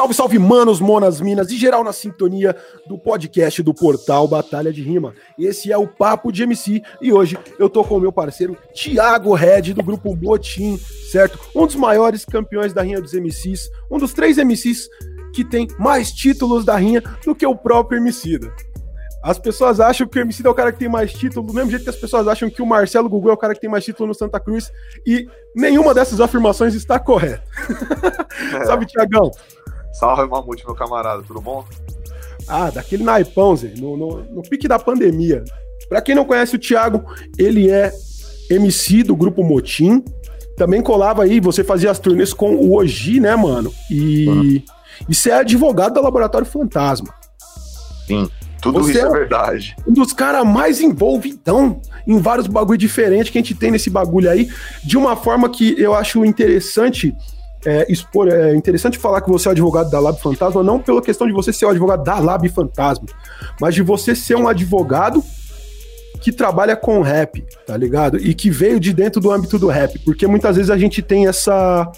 Salve, salve, manos, monas, minas e geral na sintonia do podcast do portal Batalha de Rima. Esse é o Papo de MC e hoje eu tô com o meu parceiro Thiago Red do grupo Motim, certo? Um dos maiores campeões da rinha dos MCs, um dos três MCs que tem mais títulos da rinha do que o próprio Emicida. As pessoas acham que o MC é o cara que tem mais título, do mesmo jeito que as pessoas acham que o Marcelo Gugu é o cara que tem mais título no Santa Cruz, e nenhuma dessas afirmações está correta. É. Sabe, Tiagão? Salve, Mamute, meu camarada, tudo bom? Ah, daquele naipão, Zé, no, no, no pique da pandemia. Pra quem não conhece o Thiago, ele é MC do grupo Motim. Também colava aí, você fazia as turnês com o Oji, né, mano? E, uhum. e você é advogado do Laboratório Fantasma. Sim. Tudo Você isso é, é verdade. Um dos caras mais envolvidão em vários bagulho diferentes que a gente tem nesse bagulho aí, de uma forma que eu acho interessante é, expor, é interessante falar que você é advogado da Lab Fantasma, não pela questão de você ser o advogado da Lab Fantasma, mas de você ser um advogado que trabalha com rap, tá ligado? E que veio de dentro do âmbito do rap, porque muitas vezes a gente tem essa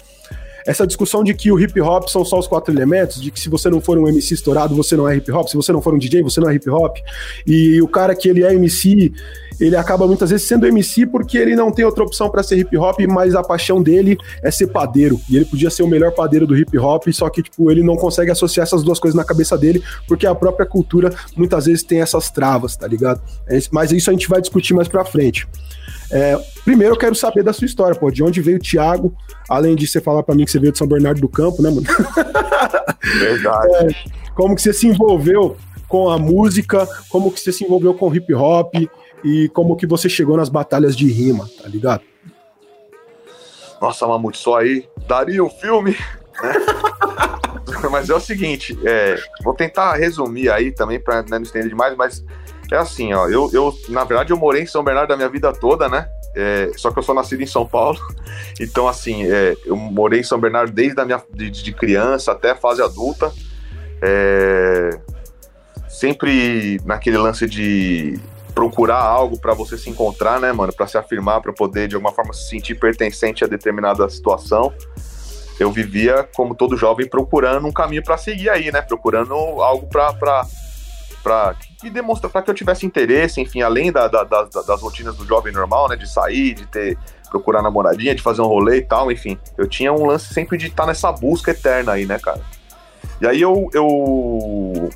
essa discussão de que o hip hop são só os quatro elementos, de que se você não for um MC estourado, você não é hip hop, se você não for um DJ, você não é hip hop. E o cara que ele é MC, ele acaba muitas vezes sendo MC porque ele não tem outra opção para ser hip hop, mas a paixão dele é ser padeiro. E ele podia ser o melhor padeiro do hip hop, só que tipo, ele não consegue associar essas duas coisas na cabeça dele, porque a própria cultura muitas vezes tem essas travas, tá ligado? É mas isso a gente vai discutir mais pra frente. É, primeiro eu quero saber da sua história, pô, de onde veio o Thiago, além de você falar para mim que você veio de São Bernardo do Campo, né, mano? Verdade. É, como que você se envolveu com a música, como que você se envolveu com hip hop e como que você chegou nas batalhas de rima, tá ligado? Nossa, Mamute, só aí daria um filme, né? mas é o seguinte, é, vou tentar resumir aí também para né, não estender demais, mas é assim, ó, eu, eu, na verdade, eu morei em São Bernardo a minha vida toda, né? É, só que eu sou nascido em São Paulo, então assim, é, eu morei em São Bernardo desde a minha de, de criança até a fase adulta, é, sempre naquele lance de procurar algo para você se encontrar, né, mano, para se afirmar, para poder de alguma forma se sentir pertencente a determinada situação. Eu vivia como todo jovem procurando um caminho para seguir aí, né, procurando algo para para que demonstra para que eu tivesse interesse, enfim, além da, da, da, das rotinas do jovem normal, né, de sair, de ter procurar namoradinha, de fazer um rolê e tal, enfim, eu tinha um lance sempre de estar tá nessa busca eterna aí, né, cara. E aí eu, eu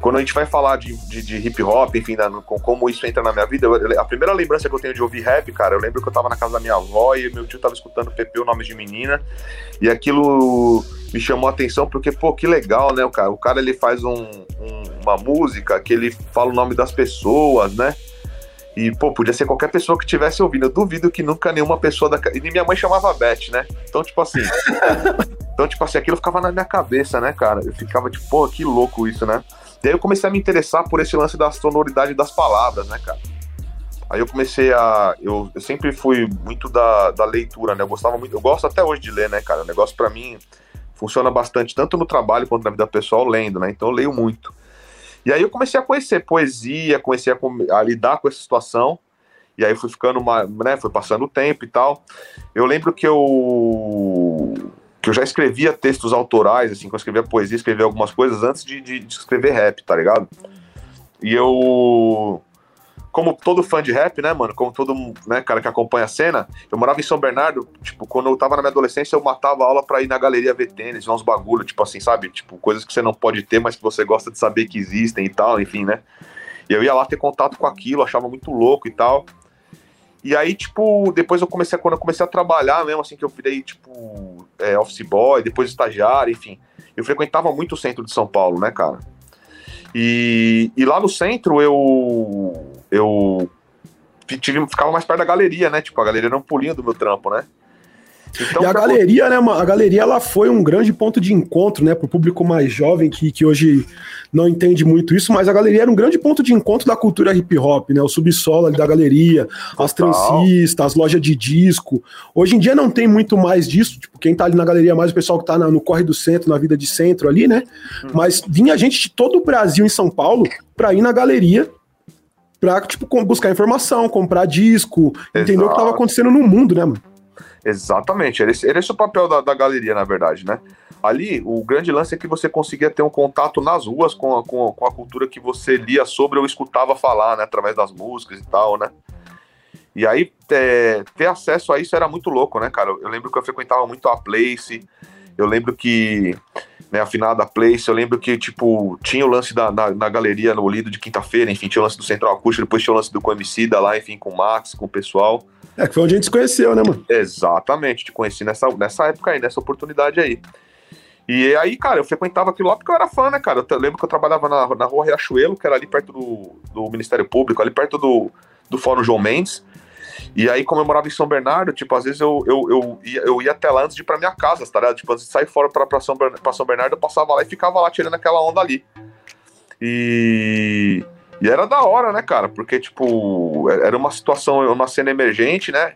quando a gente vai falar de, de, de hip hop, enfim, da, com, como isso entra na minha vida, eu, a primeira lembrança que eu tenho de ouvir rap, cara, eu lembro que eu tava na casa da minha avó e meu tio tava escutando Pepe, o nome de menina, e aquilo me chamou a atenção porque, pô, que legal, né, o cara, o cara ele faz um, um, uma música que ele fala o nome das pessoas, né, e, pô, podia ser qualquer pessoa que estivesse ouvindo. Eu duvido que nunca nenhuma pessoa da. E minha mãe chamava Beth, né? Então, tipo assim. então, tipo assim, aquilo ficava na minha cabeça, né, cara? Eu ficava, tipo, pô, que louco isso, né? E aí eu comecei a me interessar por esse lance da sonoridade das palavras, né, cara? Aí eu comecei a. Eu, eu sempre fui muito da, da leitura, né? Eu gostava muito. Eu gosto até hoje de ler, né, cara? O negócio para mim funciona bastante, tanto no trabalho quanto na vida pessoal, lendo, né? Então eu leio muito. E aí eu comecei a conhecer poesia, comecei a, a lidar com essa situação. E aí fui ficando, né? Foi passando o tempo e tal. Eu lembro que eu que eu já escrevia textos autorais, assim, que eu escrevia poesia, escrevia algumas coisas antes de, de, de, escrever rap, tá ligado? E eu, como todo fã de rap, né, mano, como todo né, cara que acompanha a cena, eu morava em São Bernardo, tipo, quando eu tava na minha adolescência, eu matava aula pra ir na galeria ver tênis, ver uns bagulho, tipo assim, sabe? Tipo, coisas que você não pode ter, mas que você gosta de saber que existem e tal, enfim, né? E eu ia lá ter contato com aquilo, achava muito louco e tal. E aí, tipo, depois eu comecei, quando eu comecei a trabalhar mesmo, assim, que eu virei, tipo, é, office boy, depois estagiário, enfim. Eu frequentava muito o centro de São Paulo, né, cara? E, e lá no centro eu. Eu tive, ficava mais perto da galeria, né? Tipo, a galeria era um pulinho do meu trampo, né? Então, e a galeria, né, a galeria ela foi um grande ponto de encontro, né, para o público mais jovem que, que hoje não entende muito isso, mas a galeria era um grande ponto de encontro da cultura hip hop, né, o subsolo da galeria, Total. as trancistas, as lojas de disco. Hoje em dia não tem muito mais disso, tipo, quem tá ali na galeria mais o pessoal que tá na, no corre do centro, na vida de centro ali, né, hum. mas vinha gente de todo o Brasil em São Paulo para ir na galeria pra, tipo, buscar informação, comprar disco, Exato. entender o que tava acontecendo no mundo, né, mano? Exatamente, era esse, era esse o papel da, da galeria, na verdade, né? ali o grande lance é que você conseguia ter um contato nas ruas com a, com a, com a cultura que você lia sobre ou escutava falar, né? Através das músicas e tal, né? E aí, é, ter acesso a isso era muito louco, né, cara? Eu lembro que eu frequentava muito a Place, eu lembro que, né, a da Place, eu lembro que, tipo, tinha o lance da, na, na galeria no Lido de quinta-feira, enfim, tinha o lance do Central Acústico, depois tinha o lance do Coemicida da lá, enfim, com o Max, com o pessoal. É, que foi onde a gente se conheceu, né, mano? Exatamente, te conheci nessa, nessa época aí, nessa oportunidade aí. E aí, cara, eu frequentava aquilo lá porque eu era fã, né, cara? Eu lembro que eu trabalhava na, na rua Riachuelo, que era ali perto do, do Ministério Público, ali perto do, do Fórum João Mendes. E aí, como eu morava em São Bernardo, tipo, às vezes eu, eu, eu, ia, eu ia até lá antes de ir pra minha casa, tá ligado? Tipo, antes de sair fora pra, pra, São, pra São Bernardo, eu passava lá e ficava lá tirando aquela onda ali. E. E era da hora, né, cara? Porque, tipo, era uma situação, uma cena emergente, né?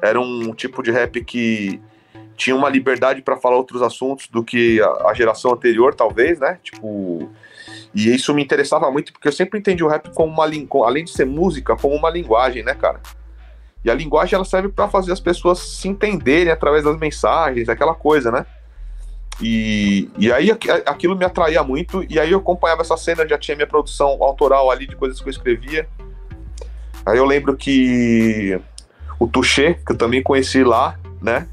Era um tipo de rap que tinha uma liberdade para falar outros assuntos do que a, geração anterior, talvez, né? Tipo. E isso me interessava muito, porque eu sempre entendi o rap como uma língua, além de ser música, como uma linguagem, né, cara? E a linguagem ela serve para fazer as pessoas se entenderem através das mensagens, aquela coisa, né? E, e aí aquilo me atraía muito, e aí eu acompanhava essa cena, já tinha minha produção autoral ali de coisas que eu escrevia. Aí eu lembro que o Touché, que eu também conheci lá, né?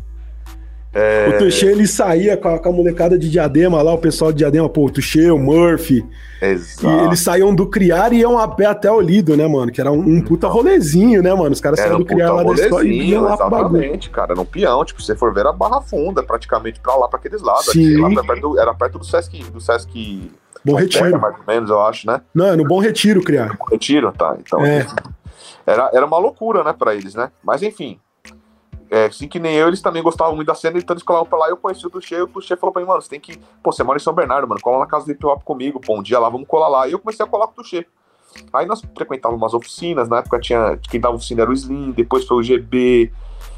É... O Tuxê, ele saía com a, com a, molecada de Diadema lá, o pessoal de Diadema, pô, o Tuxê, o Murphy. Exato. E eles saíam do Criar e iam a pé até o Lido, né, mano? Que era um, um puta rolezinho, né, mano? Os caras saíam um do Criar lá da escola e iam lá pro cara, no peão. Tipo, se você for ver, era Barra Funda, praticamente pra lá, pra aqueles lados. Sim. Lá, era, perto, era perto do Sesc, do Sesc... Bom Retiro. mais ou menos, eu acho, né? Não, é no Bom Retiro, Criar. Bom Retiro, tá. Então, é. era, era uma loucura, né, pra eles, né? Mas, enfim, é, assim que nem eu, eles também gostavam muito da cena, então eles colavam pra lá. Eu conheci o Tuxê, o Tuxê falou pra mim, mano, você tem que. Pô, você mora em São Bernardo, mano, cola na casa do hip hop comigo, pô, um dia lá, vamos colar lá. E eu comecei a colar com o Tuxê. Aí nós frequentávamos umas oficinas, na época tinha. Quem dava oficina era o Slim, depois foi o GB,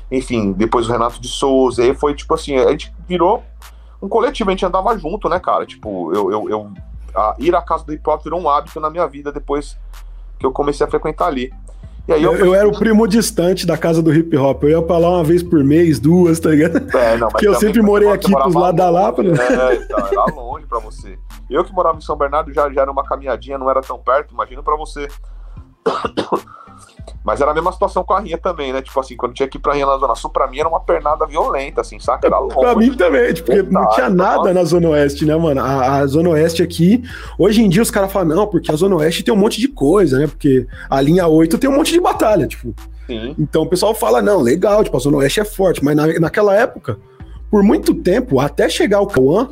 enfim, depois o Renato de Souza. Aí foi tipo assim, a gente virou um coletivo, a gente andava junto, né, cara? Tipo, eu. eu, eu a, ir à casa do hip hop virou um hábito na minha vida depois que eu comecei a frequentar ali. Eu, eu, eu, era o primo distante da casa do hip hop. Eu ia pra lá uma vez por mês, duas, tá ligado? É, não, Porque eu sempre morei aqui pros lados da Lapa, né? É, então, era longe pra você. Eu que morava em São Bernardo já, já era uma caminhadinha, não era tão perto, imagina pra você. Mas era a mesma situação com a Rinha também, né? Tipo assim, quando tinha que ir pra Rinha na Zona Sul, pra mim era uma pernada violenta, assim, saca? Era longe. Pra mim também, tipo, porque não tinha nada na Zona Oeste, né, mano? A, a Zona Oeste aqui, hoje em dia os caras falam, não, porque a Zona Oeste tem um monte de coisa, né? Porque a linha 8 tem um monte de batalha, tipo. Sim. Então o pessoal fala, não, legal, tipo, a Zona Oeste é forte, mas na, naquela época, por muito tempo, até chegar o Cauã,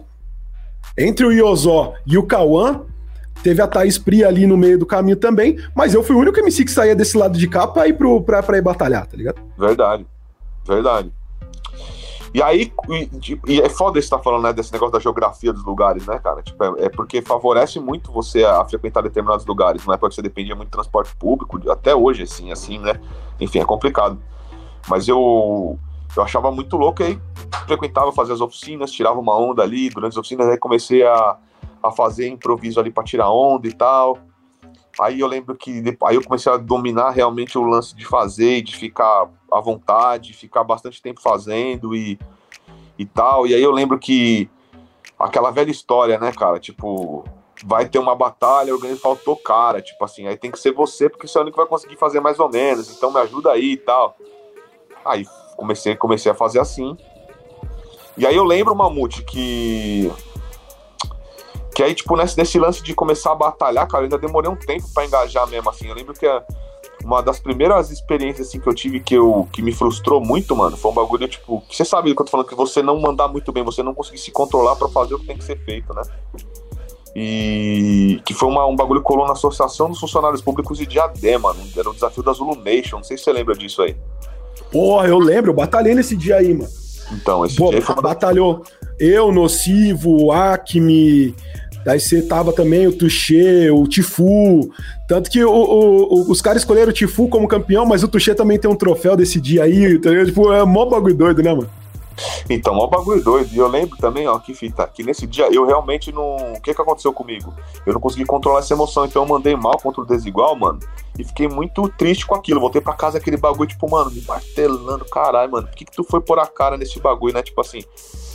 entre o Iozó e o Cauã, Teve a Thaís Pri ali no meio do caminho também, mas eu fui o único MC que saía desse lado de cá pra ir, pro, pra, pra ir batalhar, tá ligado? Verdade, verdade. E aí, e, e é foda você estar tá falando, né, desse negócio da geografia dos lugares, né, cara? Tipo, é, é, porque favorece muito você a frequentar determinados lugares. Não é porque você dependia muito de transporte público, até hoje, assim, assim, né? Enfim, é complicado. Mas eu, eu achava muito louco, aí frequentava, fazia as oficinas, tirava uma onda ali, durante as oficinas, aí comecei a a fazer improviso ali para tirar onda e tal. Aí eu lembro que aí eu comecei a dominar realmente o lance de fazer, de ficar à vontade, ficar bastante tempo fazendo e, e tal. E aí eu lembro que aquela velha história, né, cara? Tipo, vai ter uma batalha, o organismo faltou cara, tipo assim, aí tem que ser você, porque você é o único que vai conseguir fazer mais ou menos, então me ajuda aí e tal. Aí comecei, comecei a fazer assim. E aí eu lembro, Mamute, que que aí, tipo, nesse, nesse lance de começar a batalhar, cara, eu ainda demorei um tempo para engajar mesmo, assim. Eu lembro que uma das primeiras experiências, assim, que eu tive que, eu, que me frustrou muito, mano, foi um bagulho, tipo, você sabe do que eu tô falando, que você não mandar muito bem, você não conseguir se controlar para fazer o que tem que ser feito, né? E que foi uma, um bagulho que colou na Associação dos Funcionários Públicos de Diadema, mano. Era o desafio da Zulu Nation, não sei se você lembra disso aí. Porra, eu lembro, eu batalhei nesse dia aí, mano. Então, esse Pô, dia foi... Batalhou eu, Nocivo, Acme, Daí você tava também o Tuxê, o Tifu. Tanto que o, o, os caras escolheram o Tifu como campeão, mas o Tuxê também tem um troféu desse dia aí. Tá tipo, é mó bagulho doido, né, mano? Então, mó bagulho doido. E eu lembro também, ó, que fita, que nesse dia eu realmente não. O que que aconteceu comigo? Eu não consegui controlar essa emoção, então eu mandei mal contra o desigual, mano. E fiquei muito triste com aquilo. Voltei pra casa aquele bagulho, tipo, mano, me martelando, caralho, mano. Por que, que tu foi pôr a cara nesse bagulho, né? Tipo assim,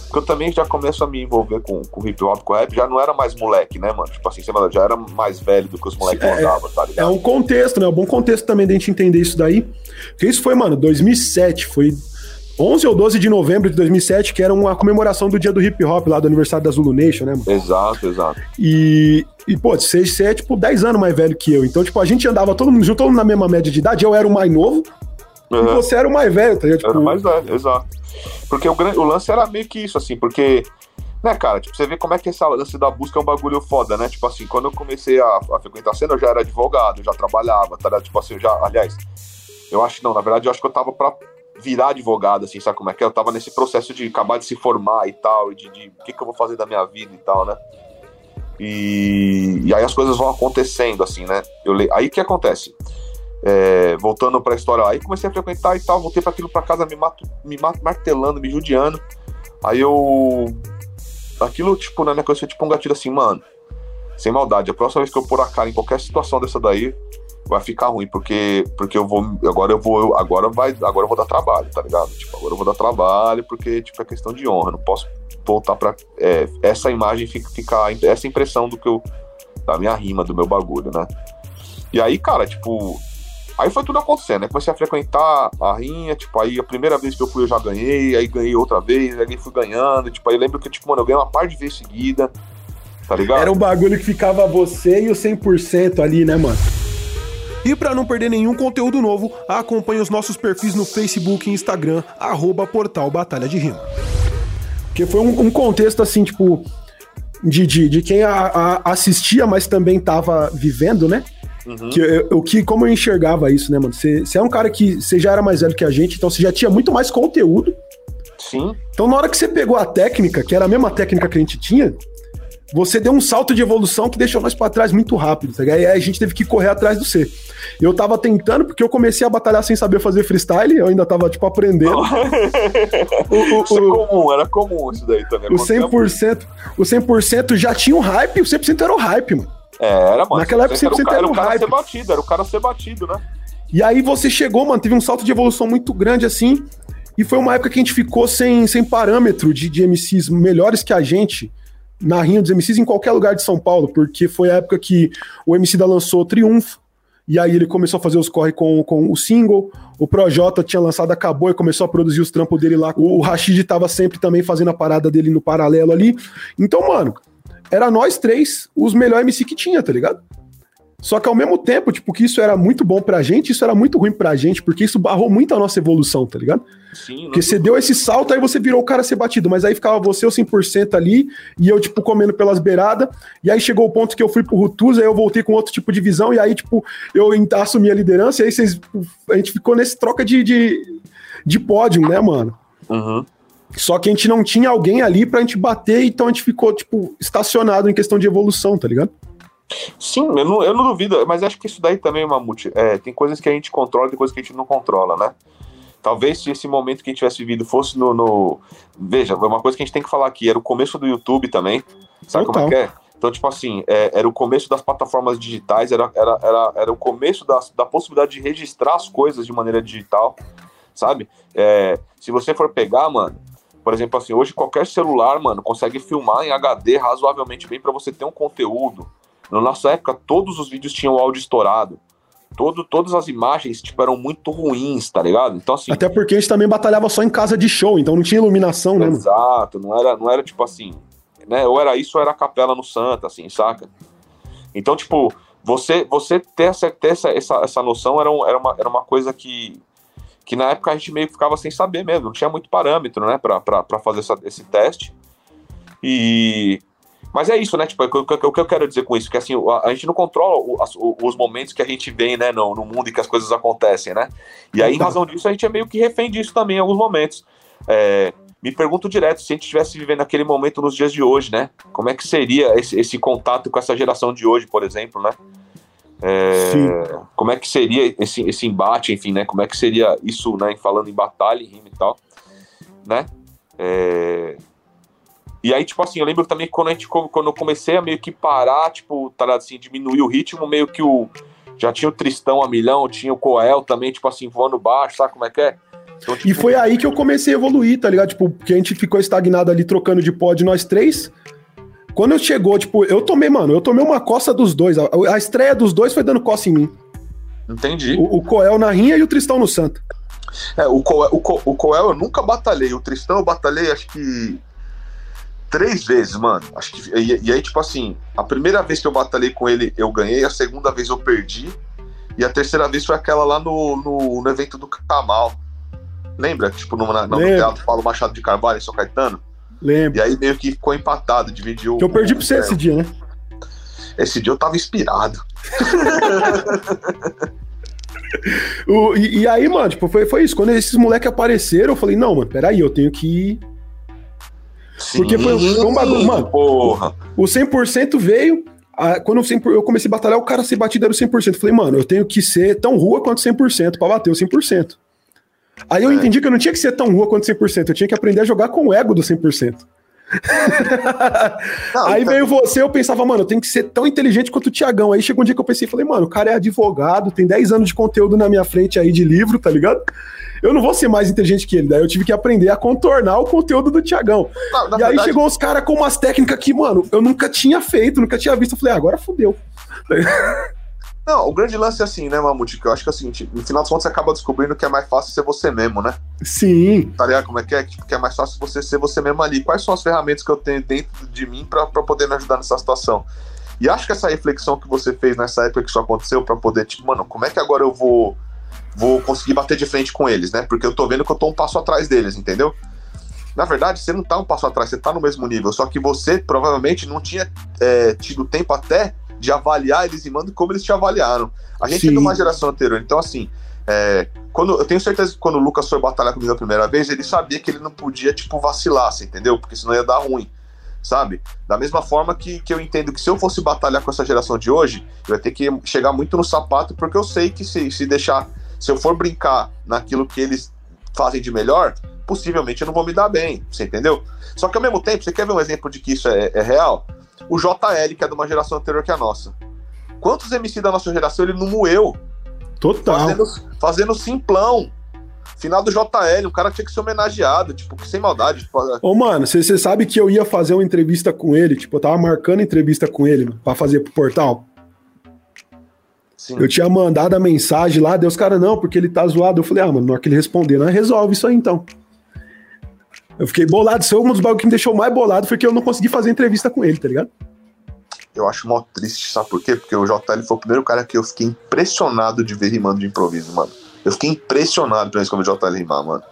Porque eu também já começo a me envolver com, com hip hop, com rap, já não era mais moleque, né, mano? Tipo assim, você já era mais velho do que os moleques é, mandavam, tá ligado? É um contexto, né? É um bom contexto também da gente entender isso daí. Porque isso foi, mano, 2007, foi 11 ou 12 de novembro de 2007, que era uma comemoração do dia do hip hop lá do aniversário da Zulu Nation, né, mano? Exato, exato. E, e pô, você, você é tipo 10 anos mais velho que eu. Então, tipo, a gente andava todo mundo junto, todo mundo na mesma média de idade. Eu era o mais novo uhum. e você era o mais velho, tá ligado? Tipo... Era o mais velho, exato. Porque o, o lance era meio que isso, assim, porque né, cara, tipo, você vê como é que esse lance da busca é um bagulho foda, né? Tipo assim, quando eu comecei a, a frequentar a cena, eu já era advogado, eu já trabalhava, tá ligado? Tipo assim, eu já, aliás, eu acho, não, na verdade, eu acho que eu tava pra virar advogado, assim, sabe como é que é? Eu tava nesse processo de acabar de se formar e tal, e de, de o que, que eu vou fazer da minha vida e tal, né? E, e aí as coisas vão acontecendo, assim, né? Eu. Aí o que acontece? É, voltando pra história, aí comecei a frequentar e tal, voltei para aquilo pra casa me, mato, me martelando, me judiando. Aí eu. Aquilo, tipo, na minha cabeça foi tipo um gatilho assim, mano. Sem maldade, a próxima vez que eu pôr a cara em qualquer situação dessa daí, vai ficar ruim, porque, porque eu vou. Agora eu vou. Agora vai. Agora eu vou dar trabalho, tá ligado? Tipo, agora eu vou dar trabalho, porque, tipo, é questão de honra. Não posso voltar pra. É, essa imagem ficar. Essa impressão do que eu. Da minha rima, do meu bagulho, né? E aí, cara, tipo. Aí foi tudo acontecendo, né? Comecei a frequentar a rinha, tipo, aí a primeira vez que eu fui eu já ganhei, aí ganhei outra vez, aí fui ganhando, tipo, aí lembro que, tipo, mano, eu ganhei uma par de vezes seguida, tá ligado? Era um bagulho que ficava você e o 100% ali, né, mano? E para não perder nenhum conteúdo novo, acompanhe os nossos perfis no Facebook e Instagram, arroba Portal Batalha de Rima. Porque foi um, um contexto assim, tipo, de, de, de quem a, a assistia, mas também tava vivendo, né? Uhum. Que, eu, que, como eu enxergava isso, né, mano? Você é um cara que você já era mais velho que a gente, então você já tinha muito mais conteúdo. Sim. Então, na hora que você pegou a técnica, que era a mesma técnica que a gente tinha, você deu um salto de evolução que deixou nós para trás muito rápido, tá? E aí a gente teve que correr atrás do C. Eu tava tentando, porque eu comecei a batalhar sem saber fazer freestyle, eu ainda tava, tipo, aprendendo. o, o, isso é comum, era comum isso daí também. O 100%, o 100% já tinha um hype, o 100% era o hype, mano. É, era, mano. Naquela época, 100% era o, cara, era o, o cara hype. ser batido, era o cara ser batido, né? E aí você chegou, mano, teve um salto de evolução muito grande, assim, e foi uma época que a gente ficou sem, sem parâmetro de, de MCs melhores que a gente, na rinha dos MCs em qualquer lugar de São Paulo, porque foi a época que o MC da lançou Triunfo, e aí ele começou a fazer os corre com, com o single, o Projota tinha lançado Acabou e começou a produzir os trampos dele lá, o Rashid tava sempre também fazendo a parada dele no paralelo ali, então, mano, era nós três os melhores MC que tinha, tá ligado? Só que ao mesmo tempo, tipo, que isso era muito bom pra gente, isso era muito ruim pra gente, porque isso barrou muito a nossa evolução, tá ligado? Sim. Porque você deu esse salto, aí você virou o cara a ser batido, mas aí ficava você o 100% ali, e eu, tipo, comendo pelas beiradas, e aí chegou o ponto que eu fui pro Rutus, aí eu voltei com outro tipo de visão, e aí, tipo, eu assumi a liderança, e aí vocês, a gente ficou nesse troca de, de, de pódio, né, mano? Uhum. Só que a gente não tinha alguém ali pra gente bater, então a gente ficou, tipo, estacionado em questão de evolução, tá ligado? Sim, eu não, eu não duvido, mas acho que isso daí também, Mamute, é, tem coisas que a gente controla e coisas que a gente não controla, né? Talvez se esse momento que a gente tivesse vivido fosse no, no. Veja, uma coisa que a gente tem que falar aqui, era o começo do YouTube também. Sabe Total. como é que é? Então, tipo assim, é, era o começo das plataformas digitais, era, era, era, era o começo das, da possibilidade de registrar as coisas de maneira digital, sabe? É, se você for pegar, mano, por exemplo, assim, hoje qualquer celular, mano, consegue filmar em HD razoavelmente bem para você ter um conteúdo na nossa época, todos os vídeos tinham áudio estourado. Todo, todas as imagens tipo, eram muito ruins, tá ligado? Então, assim. Até porque a gente também batalhava só em casa de show, então não tinha iluminação, né? Exato, não era, não era tipo assim. Né? Ou era isso ou era a capela no Santa, assim, saca? Então, tipo, você, você ter, essa, ter essa, essa, essa noção era, um, era, uma, era uma coisa que, que na época a gente meio que ficava sem saber mesmo, não tinha muito parâmetro, né, pra fazer essa, esse teste. E, mas é isso, né? Tipo, o que eu quero dizer com isso? Que assim, a, gente não controla os momentos que a gente vem, né, no, no mundo e que as coisas acontecem, né? E aí, em razão disso, a gente é meio que refém disso também em alguns momentos. É, me pergunto direto se a gente estivesse vivendo aquele momento nos dias de hoje, né? Como é que seria esse, esse contato com essa geração de hoje, por exemplo, né? É, como é que seria esse, esse embate, enfim, né? Como é que seria isso, né? Falando em batalha, em rima e tal, né? É, e aí, tipo assim, eu lembro também quando, a gente, quando eu comecei a meio que parar, tipo, tá assim, diminuir o ritmo, meio que o. Já tinha o Tristão a milhão, tinha o Coel também, tipo assim, voando baixo, sabe como é que é? Então, tipo, e foi aí que eu comecei a evoluir, tá ligado? Tipo, porque a gente ficou estagnado ali trocando de pod nós três. Quando eu chegou, tipo, eu tomei, mano, eu tomei uma coça dos dois. A, a estreia dos dois foi dando coça em mim. Entendi. O, o Coel na rinha e o Tristão no Santa. É, o Coel, o, Co, o Coel eu nunca batalhei. O Tristão eu batalhei, acho que. Três vezes, mano. Acho que, e, e, aí, tipo assim, a primeira vez que eu batalhei com ele, eu ganhei, a segunda vez eu perdi. E a terceira vez foi aquela lá no, no, no evento do Camal. Lembra? Tipo, no, na, no Teatro Paulo Machado de Carvalho, em São Caetano? Lembro. E aí meio que ficou empatado, dividiu. Que eu perdi pra você é, esse dia, né? Esse dia eu tava inspirado. o, e, e, aí, mano, tipo, foi, foi isso. Quando esses moleques apareceram, eu falei, não, mano, peraí, eu tenho que. Sim, Porque foi, foi um bagulho. Mano, porra. o 100% veio, quando eu, eu comecei a batalhar, o cara ser batido era o 100%. Eu falei, mano, eu tenho que ser tão rua quanto 100% pra bater o 100%. Aí eu é. entendi que eu não tinha que ser tão rua quanto 100%, eu tinha que aprender a jogar com o ego do 100%. Não, aí tá... veio você, eu pensava, mano, eu tenho que ser tão inteligente quanto o Tiagão. Aí chegou um dia que eu pensei, falei, mano, o cara é advogado, tem 10 anos de conteúdo na minha frente aí de livro, tá ligado? eu não vou ser mais inteligente que ele. Daí eu tive que aprender a contornar o conteúdo do Tiagão. e verdade... aí chegou os caras com umas técnicas que, mano, eu nunca tinha feito, nunca tinha visto. Eu falei, ah, agora fudeu. Não, o grande lance é assim, né, Mamute? Que eu acho que é o seguinte, no final dos contos você acaba descobrindo que é mais fácil ser você mesmo, né? Sim. Tá ligado como é que é? Que é mais fácil você ser você mesmo ali. Quais são as ferramentas que eu tenho dentro de mim para poder me ajudar nessa situação? E acho que essa reflexão que você fez nessa época que isso aconteceu, para poder, tipo, mano, como é que agora eu vou vou conseguir bater de frente com eles, né? Porque eu tô vendo que eu tô um passo atrás deles, entendeu? Na verdade, você não tá um passo atrás, você tá no mesmo nível, só que você provavelmente não tinha é, tido tempo até de avaliar eles e manda como eles te avaliaram. A gente Sim. é de uma geração anterior, então assim, é, quando, eu tenho certeza que quando o Lucas foi batalhar comigo a primeira vez, ele sabia que ele não podia, tipo, vacilar, você entendeu? Porque senão ia dar ruim, sabe? Da mesma forma que, que eu entendo que se eu fosse batalhar com essa geração de hoje, eu ia ter que chegar muito no sapato, porque eu sei que se, se deixar se eu for brincar naquilo que eles fazem de melhor, possivelmente eu não vou me dar bem, você entendeu? Só que ao mesmo tempo, você quer ver um exemplo de que isso é, é real? O JL, que é de uma geração anterior que a nossa. Quantos MC da nossa geração ele não moeu? Total. Fazendo, fazendo simplão. Final do JL, o cara tinha que ser homenageado, tipo, sem maldade. Tipo, Ô, mano, você sabe que eu ia fazer uma entrevista com ele, tipo, eu tava marcando entrevista com ele para fazer pro portal. Sim. Eu tinha mandado a mensagem lá, Deus, cara, não, porque ele tá zoado. Eu falei, ah, mano, na hora que ele responder, nós resolve isso aí então. Eu fiquei bolado. Isso é um dos bagulhos que me deixou mais bolado foi que eu não consegui fazer entrevista com ele, tá ligado? Eu acho mó triste, sabe por quê? Porque o JL foi o primeiro cara que eu fiquei impressionado de ver rimando de improviso, mano. Eu fiquei impressionado pelo como o JL rimar, mano.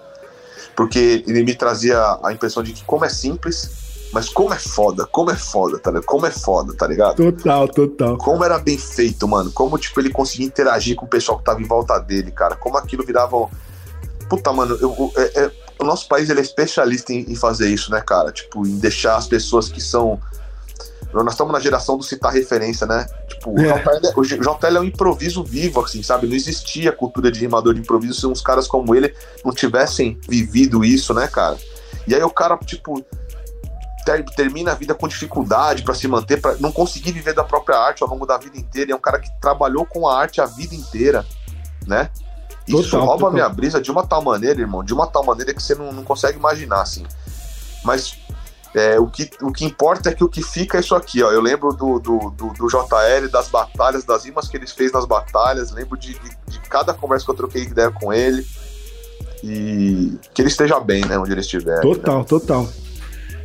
Porque ele me trazia a impressão de que, como é simples, mas como é foda, como é foda, tá ligado? Como é foda, tá ligado? Total, total. Como era bem feito, mano. Como, tipo, ele conseguia interagir com o pessoal que tava em volta dele, cara. Como aquilo virava. Puta, mano, eu, é, é... o nosso país ele é especialista em, em, fazer isso, né, cara? Tipo, em deixar as pessoas que são. Nós estamos na geração do citar referência, né? Tipo, é. o, JL, o JL é um improviso vivo, assim, sabe? Não existia cultura de rimador de improviso se uns caras como ele não tivessem vivido isso, né, cara? E aí o cara, tipo, ter, termina a vida com dificuldade para se manter, para não conseguir viver da própria arte ao longo da vida inteira. E é um cara que trabalhou com a arte a vida inteira, né? Isso total, rouba total. a minha brisa de uma tal maneira, irmão, de uma tal maneira que você não, não consegue imaginar, assim. Mas é, o, que, o que importa é que o que fica é isso aqui, ó. Eu lembro do, do, do, do JL, das batalhas, das rimas que ele fez nas batalhas, lembro de, de, de, cada conversa que eu troquei ideia com ele. E que ele esteja bem, né? Onde ele estiver. Total, né? total.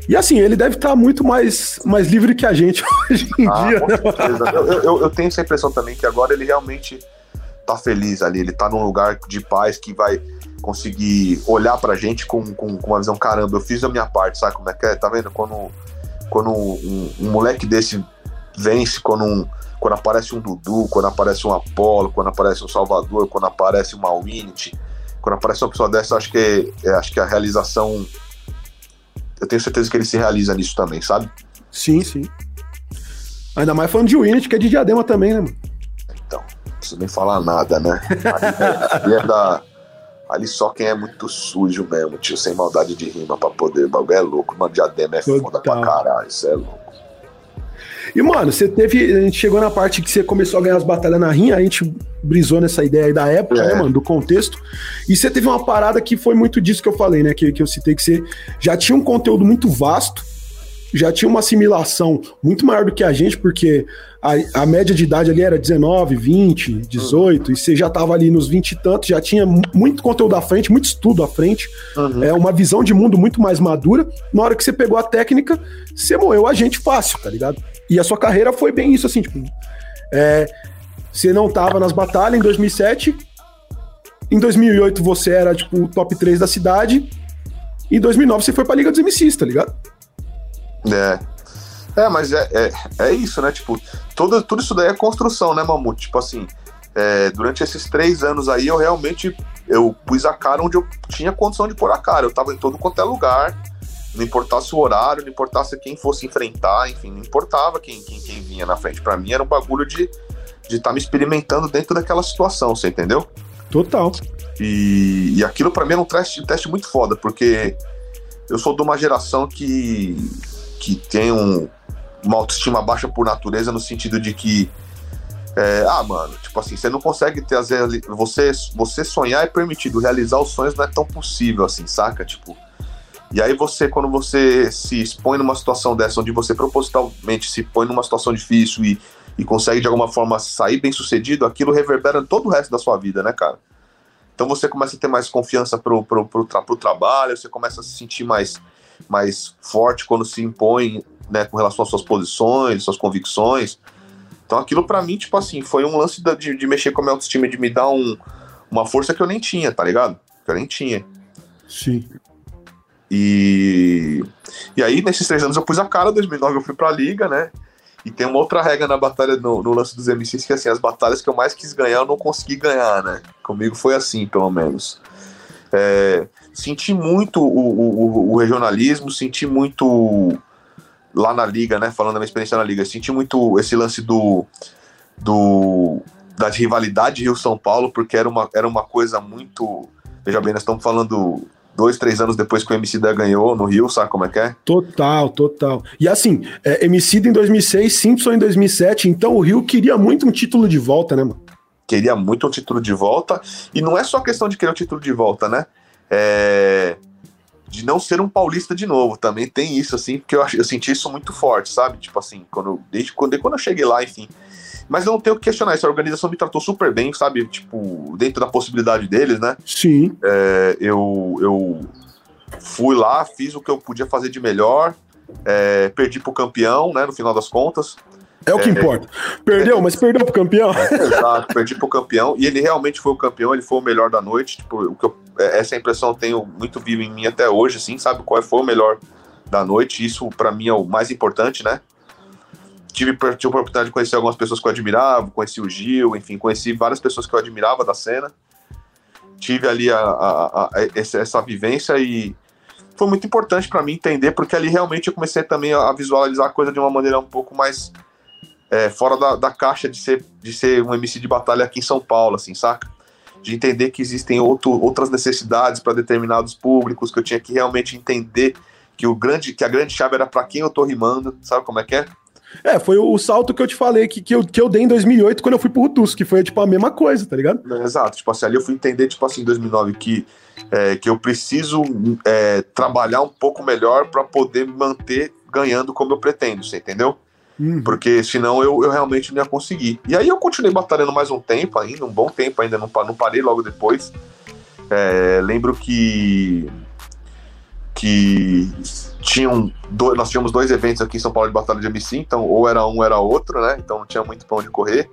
E assim, ele deve estar muito mais, mais livre que a gente hoje em ah, dia. Né? Eu, eu, eu, tenho essa impressão também que agora ele realmente tá feliz ali, ele tá num lugar de paz que vai conseguir olhar pra gente com, com, com uma visão, caramba, eu fiz a minha parte, sabe como é que é? Tá vendo? Quando, quando um, um moleque desse vence, quando, um, quando aparece um Dudu, quando aparece um Apollo, quando aparece um Salvador, quando aparece uma Winity, quando aparece uma pessoa dessa, acho que, é, acho que a realização eu tenho certeza que ele se realiza nisso também, sabe? Sim, sim. Ainda mais falando de Unity, que é de diadema também, né, mano? Preciso nem falar nada, né? Ali, é da, ali só quem é muito sujo mesmo, tio, sem maldade de rima pra poder. O bagulho é louco, mano. Diadema é Total. foda pra caralho, isso é louco. E, mano, você teve. A gente chegou na parte que você começou a ganhar as batalhas na rinha, a gente brisou nessa ideia aí da época, né, é. né, mano? Do contexto. E você teve uma parada que foi muito disso que eu falei, né? Que, que eu citei, que você já tinha um conteúdo muito vasto, já tinha uma assimilação muito maior do que a gente, porque a, a média de idade ali era 19, 20, 18, uhum. e você já tava ali nos 20 e tantos, já tinha muito conteúdo à frente, muito estudo à frente, uhum. é uma visão de mundo muito mais madura. Na hora que você pegou a técnica, você moeu a gente fácil, tá ligado? E a sua carreira foi bem isso, assim, tipo, é, você não tava nas batalhas em 2007, em 2008 você era, tipo, o top 3 da cidade, em 2009 você foi pra Liga dos MCs, tá ligado? É. É, mas é, é, é isso, né? Tipo, tudo, tudo isso daí é construção, né, Mamute? Tipo assim, é, durante esses três anos aí, eu realmente eu pus a cara onde eu tinha condição de pôr a cara. Eu tava em todo quanto é lugar, não importasse o horário, não importasse quem fosse enfrentar, enfim, não importava quem, quem, quem vinha na frente. Para mim era um bagulho de estar de tá me experimentando dentro daquela situação, você entendeu? Total. E, e aquilo para mim era um teste, um teste muito foda, porque eu sou de uma geração que que tem um, uma autoestima baixa por natureza, no sentido de que. É, ah, mano, tipo assim, você não consegue ter as você Você sonhar é permitido, realizar os sonhos não é tão possível assim, saca? Tipo. E aí você, quando você se expõe numa situação dessa, onde você propositalmente se põe numa situação difícil e, e consegue de alguma forma sair bem sucedido, aquilo reverbera todo o resto da sua vida, né, cara? Então você começa a ter mais confiança pro, pro, pro, tra pro trabalho, você começa a se sentir mais mais forte quando se impõe né, com relação às suas posições, suas convicções. Então aquilo para mim, tipo assim, foi um lance de, de mexer com a minha autoestima, de me dar um, uma força que eu nem tinha, tá ligado? Que eu nem tinha. Sim. E, e aí, nesses três anos, eu pus a cara, 2009 eu fui pra liga, né? E tem uma outra regra na batalha, no, no, lance dos MCs, que assim, as batalhas que eu mais quis ganhar, eu não consegui ganhar, né? Comigo foi assim, pelo menos. É, senti muito o, o, o, regionalismo, senti muito lá na liga, né? Falando da minha experiência na liga, senti muito esse lance do, do da rivalidade Rio-São Paulo, porque era uma, era uma coisa muito. Veja bem, nós estamos falando dois, três anos depois que o MC da ganhou no Rio, sabe como é que é? Total, total. E assim, é, MC em 2006, Simpson em 2007, então o Rio queria muito um título de volta, né, mano? queria muito um título de volta. E não é só questão de querer o título de volta, né? É, de não ser um paulista de novo. Também tem isso, assim, porque eu, eu senti isso muito forte, sabe? Tipo assim, quando, desde quando, quando eu cheguei lá, enfim. Mas eu não tenho que questionar isso. A organização me tratou super bem, sabe? Tipo, dentro da possibilidade deles, né? Sim. É, eu, eu fui lá, fiz o que eu podia fazer de melhor. É, perdi pro campeão, né? No final das contas. É o que é, importa. Perdeu, é, mas perdeu pro campeão. Exato, perdi pro campeão. E ele realmente foi o campeão, ele foi o melhor da noite. Tipo, o que eu, é, essa impressão eu tenho muito viva em mim até hoje, assim, sabe? Qual foi o melhor da noite. Isso, para mim, é o mais importante, né? Tive, tive a oportunidade de conhecer algumas pessoas que eu admirava, conheci o Gil, enfim, conheci várias pessoas que eu admirava da cena. Tive ali a, a, a, essa, essa vivência e foi muito importante para mim entender, porque ali realmente eu comecei também a visualizar a coisa de uma maneira um pouco mais é, fora da, da, caixa de ser, de ser um MC de batalha aqui em São Paulo, assim, saca? De entender que existem outro, outras necessidades para determinados públicos, que eu tinha que realmente entender que, o grande, que a grande chave era para quem eu tô rimando, sabe como é que é? É, foi o, salto que eu te falei, que, que, eu, que eu dei em 2008 quando eu fui pro Rutus, que foi, tipo, a mesma coisa, tá ligado? exato, tipo assim, ali eu fui entender, tipo assim, em 2009, que, é, que eu preciso é, trabalhar um pouco melhor para poder manter ganhando como eu pretendo, você entendeu? Uhum. Porque senão eu, eu realmente não ia conseguir. E aí eu continuei batalhando mais um tempo ainda, um bom tempo ainda, não, não parei logo depois. É, lembro que que tinham dois, nós tínhamos dois eventos aqui em São Paulo de batalha de MC, então ou era um ou era outro, né? Então não tinha muito pra onde correr.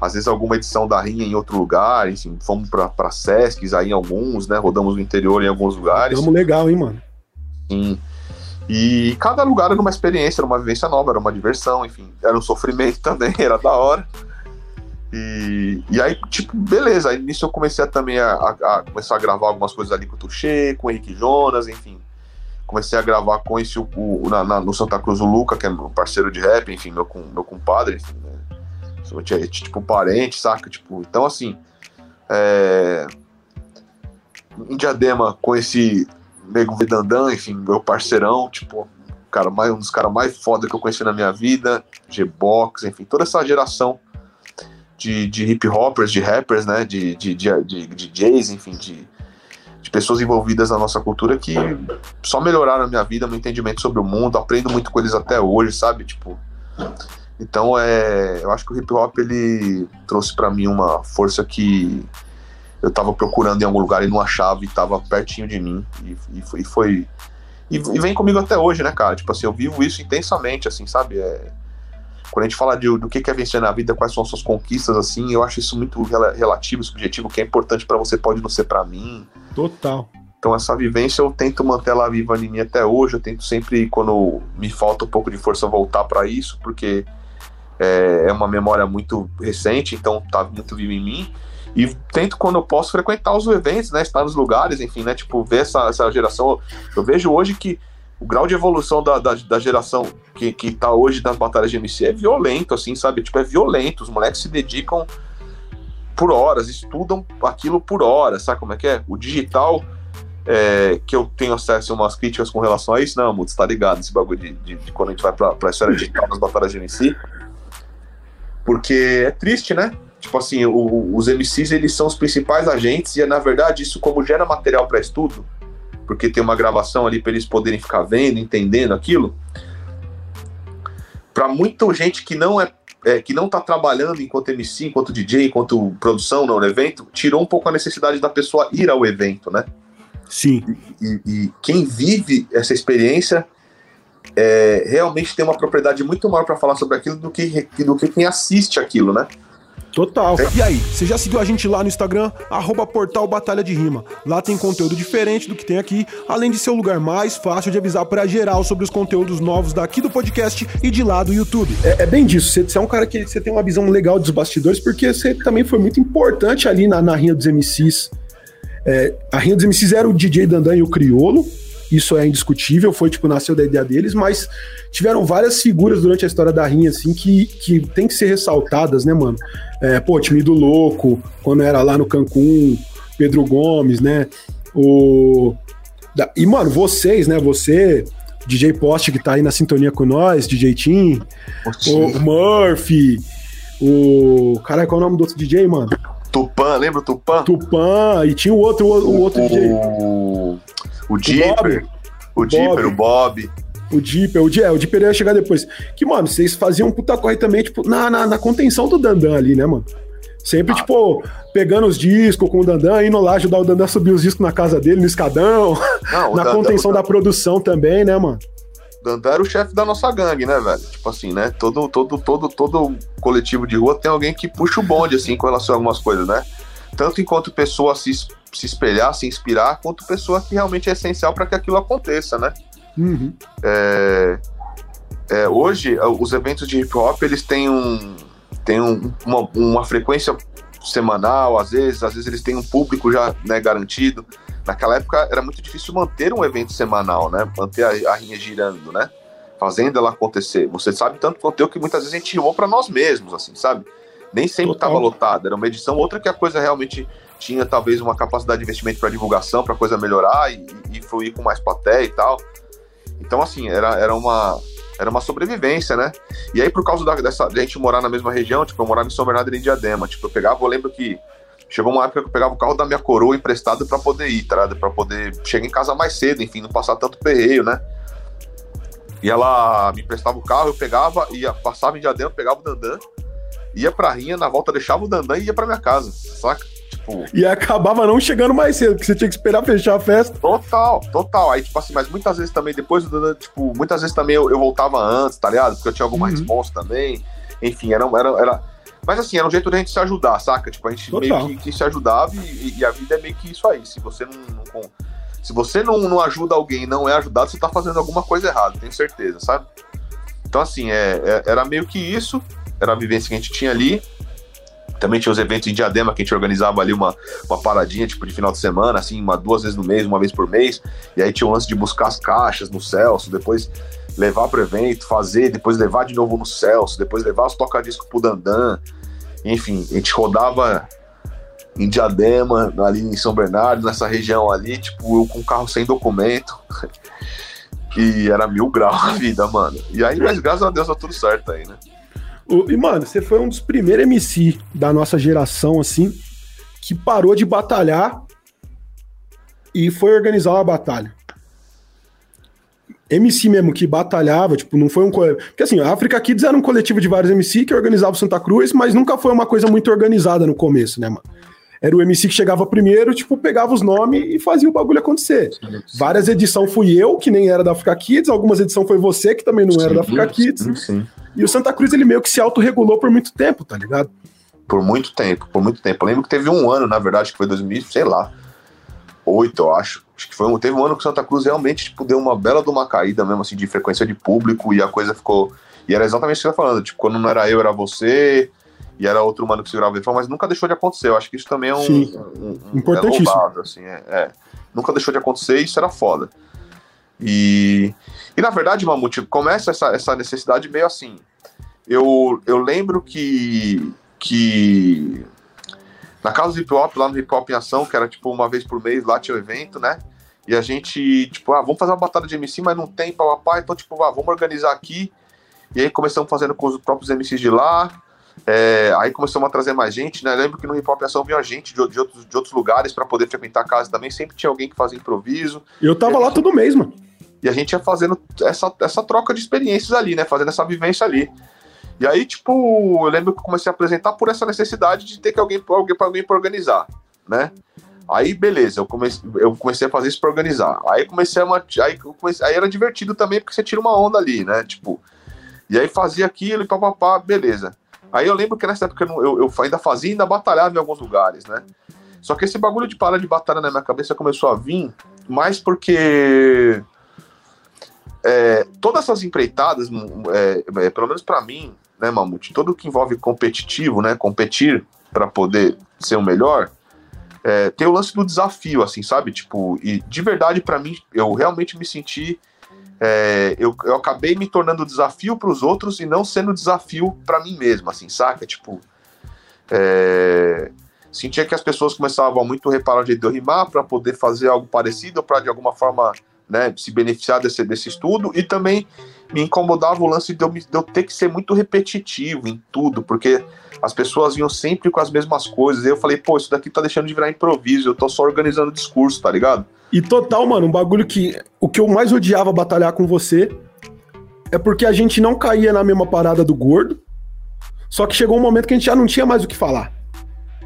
Às vezes alguma edição da Rinha em outro lugar, enfim, fomos para Sescs aí em alguns, né? Rodamos no interior em alguns lugares. Vamos legal, hein, mano? Sim. E cada lugar era uma experiência, era uma vivência nova, era uma diversão, enfim, era um sofrimento também, era da hora. E, e aí, tipo, beleza, aí nisso eu comecei a, também a, a, a, começar a gravar algumas coisas ali com o Tuxê, com o Henrique Jonas, enfim. Comecei a gravar com esse, o, o na, na, no Santa Cruz o Luca, que é meu parceiro de rap, enfim, meu, meu compadre, enfim, né? Tipo, parente, saca? Tipo, então assim. É... Em Diadema, esse Nego Vedandan, enfim, meu parceirão, tipo, cara, mais, um dos caras mais foda que eu conheci na minha vida, G-Box, enfim, toda essa geração de, de hip hoppers, de rappers, né, de, de, de, de, de DJs, enfim, de, de pessoas envolvidas na nossa cultura que só melhoraram a minha vida, meu entendimento sobre o mundo, aprendo muito com eles até hoje, sabe, tipo... Então, é, eu acho que o hip hop ele trouxe para mim uma força que eu tava procurando em algum lugar e não achava e tava pertinho de mim e, e foi, e foi e, e, vem comigo até hoje, né, cara? Tipo assim, eu vivo isso intensamente, assim, sabe? É, quando a gente fala de, do que é vencer na vida, quais são as suas conquistas, assim, eu acho isso muito relativo, subjetivo, o que é importante para você pode não ser para mim. Total. Então essa vivência eu tento manter ela viva em mim até hoje, eu tento sempre, quando me falta um pouco de força, voltar para isso, porque é, é uma memória muito recente, então tá muito viva em mim. E tento, quando eu posso, frequentar os eventos, né? Estar nos lugares, enfim, né? Tipo, ver essa, essa geração. Eu vejo hoje que o grau de evolução da, da, da, geração que, que tá hoje nas batalhas de MC é violento, assim, sabe? Tipo, é violento. Os moleques se dedicam por horas, estudam aquilo por horas, sabe como é que é? O digital, é, que eu tenho acesso a umas críticas com relação a isso, não, Mutz, tá ligado? Esse bagulho de, de, de, quando a gente vai pra, pra esfera digital nas batalhas de MC. Porque é triste, né? Tipo assim, o, os MCs eles são os principais agentes e na verdade isso como gera material para estudo, porque tem uma gravação ali para eles poderem ficar vendo, entendendo aquilo. Para muita gente que não é, é, que não tá trabalhando enquanto MC, enquanto DJ, enquanto produção no evento, tirou um pouco a necessidade da pessoa ir ao evento, né? Sim. E, e quem vive essa experiência é, realmente tem uma propriedade muito maior para falar sobre aquilo do que, do que quem assiste aquilo, né? Total. E aí, você já seguiu a gente lá no Instagram, arroba portal Batalha de Rima. Lá tem conteúdo diferente do que tem aqui, além de ser o lugar mais fácil de avisar para geral sobre os conteúdos novos daqui do podcast e de lá do YouTube. É, é bem disso, você, você, é um cara que você tem uma visão legal dos bastidores, porque você também foi muito importante ali na, na Rinha dos MCs. É, a Rinha dos MCs era o DJ Dandan e o Criolo, isso é indiscutível, foi tipo, nasceu da ideia deles, mas tiveram várias figuras durante a história da Rinha, assim, que, que tem que ser ressaltadas, né, mano? É, pô, time do Louco, quando era lá no Cancún, Pedro Gomes, né? O. E, mano, vocês, né? Você, DJ Post, que tá aí na sintonia com nós, DJ Tim, o Murphy, o. Caralho, qual é o nome do outro DJ, mano? Tupã, lembra o Tupã? Tupã, e tinha o outro, o, o outro o... DJ. O Dipper. O, Dipper, o Bob. O Dipper, o, é, o Dipper ia chegar depois. Que, mano, vocês faziam um puta corre também, tipo, na, na, na contenção do Dandan ali, né, mano? Sempre, ah. tipo, pegando os discos com o Dandan, indo lá ajudar o Dandan a subir os discos na casa dele, no escadão. Não, na Dandan, contenção da produção também, né, mano? Dandan era o chefe da nossa gangue, né, velho? Tipo assim, né? Todo, todo, todo, todo coletivo de rua tem alguém que puxa o bonde, assim, com relação a algumas coisas, né? Tanto enquanto pessoa se se espelhar, se inspirar, quanto pessoa que realmente é essencial para que aquilo aconteça, né? Uhum. É, é, hoje, os eventos de hip hop, eles têm, um, têm um, uma, uma frequência semanal, às vezes, às vezes eles têm um público já né, garantido. Naquela época era muito difícil manter um evento semanal, né? Manter a, a rinha girando, né? Fazendo ela acontecer. Você sabe tanto quanto eu que muitas vezes a gente rimou para nós mesmos, assim, sabe? Nem sempre estava lotado, era uma edição, outra que a coisa realmente tinha talvez uma capacidade de investimento para divulgação, para coisa melhorar e, e, fluir com mais plateia e tal. Então, assim, era, era, uma, era uma sobrevivência, né? E aí, por causa da, dessa, de a gente morar na mesma região, tipo, eu morava em São Bernardo e em Diadema, tipo, eu pegava, eu lembro que chegou uma época que eu pegava o carro da minha coroa emprestado para poder ir, tá? Para poder chegar em casa mais cedo, enfim, não passar tanto perreio, né? E ela me emprestava o carro, eu pegava, ia, passava em Diadema, pegava o Dandan, ia pra Rinha, na volta deixava o Dandan e ia pra minha casa, saca? Tipo... E acabava não chegando mais cedo, porque você tinha que esperar fechar a festa. Total, total. Aí, tipo assim, mas muitas vezes também, depois do. Tipo, muitas vezes também eu, eu voltava antes, tá ligado? Porque eu tinha alguma uhum. resposta também. Enfim, era, era, era. Mas assim, era um jeito de a gente se ajudar, saca? Tipo, a gente total. meio que, que, se ajudava e, e, a vida é meio que isso aí. Se você não. não se você não, não ajuda alguém e não é ajudado, você tá fazendo alguma coisa errada, tenho certeza, sabe? Então, assim, é, é, era meio que isso, era a vivência que a gente tinha ali. Também tinha os eventos em Diadema que a gente organizava ali uma, uma paradinha, tipo, de final de semana, assim, uma, duas vezes no mês, uma vez por mês. E aí tinha o lance de buscar as caixas no Celso, depois levar pro evento, fazer, depois levar de novo no Celso, depois levar os toca-disco pro Dandan. Enfim, a gente rodava em Diadema, ali em São Bernardo, nessa região ali, tipo, eu com carro sem documento. que era mil graus a vida, mano. E aí, mas graças a Deus tá tudo certo aí, né? E, mano, você foi um dos primeiros MC da nossa geração, assim, que parou de batalhar e foi organizar uma batalha. MC mesmo que batalhava, tipo, não foi um. Porque assim, a Africa Kids era um coletivo de vários MC que organizavam Santa Cruz, mas nunca foi uma coisa muito organizada no começo, né, mano? Era o MC que chegava primeiro, tipo, pegava os nomes e fazia o bagulho acontecer. Várias edições fui eu, que nem era da Africa Kids, algumas edições foi você, que também não sim, era da Africa Kids. Sim, sim. E o Santa Cruz, ele meio que se autorregulou por muito tempo, tá ligado? Por muito tempo, por muito tempo. Eu lembro que teve um ano, na verdade, que foi 2000, sei lá, oito, eu acho. Acho que foi um, teve um ano que o Santa Cruz realmente tipo, deu uma bela de uma caída mesmo, assim, de frequência de público e a coisa ficou. E era exatamente o que você tá falando, tipo, quando não era eu, era você, e era outro mano que segurava o mas nunca deixou de acontecer. Eu acho que isso também é um. Sim. um, um Importantíssimo. É louvado, assim, é, é, Nunca deixou de acontecer e isso era foda. E, e na verdade, Mamute, começa essa, essa necessidade meio assim. Eu, eu lembro que, que na casa do hip hop, lá no Hip Hop em Ação, que era tipo uma vez por mês, lá tinha um evento, né? E a gente, tipo, ah, vamos fazer uma batalha de MC, mas não tem, papapá, então, tipo, ah, vamos organizar aqui. E aí começamos fazendo com os próprios MCs de lá. É, aí começamos a trazer mais gente, né? Lembro que no Hip Hop Ação vinha gente de, de, outros, de outros lugares para poder frequentar a casa também. Sempre tinha alguém que fazia improviso. Eu tava lá todo mês, mano. E a gente ia fazendo essa, essa troca de experiências ali, né? Fazendo essa vivência ali. E aí, tipo, eu lembro que eu comecei a apresentar por essa necessidade de ter que alguém, alguém para alguém para organizar, né? Aí, beleza, eu comecei, eu comecei a fazer isso para organizar. Aí comecei a. Aí, comecei, aí era divertido também, porque você tira uma onda ali, né? Tipo. E aí fazia aquilo e papapá, beleza. Aí eu lembro que nessa época eu, eu, eu ainda fazia e ainda batalhava em alguns lugares, né? Só que esse bagulho de parar de batalha na minha cabeça começou a vir mais porque é, todas essas empreitadas, é, é, pelo menos para mim, né, Mamute? Tudo que envolve competitivo, né? Competir para poder ser o melhor, é, tem o lance do desafio, assim, sabe? Tipo, e de verdade, para mim, eu realmente me senti. É, eu, eu acabei me tornando desafio para os outros e não sendo desafio para mim mesmo, assim, saca? Tipo, é, sentia que as pessoas começavam muito reparar o jeito de eu rimar para poder fazer algo parecido, para de alguma forma né, se beneficiar desse, desse estudo, e também me incomodava o lance de eu, de eu, ter que ser muito repetitivo em tudo, porque as pessoas vinham sempre com as mesmas coisas. E eu falei, pô, isso daqui tá deixando de virar improviso, eu tô só organizando discurso, tá ligado? E total, mano, um bagulho que. O que eu mais odiava batalhar com você é porque a gente não caía na mesma parada do gordo. Só que chegou um momento que a gente já não tinha mais o que falar.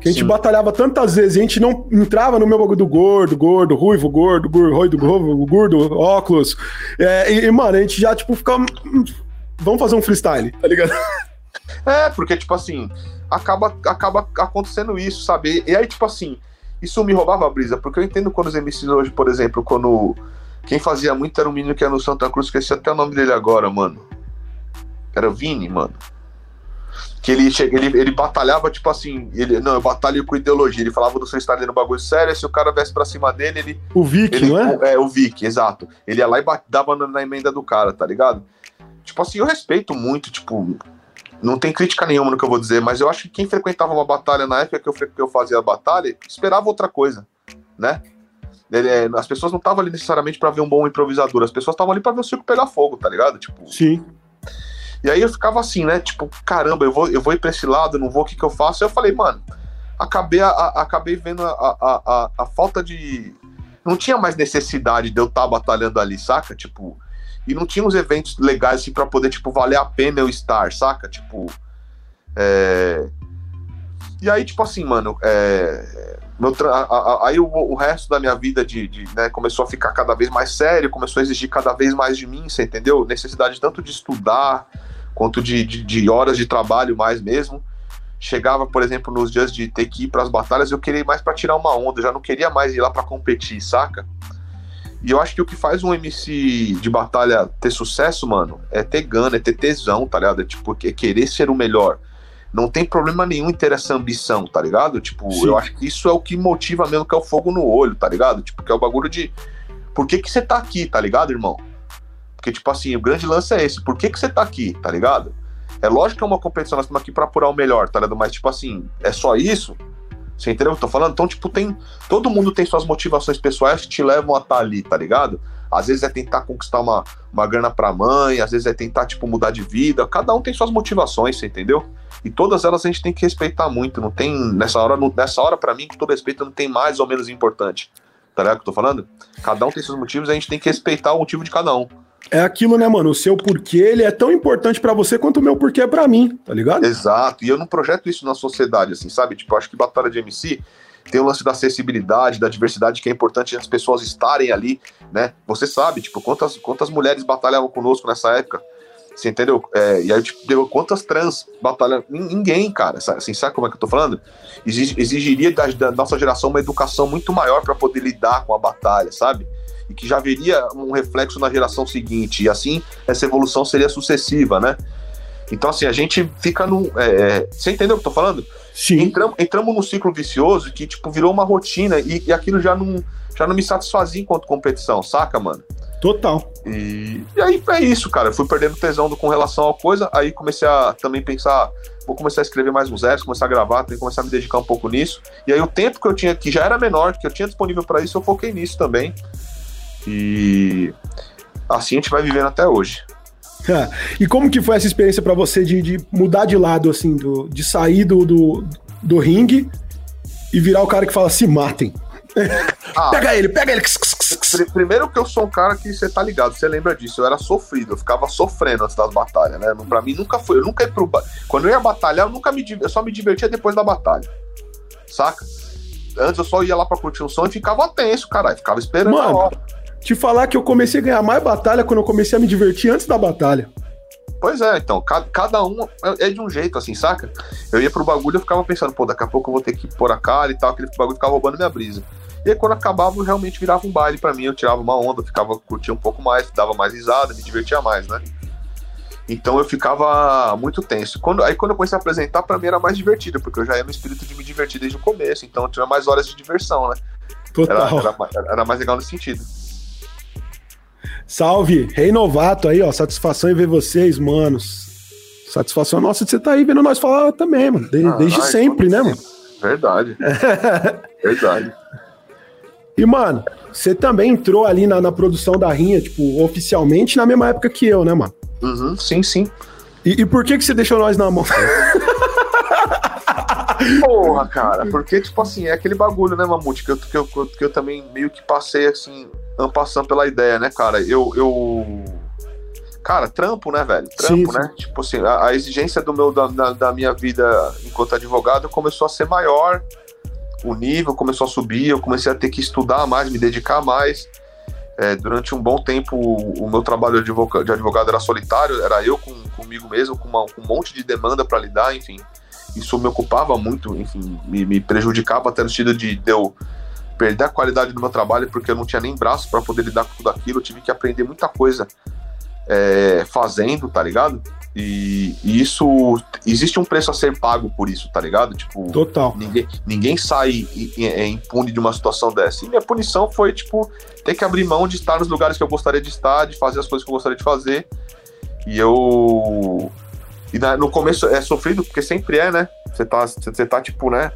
Que a gente Sim. batalhava tantas vezes, a gente não entrava no meu bagulho do gordo, gordo, ruivo, gordo, gordo, gordo, gordo óculos. É, e, e, mano, a gente já, tipo, ficava. Hum, vamos fazer um freestyle, tá ligado? É, porque, tipo assim, acaba, acaba acontecendo isso, sabe? E aí, tipo assim, isso me roubava a brisa, porque eu entendo quando os MCs hoje, por exemplo, quando. Quem fazia muito era um menino que era no Santa Cruz, esqueci até o nome dele agora, mano. Era o Vini, mano que ele, ele, ele batalhava, tipo assim, ele, não, eu batalho com ideologia. Ele falava do seu estar no bagulho sério, se o cara viesse pra cima dele, ele. O Vic, ele, não é? É, o Vic, exato. Ele ia lá e dava na, na, emenda do cara, tá ligado? Tipo assim, eu respeito muito, tipo. Não tem crítica nenhuma no que eu vou dizer, mas eu acho que quem frequentava uma batalha na época que eu, que eu fazia a batalha, esperava outra coisa, né? É, as pessoas não estavam ali necessariamente para ver um bom improvisador, as pessoas estavam ali para ver o circo pegar fogo, tá ligado? Tipo, Sim. E aí eu ficava assim, né? Tipo, caramba, eu vou, eu vou ir pra esse lado, não vou, o que, que eu faço? Aí eu falei, mano, acabei, a, a, acabei vendo a, a, a, falta de. Não tinha mais necessidade de eu estar tá batalhando ali, saca? Tipo. E não tinha uns eventos legais assim pra poder, tipo, valer a pena eu estar, saca? Tipo. É... E aí, tipo assim, mano, é... Tra... aí o, o, resto da minha vida de, de né, começou a ficar cada vez mais sério, começou a exigir cada vez mais de mim, você entendeu? Necessidade tanto de estudar, quanto de, de, de, horas de trabalho mais mesmo. Chegava, por exemplo, nos dias de ter que ir para as batalhas, eu queria ir mais para tirar uma onda, eu já não queria mais ir lá para competir, saca? E eu acho que o que faz um MC de batalha ter sucesso, mano, é ter gana, é ter tesão, tá ligado? É tipo, é querer ser o melhor. Não tem problema nenhum em ter essa ambição, tá ligado? Tipo, Sim. eu acho que isso é o que motiva mesmo, que é o fogo no olho, tá ligado? Tipo, que é o bagulho de. Por que que você tá aqui, tá ligado, irmão? Porque, tipo assim, o grande lance é esse. Por que, que você tá aqui, tá ligado? É lógico que é uma competição, nós estamos aqui pra apurar o melhor, tá ligado? Mas, tipo assim, é só isso? Você entendeu o que eu tô falando? Então, tipo, tem. Todo mundo tem suas motivações pessoais que te levam a estar tá ali, tá ligado? às vezes é tentar conquistar uma, uma grana pra mãe, às vezes é tentar, tipo, mudar de vida. Cada um tem suas motivações, você entendeu? E todas elas a gente tem que respeitar muito. Não tem, nessa hora, nessa hora para mim, com todo respeito, não tem mais ou menos importante. Tá ligado o que eu tô falando? Cada um tem seus motivos, a gente tem que respeitar o motivo de cada um. É aquilo, né, mano? O seu porquê, ele é tão importante para você quanto o meu porquê é pra mim, tá ligado? Exato. E eu não projeto isso na sociedade, assim, sabe? Tipo, acho que Batalha de MC tem o lance da acessibilidade, da diversidade, que é importante as pessoas estarem ali, né? Você sabe, tipo, quantas, quantas mulheres batalhavam conosco nessa época? Você entendeu? É, e aí, tipo, deu quantas trans batalham? Ninguém, cara. Assim, sabe como é que eu tô falando? Exigiria da, da nossa geração uma educação muito maior para poder lidar com a batalha, sabe? E que já veria um reflexo na geração seguinte. E assim, essa evolução seria sucessiva, né? Então, assim, a gente fica no. É, é você entendeu o que eu tô falando? Sim. Entramos, entramos num ciclo vicioso que, tipo, virou uma rotina e, e aquilo já não, já não me satisfazia enquanto competição, saca, mano? Total. E, e aí é isso, cara. Eu fui perdendo tesão com relação à coisa, aí comecei a também pensar, vou começar a escrever mais uns apps, começar a gravar, tenho que começar a me dedicar um pouco nisso. E aí o tempo que eu tinha, que já era menor, que eu tinha disponível para isso, eu foquei nisso também. E assim a gente vai vivendo até hoje. e como que foi essa experiência para você de, de, mudar de lado, assim, do, de sair do, do, do ringue e virar o cara que fala se matem? Ah, pega ele, pega ele. Primeiro que eu sou um cara que você tá ligado, você lembra disso. Eu era sofrido, eu ficava sofrendo antes das batalhas, né? Pra mim nunca foi. Eu nunca ia pro. Quando eu ia batalhar, eu nunca me eu só me divertia depois da batalha. Saca? Antes eu só ia lá pra curtir um som e ficava tenso, caralho. Ficava esperando Mano, a hora. Te falar que eu comecei a ganhar mais batalha quando eu comecei a me divertir antes da batalha. Pois é, então, cada, cada um é, de um jeito, assim, saca? Eu ia pro bagulho e ficava pensando, pô, daqui a pouco eu vou ter que pôr a cara e tal, aquele bagulho ficava roubando minha brisa. E aí, quando acabava, realmente virava um baile para mim. Eu tirava uma onda, ficava curtia um pouco mais, dava mais risada, me divertia mais, né? Então eu ficava muito tenso. Quando, aí quando eu comecei a apresentar, pra mim era mais divertido, porque eu já ia no espírito de me divertir desde o começo, então eu tinha mais horas de diversão, né? Total. Era, era, era mais legal nesse sentido. Salve, Rei Novato aí, ó. Satisfação em ver vocês, manos. Satisfação nossa de você estar tá aí vendo nós falar também, mano. De, ah, desde ai, sempre, né, mano? Verdade. Verdade. E, mano, você também entrou ali na, na, produção da Rinha, tipo, oficialmente na mesma época que eu, né, mano? Uhum, sim, sim. E, e por que que você deixou nós na mão? Porra, cara, porque, tipo assim, é aquele bagulho, né, Mamute, que eu, que eu, que eu também meio que passei, assim, passando pela ideia, né, cara? Eu, eu... Cara, trampo, né, velho? Trampo, sim, né? Sim. Tipo assim, a, a, exigência do meu, da, da, da minha vida enquanto advogado começou a ser maior, o nível começou a subir, eu comecei a ter que estudar mais, me dedicar mais. É, durante um bom tempo, o, meu trabalho de advogado, de advogado, era solitário, era eu com, comigo mesmo, com, uma, com um monte de demanda para lidar, enfim. Isso me ocupava muito, enfim, me, me prejudicava até no sentido de, de eu perder a qualidade do meu trabalho porque eu não tinha nem braço para poder lidar com tudo aquilo. Eu tive que aprender muita coisa é, fazendo, tá ligado? E, e, isso existe um preço a ser pago por isso, tá ligado? Tipo, total. Ninguém, ninguém sai é, impune de uma situação dessa. E minha punição foi, tipo, ter que abrir mão de estar nos lugares que eu gostaria de estar, de fazer as coisas que eu gostaria de fazer. E eu. E na, no começo é sofrido, porque sempre é, né? Você tá, você tá tipo, né?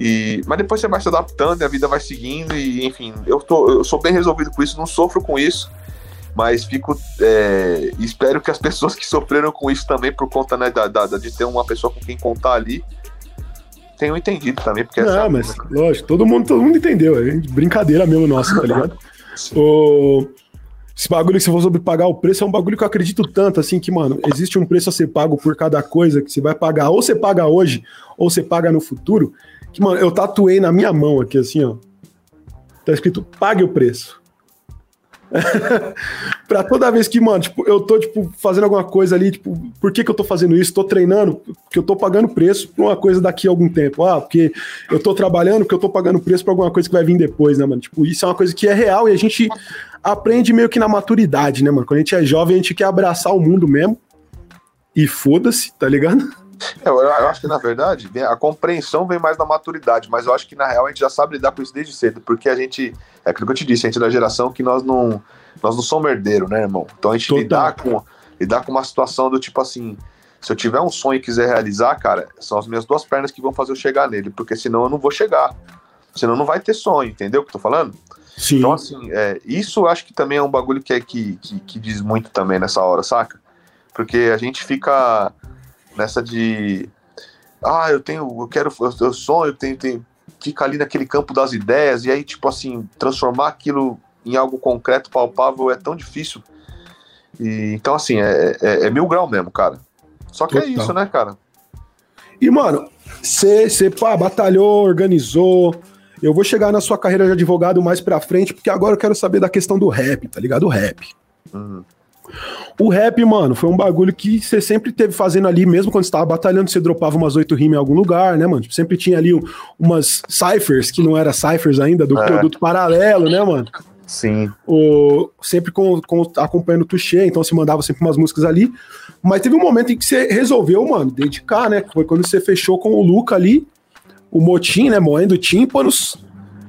E, mas depois você vai se adaptando e a vida vai seguindo, e enfim, eu, tô, eu sou bem resolvido com isso, não sofro com isso mas fico é, espero que as pessoas que sofreram com isso também por conta né, da, da, de ter uma pessoa com quem contar ali tenham entendido também porque não, mas lógico todo mundo todo mundo entendeu é brincadeira mesmo nossa tá ligado o esse bagulho que você falou sobre pagar o preço é um bagulho que eu acredito tanto, assim, que, mano, existe um preço a ser pago por cada coisa que você vai pagar. Ou você paga hoje, ou você paga no futuro. Que, mano, eu tatuei na minha mão aqui, assim, ó. Tá escrito, pague o preço. pra toda vez que, mano, tipo, eu tô, tipo, fazendo alguma coisa ali, tipo, por que que eu tô fazendo isso? Tô treinando, porque eu tô pagando preço pra uma coisa daqui a algum tempo. Ah, porque eu tô trabalhando, porque eu tô pagando preço pra alguma coisa que vai vir depois, né, mano? Tipo, isso é uma coisa que é real e a gente aprende meio que na maturidade, né, mano? Quando a gente é jovem, a gente quer abraçar o mundo mesmo. E foda-se, tá ligado? Eu, eu, acho que, na verdade, a compreensão vem mais da maturidade, mas eu acho que, na real, a gente já sabe lidar com isso desde cedo, porque a gente, é aquilo que eu te disse, a gente é da geração que nós não, nós não somos herdeiro, né, irmão? Então a gente lidar com, lidar com uma situação do tipo assim, se eu tiver um sonho e quiser realizar, cara, são as minhas duas pernas que vão fazer eu chegar nele, porque senão eu não vou chegar. Senão não vai ter sonho, entendeu o que eu tô falando? Sim. Então, assim, é, isso eu acho que também é um bagulho que, é, que, que, que diz muito também nessa hora, saca? Porque a gente fica nessa de. Ah, eu tenho. Eu quero. Eu, eu sonho, tenho, tenho. Fica ali naquele campo das ideias, e aí, tipo assim, transformar aquilo em algo concreto, palpável, é tão difícil. E, então, assim, é, é, é mil grau mesmo, cara. Só que é Total. é isso, né, cara? E, mano, você batalhou, organizou, eu vou chegar na sua carreira de advogado mais pra frente, porque agora eu quero saber da questão do rap, tá ligado? O rap. Uhum. O rap, mano, foi um bagulho que você sempre teve fazendo ali, mesmo quando você tava batalhando, você dropava umas oito rimas em algum lugar, né, mano? Sempre tinha ali umas ciphers, que não era ciphers ainda, do é. produto paralelo, né, mano? Sim. O, sempre com, com, acompanhando o Tuxê, então você mandava sempre umas músicas ali. Mas teve um momento em que você resolveu, mano, dedicar, né? Foi quando você fechou com o Luca ali o motim, né, moendo tímpanos.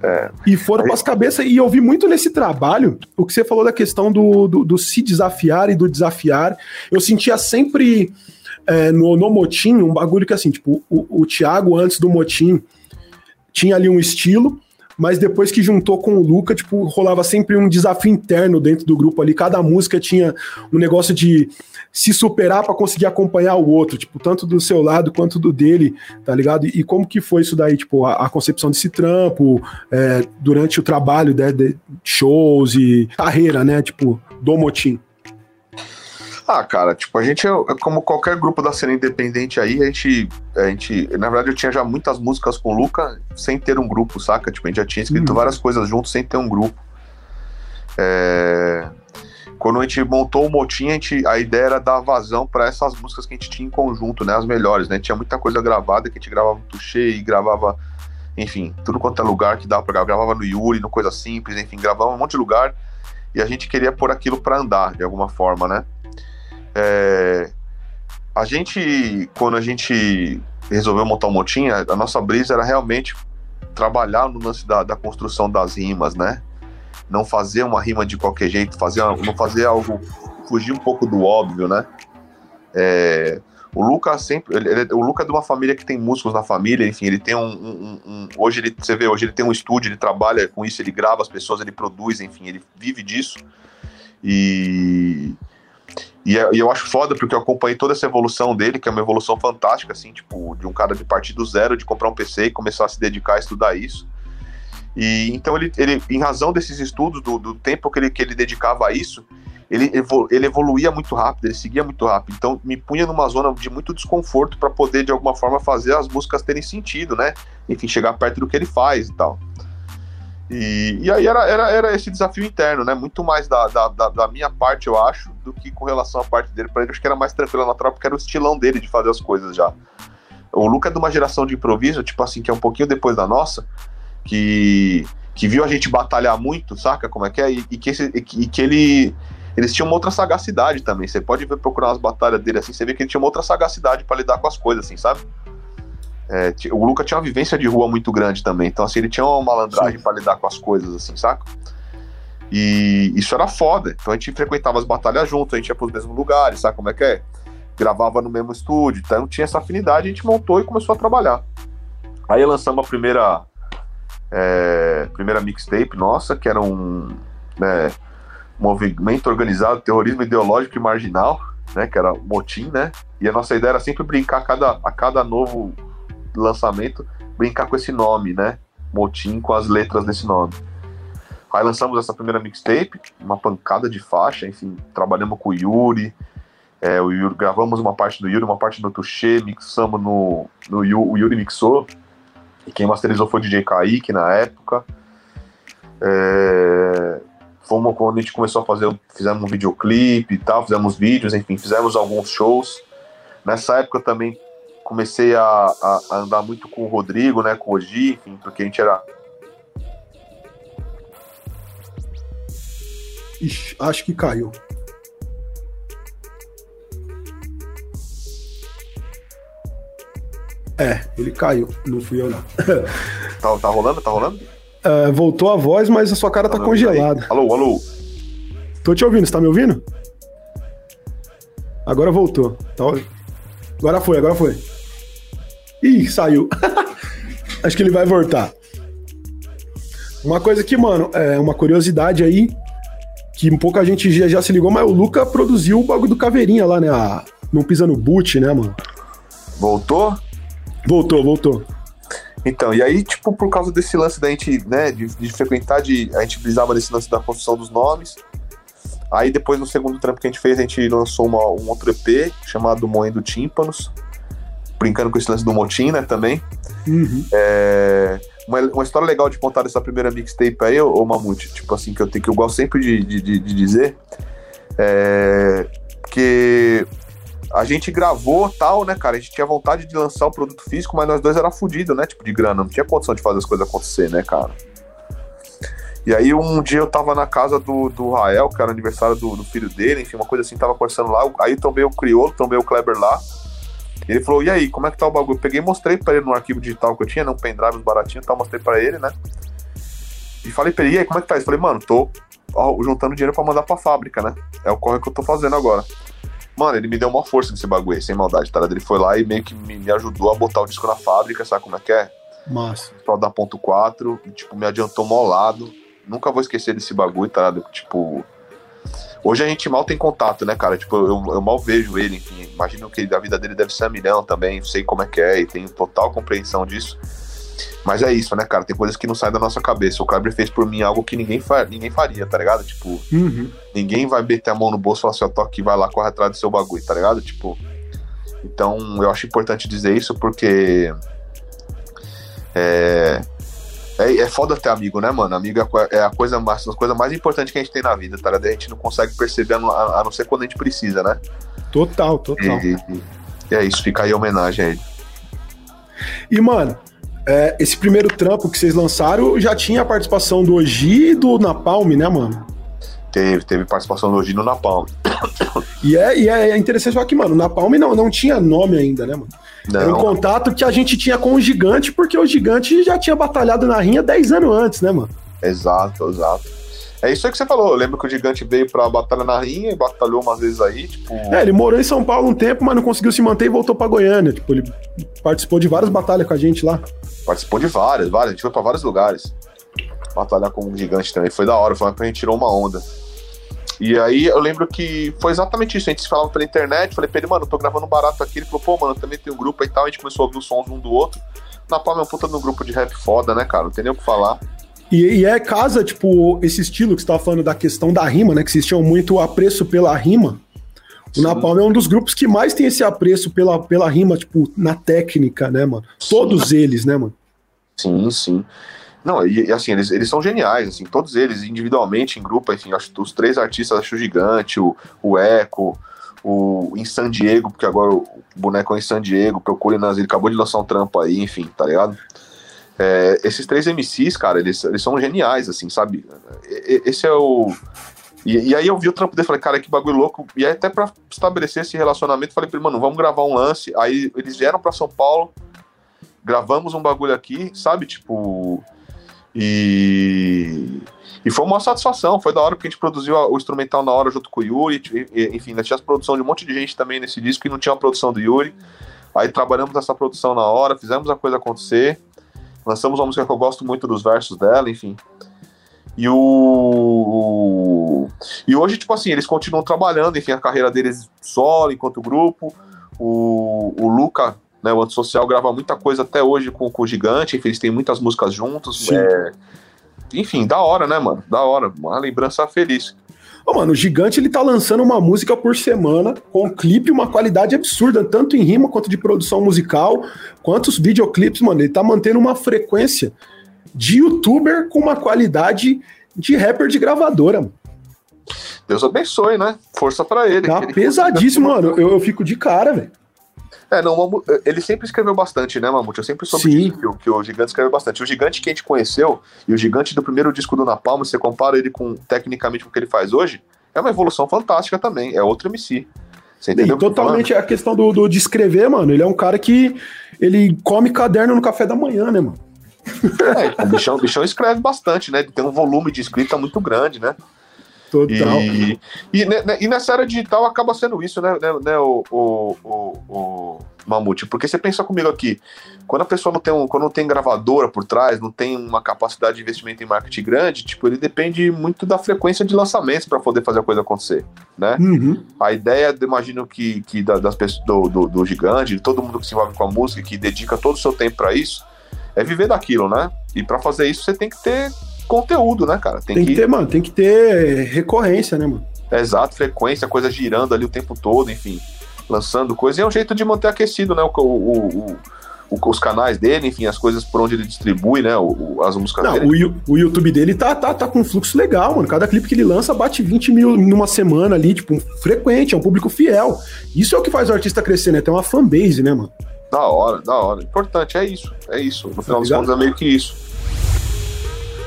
É. E foram para as cabeças, e eu vi muito nesse trabalho o que você falou da questão do, do, do se desafiar e do desafiar. Eu sentia sempre é, no, no motim um bagulho que, assim, tipo, o, o Thiago, antes do motim, tinha ali um estilo, mas depois que juntou com o Luca, tipo, rolava sempre um desafio interno dentro do grupo ali. Cada música tinha um negócio de se superar para conseguir acompanhar o outro, tipo, tanto do seu lado quanto do dele, tá ligado? E, como que foi isso daí, tipo, a, a concepção desse trampo, é, durante o trabalho né, de shows e carreira, né, tipo, do Motim? Ah, cara, tipo, a gente é, é como qualquer grupo da cena independente aí, a gente, a gente, na verdade eu tinha já muitas músicas com o Luca sem ter um grupo, saca? Tipo, a gente já tinha escrito hum. várias coisas juntos sem ter um grupo. É... Quando a gente montou o Motim, a, gente, a ideia era dar vazão para essas músicas que a gente tinha em conjunto, né? As melhores, né? Tinha muita coisa gravada que a gente gravava no Tuxê e gravava, enfim, tudo quanto é lugar que dava pra gravar. Gravava no Yuri, no Coisa Simples, enfim, gravava um monte de lugar e a gente queria pôr aquilo para andar de alguma forma, né? É, a gente, quando a gente resolveu montar o Motim, a, a nossa brisa era realmente trabalhar no lance da, da construção das rimas, né? Não fazer uma rima de qualquer jeito, fazer não fazer algo, fugir um pouco do óbvio, né? É, o Luca sempre, ele, ele, o Luca é de uma família que tem músicos na família, enfim, ele tem um, um, um, hoje ele, você vê, hoje ele tem um estúdio, ele trabalha com isso, ele grava as pessoas, ele produz, enfim, ele vive disso. E, é, e, eu acho foda porque eu acompanhei toda essa evolução dele, que é uma evolução fantástica, assim, tipo, de um cara de partir do zero, de comprar um PC e começar a se dedicar a estudar isso. E então ele, ele em razão desses estudos, do, do tempo que ele, que ele dedicava a isso, ele, ele evoluía muito rápido, ele seguia muito rápido. Então me punha numa zona de muito desconforto para poder de alguma forma fazer as músicas terem sentido, né? Enfim, chegar perto do que ele faz e tal. E, e aí era, era, era esse desafio interno, né? Muito mais da, da, da, da minha parte, eu acho, do que com relação à parte dele. Para ele, acho que era mais tranquilo, natural, porque era o estilão dele de fazer as coisas já. O Luca é de uma geração de improviso, tipo assim, que é um pouquinho depois da nossa, que, que viu a gente batalhar muito, saca como é que é? E, e que, esse, e, que ele. Eles tinham uma outra sagacidade também. Você pode ver, procurar umas batalhas dele assim, você vê que ele tinha uma outra sagacidade para lidar com as coisas, assim, sabe? É, o Luca tinha uma vivência de rua muito grande também. Então, assim, ele tinha uma malandragem para lidar com as coisas, assim, saca? E isso era foda. Então a gente frequentava as batalhas junto, a gente ia para os mesmos lugares, sabe como é que é? Gravava no mesmo estúdio, então tinha essa afinidade, a gente montou e começou a trabalhar. Aí lançamos a primeira é, primeira mixtape nossa, que era um né, movimento organizado, terrorismo ideológico e marginal, né, que era motim, né? E a nossa ideia era sempre brincar a cada, a cada novo lançamento, brincar com esse nome, né? Motim com as letras desse nome. Aí lançamos essa primeira mixtape, uma pancada de faixa, enfim, trabalhamos com o Yuri, é, o Yuri, gravamos uma parte do Yuri, uma parte do Tuxê, mixamos no, no o Yuri mixou, e quem masterizou foi o DJ Kaique na época. É, fomos quando a gente começou a fazer, fizemos um videoclipe e tal, fizemos vídeos, enfim, fizemos alguns shows. Nessa época também comecei a, a, a andar muito com o Rodrigo, né, com o Oji, enfim, porque a gente era Ixi, acho que caiu. É, ele caiu, não fui eu não. tá, tá rolando? Tá rolando? É, voltou a voz, mas a sua cara tá, tá congelada. Alô, alô. Tô te ouvindo, você tá me ouvindo? Agora voltou. Tá... Agora foi, agora foi. Ih, saiu. Acho que ele vai voltar. Uma coisa que, mano, é uma curiosidade aí, que pouca gente já, já se ligou, mas o Luca produziu o bagulho do Caveirinha lá, né? A, não pisa no boot, né, mano? Voltou? Voltou, voltou. Então, e aí, tipo, por causa desse lance da gente, né, de, de frequentar, de, a gente brisava nesse lance da construção dos nomes. Aí depois, no segundo trampo que a gente fez, a gente lançou uma, um outro EP chamado Moendo Tímpanos, brincando com esse lance do Motim, né, também. Uhum. É, uma, uma história legal de contar dessa primeira mixtape aí, ô, ô Mamute, tipo assim, que eu, tenho, que eu gosto sempre de, de, de, dizer, é que a gente gravou tal, né, cara? A gente tinha vontade de lançar o produto físico, mas nós dois era fudido, né? Tipo, de grana. Não tinha condição de fazer as coisas acontecer, né, cara? E aí um dia eu tava na casa do, do Rael, que era aniversário do, do filho dele, enfim, uma coisa assim, tava conversando lá. Aí também o Criolo, também o Kleber lá. Ele falou, e aí, como é que tá o bagulho? Eu peguei e mostrei pra ele no arquivo digital que eu tinha, num pendrive baratinho tal, mostrei pra ele, né? E falei pra ele, e aí, como é que tá isso? Falei, mano, tô ó, juntando dinheiro pra mandar pra fábrica, né? É o corre que eu tô fazendo agora. Mano, ele me deu uma força nesse bagulho sem maldade, tá? Ele foi lá e meio que me, me ajudou a botar o disco na fábrica, sabe como é que é? Massa. Pra dar ponto 4, e, tipo, me adiantou mó lado. Nunca vou esquecer desse bagulho, tá? Tipo. Hoje a gente mal tem contato, né, cara? Tipo, eu, eu mal vejo ele, enfim. Imagino que a vida dele deve ser a milhão também, sei como é que é e tenho total compreensão disso. Mas é isso, né, cara? Tem coisas que não saem da nossa cabeça. O Kleber fez por mim algo que ninguém, fa ninguém faria, tá ligado? Tipo, Uhum. ninguém vai meter a mão no bolso e falar assim, ó, tô aqui, vai lá, corre atrás do seu bagulho, tá ligado? Tipo. Então, eu acho importante dizer isso porque. É. É, é foda ter amigo, né, mano? Amigo é a é a coisa mais, a coisa mais importante que a gente tem na vida, tá ligado? A gente não consegue perceber a não, a- a não ser quando a gente precisa, né? Total, total. E, e- e é isso, fica aí a homenagem a ele. E, mano, é, esse primeiro trampo que vocês lançaram já tinha a participação do Oji e do Napalm, né, mano? Teve, teve participação do Gino Napalm. E é, e é interessante falar que, mano, o Napalm não, não tinha nome ainda, né, mano? Era um Não, contato que a gente tinha com o Gigante, porque o Gigante já tinha batalhado na rinha 10 anos antes, né, mano? exato, exato. É isso aí que você falou. Eu lembro que o Gigante veio pra batalha na rinha e batalhou umas vezes aí, tipo. É, ele morou em São Paulo um tempo, mas não conseguiu se manter e voltou pra Goiânia. Tipo, ele participou de várias batalhas com a gente lá. Participou de várias, várias. A gente foi pra vários lugares. Batalhar com um gigante também. Foi da hora, foi uma que a gente tirou uma onda. E aí eu lembro que foi exatamente isso. A gente se falava pela internet, falei pra ele, mano, tô gravando um barato aqui. Ele falou, pô, mano, também tem um grupo e tal. A gente começou a ouvir os sons um do outro. Na Palma é um puta no grupo de rap foda, né, cara? Não tem nem o que falar. E, e é casa, tipo, esse estilo que você tava falando da questão da rima, né? Que vocês tinham muito apreço pela rima. O Sim. Napalm é um dos grupos que mais tem esse apreço pela, pela rima, tipo, na técnica, né, mano? Todos eles, né, mano? Sim, sim. Não, e, e, assim, eles, eles são geniais, assim, todos eles, individualmente, em grupo, enfim, acho que os três artistas, acho o Gigante, o, o Eco, o em San Diego, porque agora o boneco é em San Diego, procure nas. Ele acabou de lançar um trampo aí, enfim, tá ligado? É, esses três MCs, cara, eles, eles são geniais, assim, sabe? E- e- Esse é o. E, e aí eu vi o trampo dele falei, cara, que bagulho louco. E aí até pra estabelecer esse relacionamento, falei pra ele, mano, vamos gravar um lance. Aí eles vieram pra São Paulo, gravamos um bagulho aqui, sabe? Tipo. E. E foi uma satisfação, foi da hora porque a gente produziu o instrumental na hora junto com o Yuri. enfim, nós tinha a produção de um monte de gente também nesse disco e não tinha a produção do Yuri. Aí trabalhamos essa produção na hora, fizemos a coisa acontecer. Lançamos uma música que eu gosto muito dos versos dela, enfim. E o. E hoje, tipo assim, eles continuam trabalhando, enfim, a carreira deles solo, enquanto grupo. O, o Luca, né, o antissocial, grava muita coisa até hoje com, com o Gigante, enfim, eles têm muitas músicas juntos. É, Enfim, da hora, né, mano? Da hora. Uma lembrança feliz. Ô, mano, o Gigante ele tá lançando uma música por semana, com um clipe uma qualidade absurda, tanto em rima quanto de produção musical, quanto os videoclipes, mano. Ele tá mantendo uma frequência de youtuber com uma qualidade de rapper de gravadora, mano. Deus abençoe, né? Força pra ele. Tá ele pesadíssimo, mano. Eu, eu fico de cara, velho. É, não, Mamu- ele sempre escreveu bastante, né, Mamute? Eu sempre soube Sim. que, o- que o Gigante escreveu bastante. O Gigante que a gente conheceu e o Gigante do primeiro disco do Napalm, você compara ele com, tecnicamente, com o que ele faz hoje, é uma evolução fantástica também. É outro MC. Você entendeu? E totalmente a questão do, do de escrever, mano. Ele é um cara que ele come caderno no café da manhã, né, mano? É, o bichão, o bichão escreve bastante, né? Ele tem um volume de escrita muito grande, né? Total. E, e, né, né, e, nessa era digital acaba sendo isso, né, né, né o, o, o, o, Mamute? Porque você pensa comigo aqui, quando a pessoa não tem, um, quando não tem gravadora por trás, não tem uma capacidade de investimento em marketing grande, tipo, ele depende muito da frequência de lançamentos para poder fazer a coisa acontecer, né? Uhum. A ideia, imagino que, que das pessoas do, do, do gigante, de todo mundo que se envolve com a música, que dedica todo o seu tempo para isso, é viver daquilo, né? E para fazer isso você tem que ter conteúdo, né, cara? Tem, tem que... que ter, mano, tem que ter recorrência, né, mano? Exato, frequência, coisa girando ali o tempo todo, enfim, lançando coisa. E é um jeito de manter aquecido, né, o, o, o, os canais dele, enfim, as coisas por onde ele distribui, né, as músicas Não, dele. O, o YouTube dele tá, tá, tá com um fluxo legal, mano. Cada clipe que ele lança bate 20 mil numa semana ali, tipo, frequente, é um público fiel. Isso é o que faz o artista crescer, né? Tem uma fanbase, né, mano? Da hora, da hora. Importante, é isso. É isso. No final tá dos contos é meio que isso.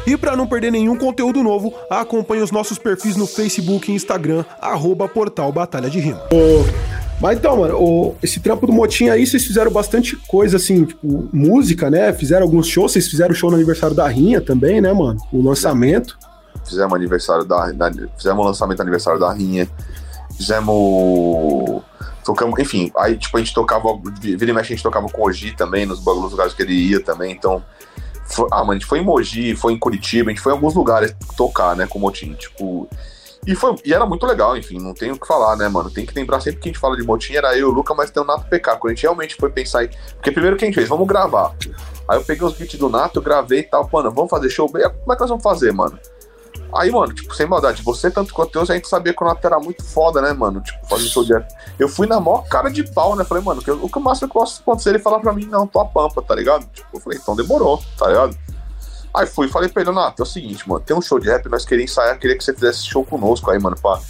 E para não perder nenhum conteúdo novo, acompanhe os nossos perfis no Facebook e Instagram, arroba Portal Batalha de Rima. Mas então, mano, o, esse trampo do Motinha aí, vocês fizeram bastante coisa, assim, tipo, música, né? Fizeram alguns shows, vocês fizeram show no aniversário da Rinha também, né, mano? O lançamento. Fizemos aniversário da, da fizemos o lançamento do aniversário da Rinha. Fizemos. Tocamos, enfim, aí tipo, a gente tocava, vira e mexe, a gente tocava com Oji também, nos, nos lugares que ele ia também, então foi, ah, mano, a gente foi em Mogi, foi em Curitiba, a gente foi em alguns lugares tocar, né, com o Motim, tipo. E, foi, e era muito legal, enfim, não tem o que falar, né, mano? Tem que lembrar sempre que a gente fala de Motim, era eu, o Luca, mas tem o Nato PK. Quando a gente realmente foi pensar em. Porque primeiro que a gente fez, vamos gravar. Aí eu peguei os beats do Nato, gravei e tal, mano, vamos fazer show. Como é que nós vamos fazer, mano? Aí, mano, tipo, sem maldade, você tanto quanto eu, a gente sabia que o Nato era muito foda, né, mano? Tipo, fazer show de Eu fui na maior cara de pau, né? Falei, mano, o que o máximo que posso acontecer ele falar pra mim, não, tô a pampa, tá ligado? Tipo, eu falei, então demorou, tá ligado? Aí fui e falei pra ele, Nato, é o seguinte, mano, tem um show de rap, nós queríamos ensaiar, queria que você fizesse show conosco aí, mano, pra...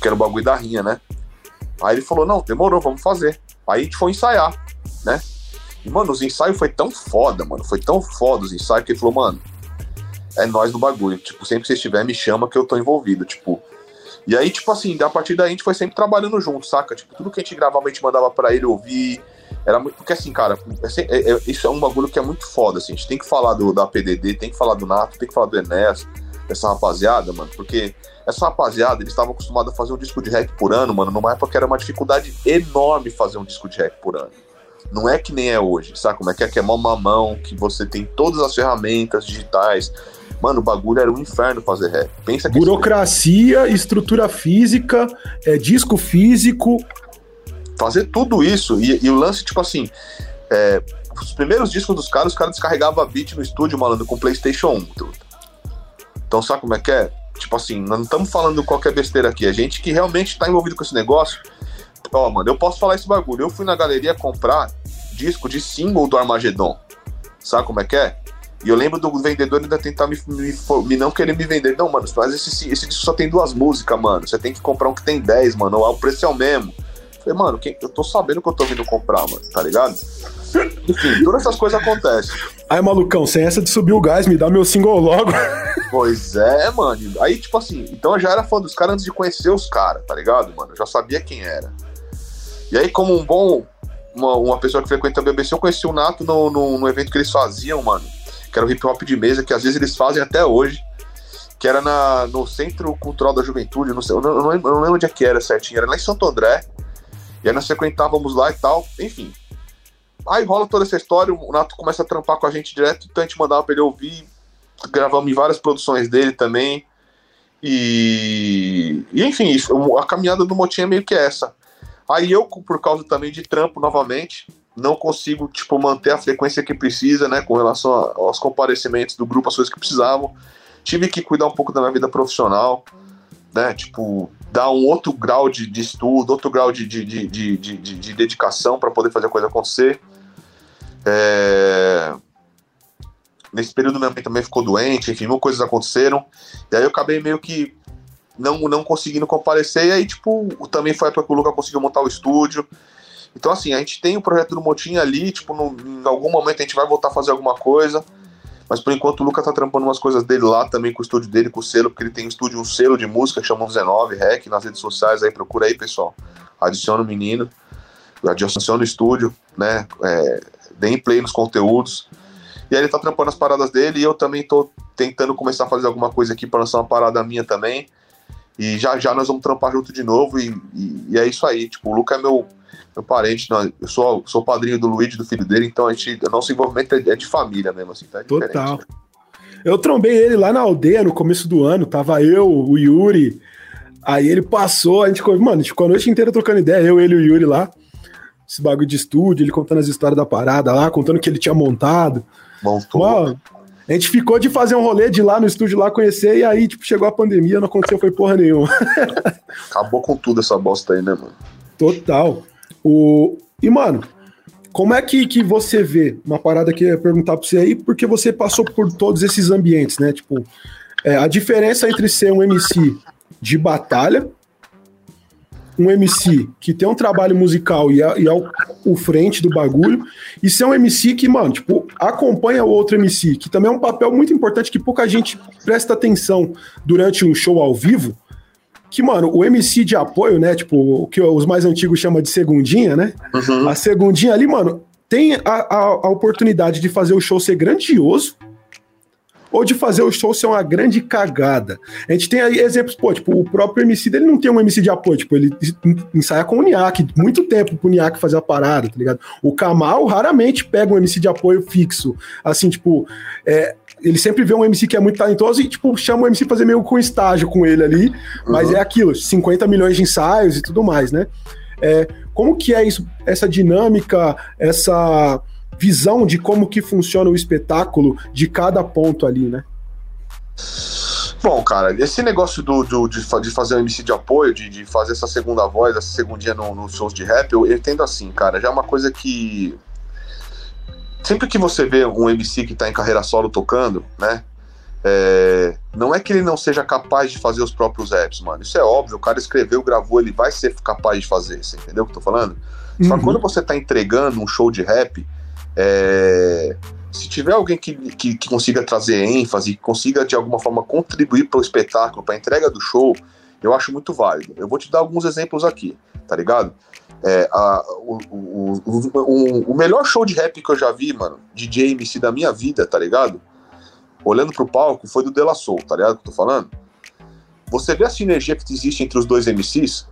que era o bagulho da rinha, né? Aí ele falou, não, demorou, vamos fazer. Aí a gente foi ensaiar, né? E, mano, os ensaios foi tão foda, mano, foi tão foda os ensaios que ele falou, mano, é nós no bagulho. Tipo, sempre que você estiver, me chama que eu tô envolvido, tipo. E aí, tipo assim, a partir daí a gente foi sempre trabalhando junto, saca? Tipo, tudo que a gente gravava, a gente mandava pra ele ouvir, era muito. Porque assim, cara, é, é, isso é um bagulho que é muito foda, assim. A gente tem que falar do, da PDD, tem que falar do Nato, tem que falar do Enéas, dessa rapaziada, mano. Porque essa rapaziada, eles estavam acostumados a fazer um disco de rap por ano, mano, numa época que era uma dificuldade enorme fazer um disco de rap por ano. Não é que nem é hoje, sabe? Como é que é que é mão mamão, que você tem todas as ferramentas digitais. Mano, o bagulho era um inferno fazer rap. Pensa que Burocracia, estrutura física, é, disco físico, fazer tudo isso. E, e o lance, tipo assim, é, os primeiros discos dos caras, os caras descarregavam a beat no estúdio, malandro, com PlayStation 1. Então, sabe como é que é? Tipo assim, nós não estamos falando qualquer besteira aqui. A gente que realmente está envolvido com esse negócio. Ó, mano, eu posso falar esse bagulho. Eu fui na galeria comprar disco de single do Armagedon. Sabe como é que é? E eu lembro do vendedor ainda tentar me, me, me, não querer me vender. Não, mano, mas esse, esse disco só tem duas músicas, mano. Você tem que comprar um que tem dez, mano. O preço é o mesmo. Falei, mano, quem, eu tô sabendo que eu tô vindo comprar, mano, tá ligado? Enfim, todas essas coisas acontecem. Aí, malucão, sem essa de subir o gás, me dá meu single logo. Pois é, mano. Aí, tipo assim, então eu já era fã dos caras antes de conhecer os caras, tá ligado, mano? Eu já sabia quem era. E aí, como um bom. Uma, uma pessoa que frequenta a BBC, eu conheci o Nato no, no, no evento que eles faziam, mano. Que era o hip hop de mesa, que às vezes eles fazem até hoje que era na, no Centro Cultural da Juventude, não sei, eu não, eu não, lembro, onde é que era certinho, era lá em Santo André. E aí nós frequentávamos lá e tal, enfim. Aí rola toda essa história, o Nato começa a trampar com a gente direto, então a gente mandava pra ele ouvir, gravamos em várias produções dele também. E, e enfim, isso, a caminhada do Motinha é meio que essa. Aí eu, por causa também de trampo novamente, não consigo tipo manter a frequência que precisa, né, com relação aos comparecimentos do grupo, as coisas que precisavam. Tive que cuidar um pouco da minha vida profissional, né, tipo, dar um outro grau de, de estudo, outro grau de, de, de, de, de, de dedicação para poder fazer a coisa acontecer. É... Nesse período minha mãe também ficou doente, enfim, mil coisas aconteceram. E aí eu acabei meio que não, não conseguindo comparecer. E aí, tipo, também foi a época que o Luca conseguiu montar o estúdio. Então, assim, a gente tem o projeto do Motim ali, tipo, no, em algum momento a gente vai voltar a fazer alguma coisa. Mas por enquanto o Luca tá trampando umas coisas dele lá também com o estúdio dele, com o selo, porque ele tem um estúdio, um selo de música que chama 19 Rec nas redes sociais, aí procura aí, pessoal. Adiciona o menino, adiciona o estúdio, né? É, deem play nos conteúdos. E aí ele tá trampando as paradas dele e eu também tô tentando começar a fazer alguma coisa aqui para lançar uma parada minha também. E já já nós vamos trampar junto de novo. E, e, e é isso aí. Tipo, o Luca é meu, meu parente. Não, eu sou, sou padrinho do Luigi, do filho dele. Então a gente, nosso envolvimento é, é de família mesmo. Assim, tá Total. Né? Eu trombei ele lá na aldeia no começo do ano. Tava eu, o Yuri. Aí ele passou, a gente ficou, mano, a gente ficou a noite inteira trocando ideia, eu, ele e o Yuri lá. Esse bagulho de estúdio, ele contando as histórias da parada lá, contando o que ele tinha montado. Montou. Mano, a gente ficou de fazer um rolê de lá no estúdio lá conhecer, e aí, tipo, chegou a pandemia, não aconteceu, foi porra nenhuma. Acabou com tudo essa bosta aí, né, mano? Total. O... E, mano, como é que, que você vê uma parada que eu ia perguntar pra você aí, porque você passou por todos esses ambientes, né? Tipo, é, a diferença entre ser um MC de batalha, um MC que tem um trabalho musical e é, e é o, o, frente do bagulho, e ser um MC que, mano, tipo, acompanha o outro MC, que também é um papel muito importante que pouca gente presta atenção durante um show ao vivo. Que, mano, o MC de apoio, né? Tipo, o que os mais antigos chamam de segundinha, né? Uhum. A segundinha ali, mano, tem a, a, a oportunidade de fazer o show ser grandioso ou de fazer o show ser uma grande cagada. A gente tem aí exemplos, pô, tipo, o próprio MC dele não tem um MC de apoio, tipo, ele ensaia com o Niak, muito tempo pro Niak fazer a parada, tá ligado? O Kamal raramente pega um MC de apoio fixo, assim, tipo, é, ele sempre vê um MC que é muito talentoso e, tipo, chama o MC fazer meio com estágio com ele ali, mas uhum. é aquilo, 50 milhões de ensaios e tudo mais, né? É, como que é isso, essa dinâmica, essa visão de como que funciona o espetáculo de cada ponto ali, né? Bom, cara, esse negócio do, do de, de, fazer um MC de apoio, de, de, fazer essa segunda voz, essa segundinha nos no shows de rap, eu, eu entendo assim, cara, já é uma coisa que. Sempre que você vê um MC que tá em carreira solo tocando, né? É, não é que ele não seja capaz de fazer os próprios raps, mano. Isso é óbvio, o cara escreveu, gravou, ele vai ser capaz de fazer, você entendeu o que eu tô falando? Uhum. Só que quando você tá entregando um show de rap, é, se tiver alguém que, que, que, consiga trazer ênfase, que consiga de alguma forma contribuir para o espetáculo, para a entrega do show, eu acho muito válido. Eu vou te dar alguns exemplos aqui, tá ligado? É, a, o, o, o, o, melhor show de rap que eu já vi, mano, DJ MC da minha vida, tá ligado? Olhando pro palco, foi do Dela Soul, tá ligado? Que eu tô falando? Você vê a sinergia que existe entre os dois MCs?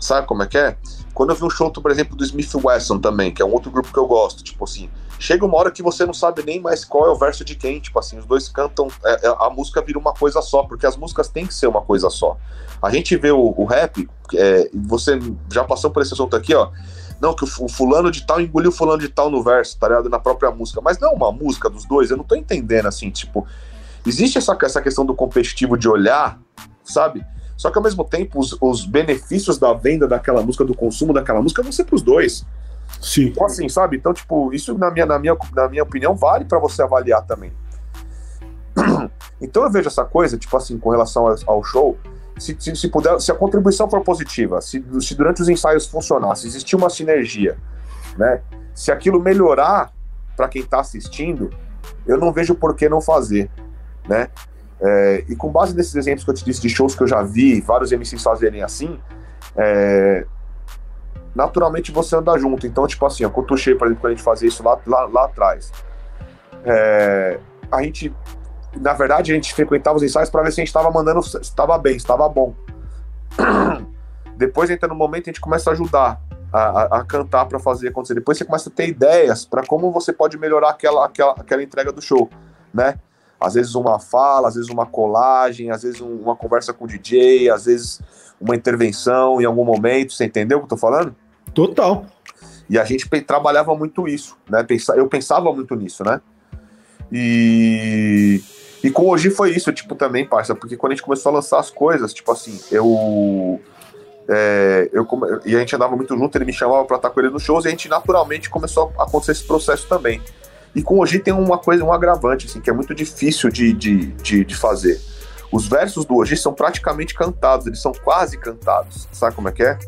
Sabe como é que é? Quando eu vi um show, por exemplo, do Smith Wesson também, que é um outro grupo que eu gosto, tipo assim, chega uma hora que você não sabe nem mais qual é o verso de quem, tipo assim, os dois cantam, é, é, a música vira uma coisa só, porque as músicas têm que ser uma coisa só. A gente vê o, o rap, é, você já passou por esse assunto aqui, ó, não, que o fulano de tal engoliu fulano de tal no verso, tá ligado? Na própria música, mas não é uma música dos dois, eu não tô entendendo, assim, tipo, existe essa, essa questão do competitivo de olhar, sabe? Só que ao mesmo tempo, os, os benefícios da venda daquela música, do consumo daquela música, vão ser pros dois. Sim. Então, assim, sabe? Então, tipo, isso, na minha, na minha, na minha opinião, vale para você avaliar também. Então eu vejo essa coisa, tipo assim, com relação ao show, se, se, se, puder, se a contribuição for positiva, se, se durante os ensaios funcionar, se existir uma sinergia, né? Se aquilo melhorar para quem está assistindo, eu não vejo por que não fazer, né? É, e com base nesses exemplos que eu te disse de shows que eu já vi, vários MCs fazerem assim, é, naturalmente você anda junto. Então, tipo assim, a Cotuchê, por exemplo, quando a gente fazia isso lá, lá, lá atrás, é, a gente, na verdade, a gente frequentava os ensaios para ver se a gente estava mandando, estava bem, estava bom. Depois entra no momento a gente começa a ajudar a, a, a cantar para fazer acontecer. Depois você começa a ter ideias para como você pode melhorar aquela, aquela, aquela entrega do show, né? Às vezes uma fala, às vezes uma colagem, às vezes um, uma conversa com o DJ, às vezes uma intervenção em algum momento, você entendeu o que eu tô falando? Total. E a gente trabalhava muito isso, né? Eu pensava muito nisso, né? E, e com hoje foi isso, tipo, também, parça, porque quando a gente começou a lançar as coisas, tipo assim, eu. É, eu e a gente andava muito junto, ele me chamava pra estar com ele nos shows, e a gente naturalmente começou a acontecer esse processo também. E com Oji tem uma coisa, um agravante, assim, que é muito difícil de, de, de, de fazer. Os versos do Oji são praticamente cantados, eles são quase cantados. Sabe como é que é?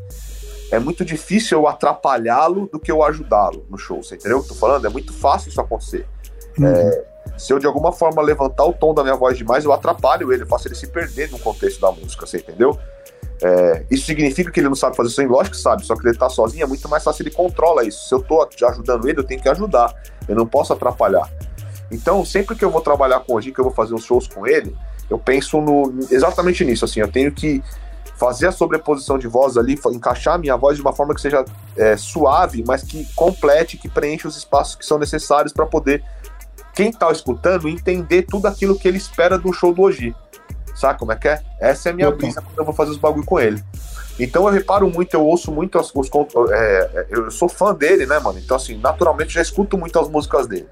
É muito difícil eu atrapalhá-lo do que eu ajudá-lo no show. Você entendeu o que eu tô falando? É muito fácil isso acontecer. Uhum. É, se eu de alguma forma levantar o tom da minha voz demais, eu atrapalho ele, eu faço ele se perder no contexto da música, você entendeu? É, isso significa que ele não sabe fazer isso? Lógico que sabe, só que ele tá sozinho, é muito mais fácil, ele controla isso. Se eu tô ajudando ele, eu tenho que ajudar. Eu não posso atrapalhar. Então, sempre que eu vou trabalhar com o Oji, que eu vou fazer uns shows com ele, eu penso no, exatamente nisso, assim, eu tenho que fazer a sobreposição de voz ali, encaixar a minha voz de uma forma que seja é, suave, mas que complete, que preencha os espaços que são necessários para poder quem tá escutando entender tudo aquilo que ele espera do show do Oji. Sabe como é que é? Essa é a minha brisa quando eu vou fazer os bagulho com ele. Então eu reparo muito, eu ouço muito os, os é, eu sou fã dele, né, mano? Então assim, naturalmente já escuto muito as músicas dele.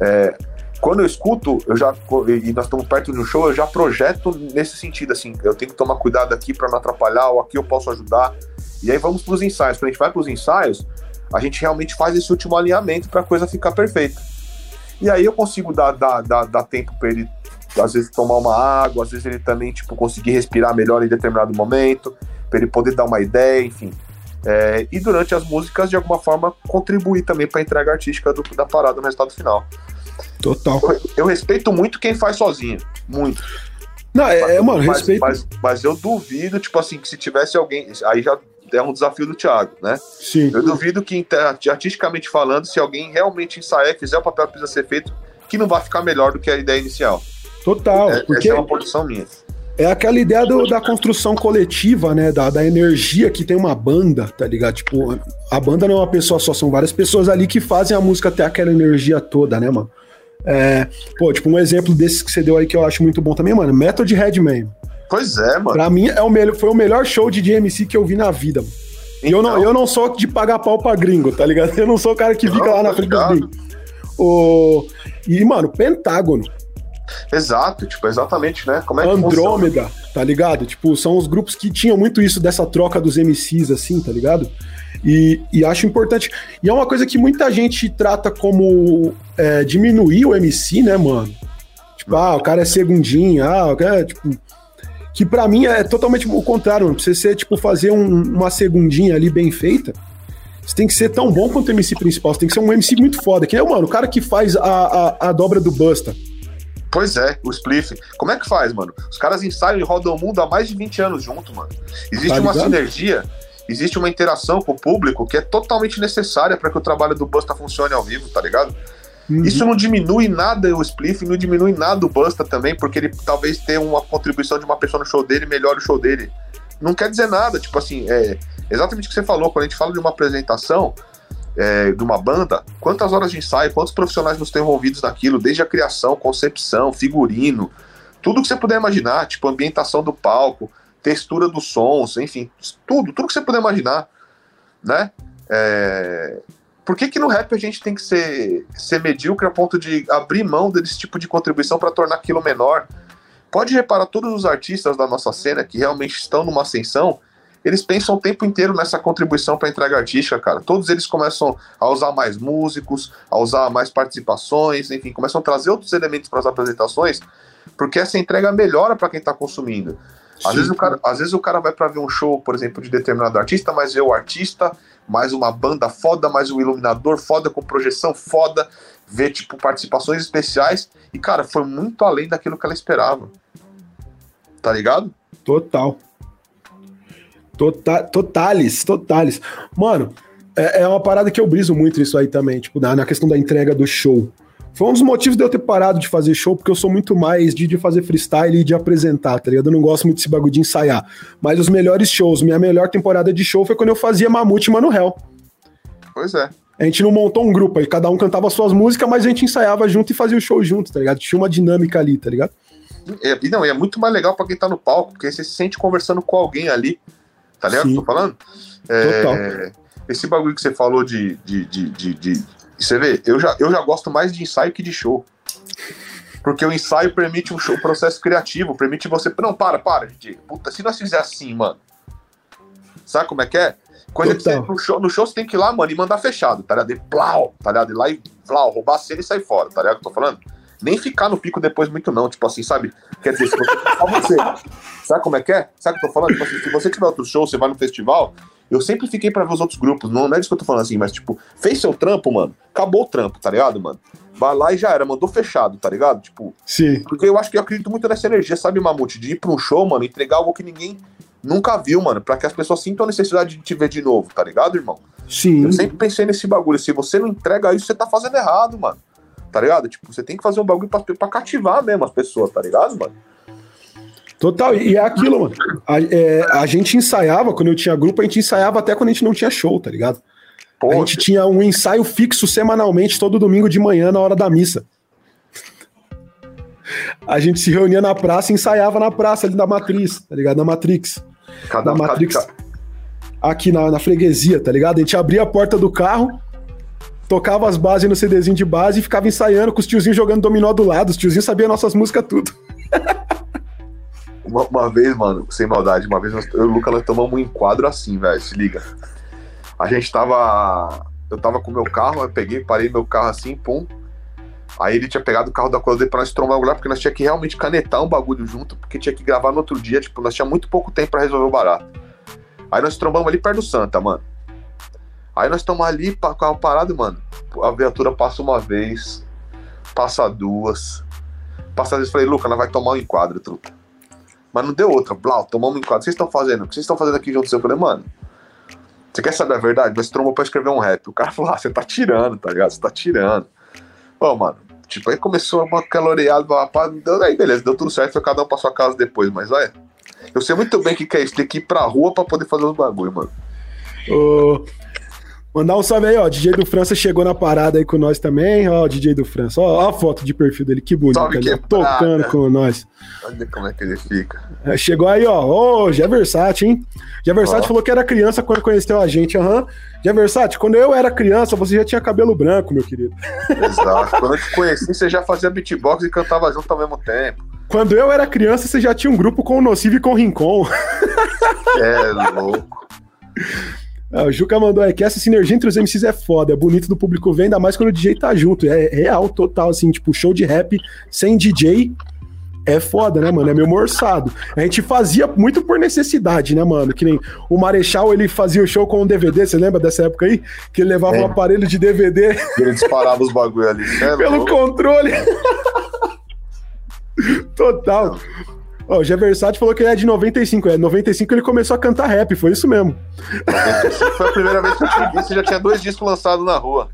É, quando eu escuto, eu já e nós estamos perto de um show, eu já projeto nesse sentido assim, eu tenho que tomar cuidado aqui para não atrapalhar, ou aqui eu posso ajudar. E aí vamos para os ensaios. Quando a gente vai para os ensaios, a gente realmente faz esse último alinhamento para a coisa ficar perfeita. E aí eu consigo dar, dar, dar, dar tempo para ele, às vezes, tomar uma água, às vezes ele também, tipo, conseguir respirar melhor em determinado momento, para ele poder dar uma ideia, enfim. É, e durante as músicas, de alguma forma, contribuir também para a entrega artística do, da parada no resultado final. Total. Eu, eu, respeito muito quem faz sozinho. Muito. Não, é, mas, é mano, mas, respeito. Mas, mas, eu duvido, tipo assim, que se tivesse alguém. Aí já é um desafio do Thiago, né? Sim. Eu duvido que, artisticamente falando, se alguém realmente ensaiar e fizer o papel que precisa ser feito, que não vai ficar melhor do que a ideia inicial. Total. É, porque é uma posição minha. É aquela ideia do, da construção coletiva, né? Da, da energia que tem uma banda, tá ligado? Tipo, a banda não é uma pessoa só, são várias pessoas ali que fazem a música ter aquela energia toda, né, mano? É, pô, tipo, um exemplo desses que você deu aí que eu acho muito bom também, mano, Method Redman. Pois é, mano. Pra mim, é o melhor, foi o melhor show de DMC que eu vi na vida, mano. Então... E eu não, então. eu não sou de pagar pau pra gringo, tá ligado? Eu não sou o cara que fica não, lá na frente dos gringos. O... E, mano, Pentágono. Exato, tipo, exatamente, né? Como é Andrômeda, tá ligado? Tipo, são os grupos que tinham muito isso dessa troca dos MCs, assim, tá ligado? E, e acho importante. E é uma coisa que muita gente trata como é, diminuir o MC, né, mano? Tipo, ah, o cara é segundinho, ah, o cara é, tipo. Que para mim é totalmente o contrário, mano. Pra você ser, tipo, fazer um, uma segundinha ali bem feita, você tem que ser tão bom quanto o MC principal. Você tem que ser um MC muito foda. Que é, mano, o cara que faz a, a, a dobra do Busta. Pois é, o Spliff. Como é que faz, mano? Os caras ensaiam e rodam o mundo há mais de 20 anos junto, mano. Existe tá uma sinergia existe uma interação com o público que é totalmente necessária para que o trabalho do Busta funcione ao vivo, tá ligado? Uhum. Isso não diminui nada o Spliff, não diminui nada o Busta também, porque ele talvez tenha uma contribuição de uma pessoa no show dele, melhore o show dele. Não quer dizer nada, tipo assim, é exatamente o que você falou, quando a gente fala de uma apresentação é, de uma banda, quantas horas de ensaio, quantos profissionais nos estão envolvidos naquilo, desde a criação, concepção, figurino, tudo que você puder imaginar, tipo ambientação do palco, textura dos sons, enfim, tudo, tudo que você puder imaginar, né? É... Por que, que no rap a gente tem que ser, ser medíocre a ponto de abrir mão desse tipo de contribuição para tornar aquilo menor? Pode reparar, todos os artistas da nossa cena que realmente estão numa ascensão, eles pensam o tempo inteiro nessa contribuição para entrega artística, cara. Todos eles começam a usar mais músicos, a usar mais participações, enfim, começam a trazer outros elementos para as apresentações, porque essa entrega melhora para quem está consumindo. Às vezes, o cara, às vezes o cara vai para ver um show, por exemplo, de determinado artista, mas vê o artista, mais uma banda foda, mais um iluminador foda, com projeção foda, vê, tipo, participações especiais. E, cara, foi muito além daquilo que ela esperava. Tá ligado? Total. Total, totales, totales. Mano, é, é uma parada que eu briso muito isso aí também, tipo, na, na questão da entrega do show. Foi um dos motivos de eu ter parado de fazer show, porque eu sou muito mais de, de fazer freestyle e de apresentar, tá ligado? Eu não gosto muito desse bagulho de ensaiar. Mas os melhores shows, minha melhor temporada de show foi quando eu fazia Mamute e Mano Hell. Pois é. A gente não montou um grupo aí, cada um cantava suas músicas, mas a gente ensaiava junto e fazia o show junto, tá ligado? Tinha uma dinâmica ali, tá ligado? É, e não, é muito mais legal pra quem tá no palco, porque você se sente conversando com alguém ali, tá ligado? Sim. Tô falando? É, Total. Esse bagulho que você falou de, de, de, de, de você vê, eu já, eu já gosto mais de ensaio que de show. Porque o ensaio permite um show, processo criativo, permite você. Não, para, para, gente. Puta, se nós fizer assim, mano. Sabe como é que é? Coisa que você, no, show, no show você tem que ir lá, mano, e mandar fechado, tá ligado? E plau, tá ligado? E lá e plau, roubar a cena e sair fora, tá ligado? Que eu tô falando? Nem ficar no pico depois muito, não. Tipo assim, sabe? Quer dizer, se você. Só você. Sabe como é que é? Sabe o que eu tô falando? Tipo assim, se você tiver outro show, você vai no festival, eu sempre fiquei para ver os outros grupos. Não, não é isso que eu tô falando assim, mas tipo, fez seu trampo, mano. Acabou o trampo, tá ligado, mano? Vai lá e já era, mandou fechado, tá ligado? Tipo, Sim. Porque eu acho que eu acredito muito nessa energia, sabe, Mamute? De ir pra um show, mano, entregar algo que ninguém nunca viu, mano, para que as pessoas sintam a necessidade de te ver de novo, tá ligado, irmão? Sim. Eu sempre pensei nesse bagulho. Se você não entrega isso, você tá fazendo errado, mano. Tá ligado? Tipo, você tem que fazer um bagulho pra, pra cativar mesmo as pessoas, tá ligado, mano? Total, e é aquilo, mano. A, é, a gente ensaiava, quando eu tinha grupo, a gente ensaiava até quando a gente não tinha show, tá ligado? A gente tinha um ensaio fixo semanalmente, todo domingo de manhã, na hora da missa. A gente se reunia na praça e ensaiava na praça ali da Matriz, tá ligado? Na Matrix. Cada, da Matrix. Cada... Aqui na, na freguesia, tá ligado? A gente abria a porta do carro, tocava as bases no CDzinho de base e ficava ensaiando com os tiozinhos jogando dominó do lado. Os tiozinhos sabiam nossas músicas tudo. Uma, uma, vez, mano, sem maldade, uma vez eu e o Luca nós tomamos um enquadro assim, velho, se liga. A gente tava. Eu tava com meu carro, eu peguei, parei meu carro assim, pum. Aí ele tinha pegado o carro da coisa dele pra nós trombar lá, porque nós tinha que realmente canetar um bagulho junto, porque tinha que gravar no outro dia, tipo, nós tinha muito pouco tempo para resolver o barato. Aí nós trombamos ali perto do Santa, mano. Aí nós estamos ali com a parado, mano. A viatura passa uma vez, passa duas, passa vezes. Falei, Luca, nós vai tomar um enquadro, truta. Mas não deu outra. Blau, tomamos um enquadro. Vocês estão fazendo? O que vocês estão fazendo aqui junto? Eu falei, mano, você quer saber a verdade? Nós trombou pra escrever um rap. O cara falou, ah, você tá tirando, tá ligado? Você tá tirando. Ô, mano, tipo, aí começou uma caloreada, aí beleza, deu tudo certo, foi cada um pra sua casa depois, mas olha, eu sei muito bem o que, que é isso, tem que ir pra rua pra poder fazer os bagulho, mano. Ô, Mandar um salve aí, ó. DJ do França chegou na parada aí com nós também. Ó, DJ do França. Ó, ó a foto de perfil dele, que bonito. Salve que tocando com nós. Olha como é que ele fica. É, chegou aí, ó. Ô, oh, Versace, hein? Versace falou que era criança quando conheceu a gente. Aham. Uhum. Versace, quando eu era criança, você já tinha cabelo branco, meu querido. Exato. Quando eu te conheci, você já fazia beatbox e cantava junto ao mesmo tempo. Quando eu era criança, você já tinha um grupo com o Nocivo e com o Rincon. É louco. Ah, o Juca mandou é que essa sinergia entre os MCs é foda, é bonito do público ver, ainda mais quando o DJ tá junto. É real, total, assim, tipo, show de rap sem DJ é foda, né, mano? É meio morçado. A gente fazia muito por necessidade, né, mano? Que nem o Marechal, ele fazia o show com um DVD, você lembra dessa época aí? Que ele levava é. um aparelho de DVD. Ele disparava os bagulho ali. É Pelo louco. controle. Total. Ó, o Geversat falou que ele é de 95. É, 95 ele começou a cantar rap, foi isso mesmo. 95 foi a primeira vez que eu te vi, você já tinha dois discos lançados na rua.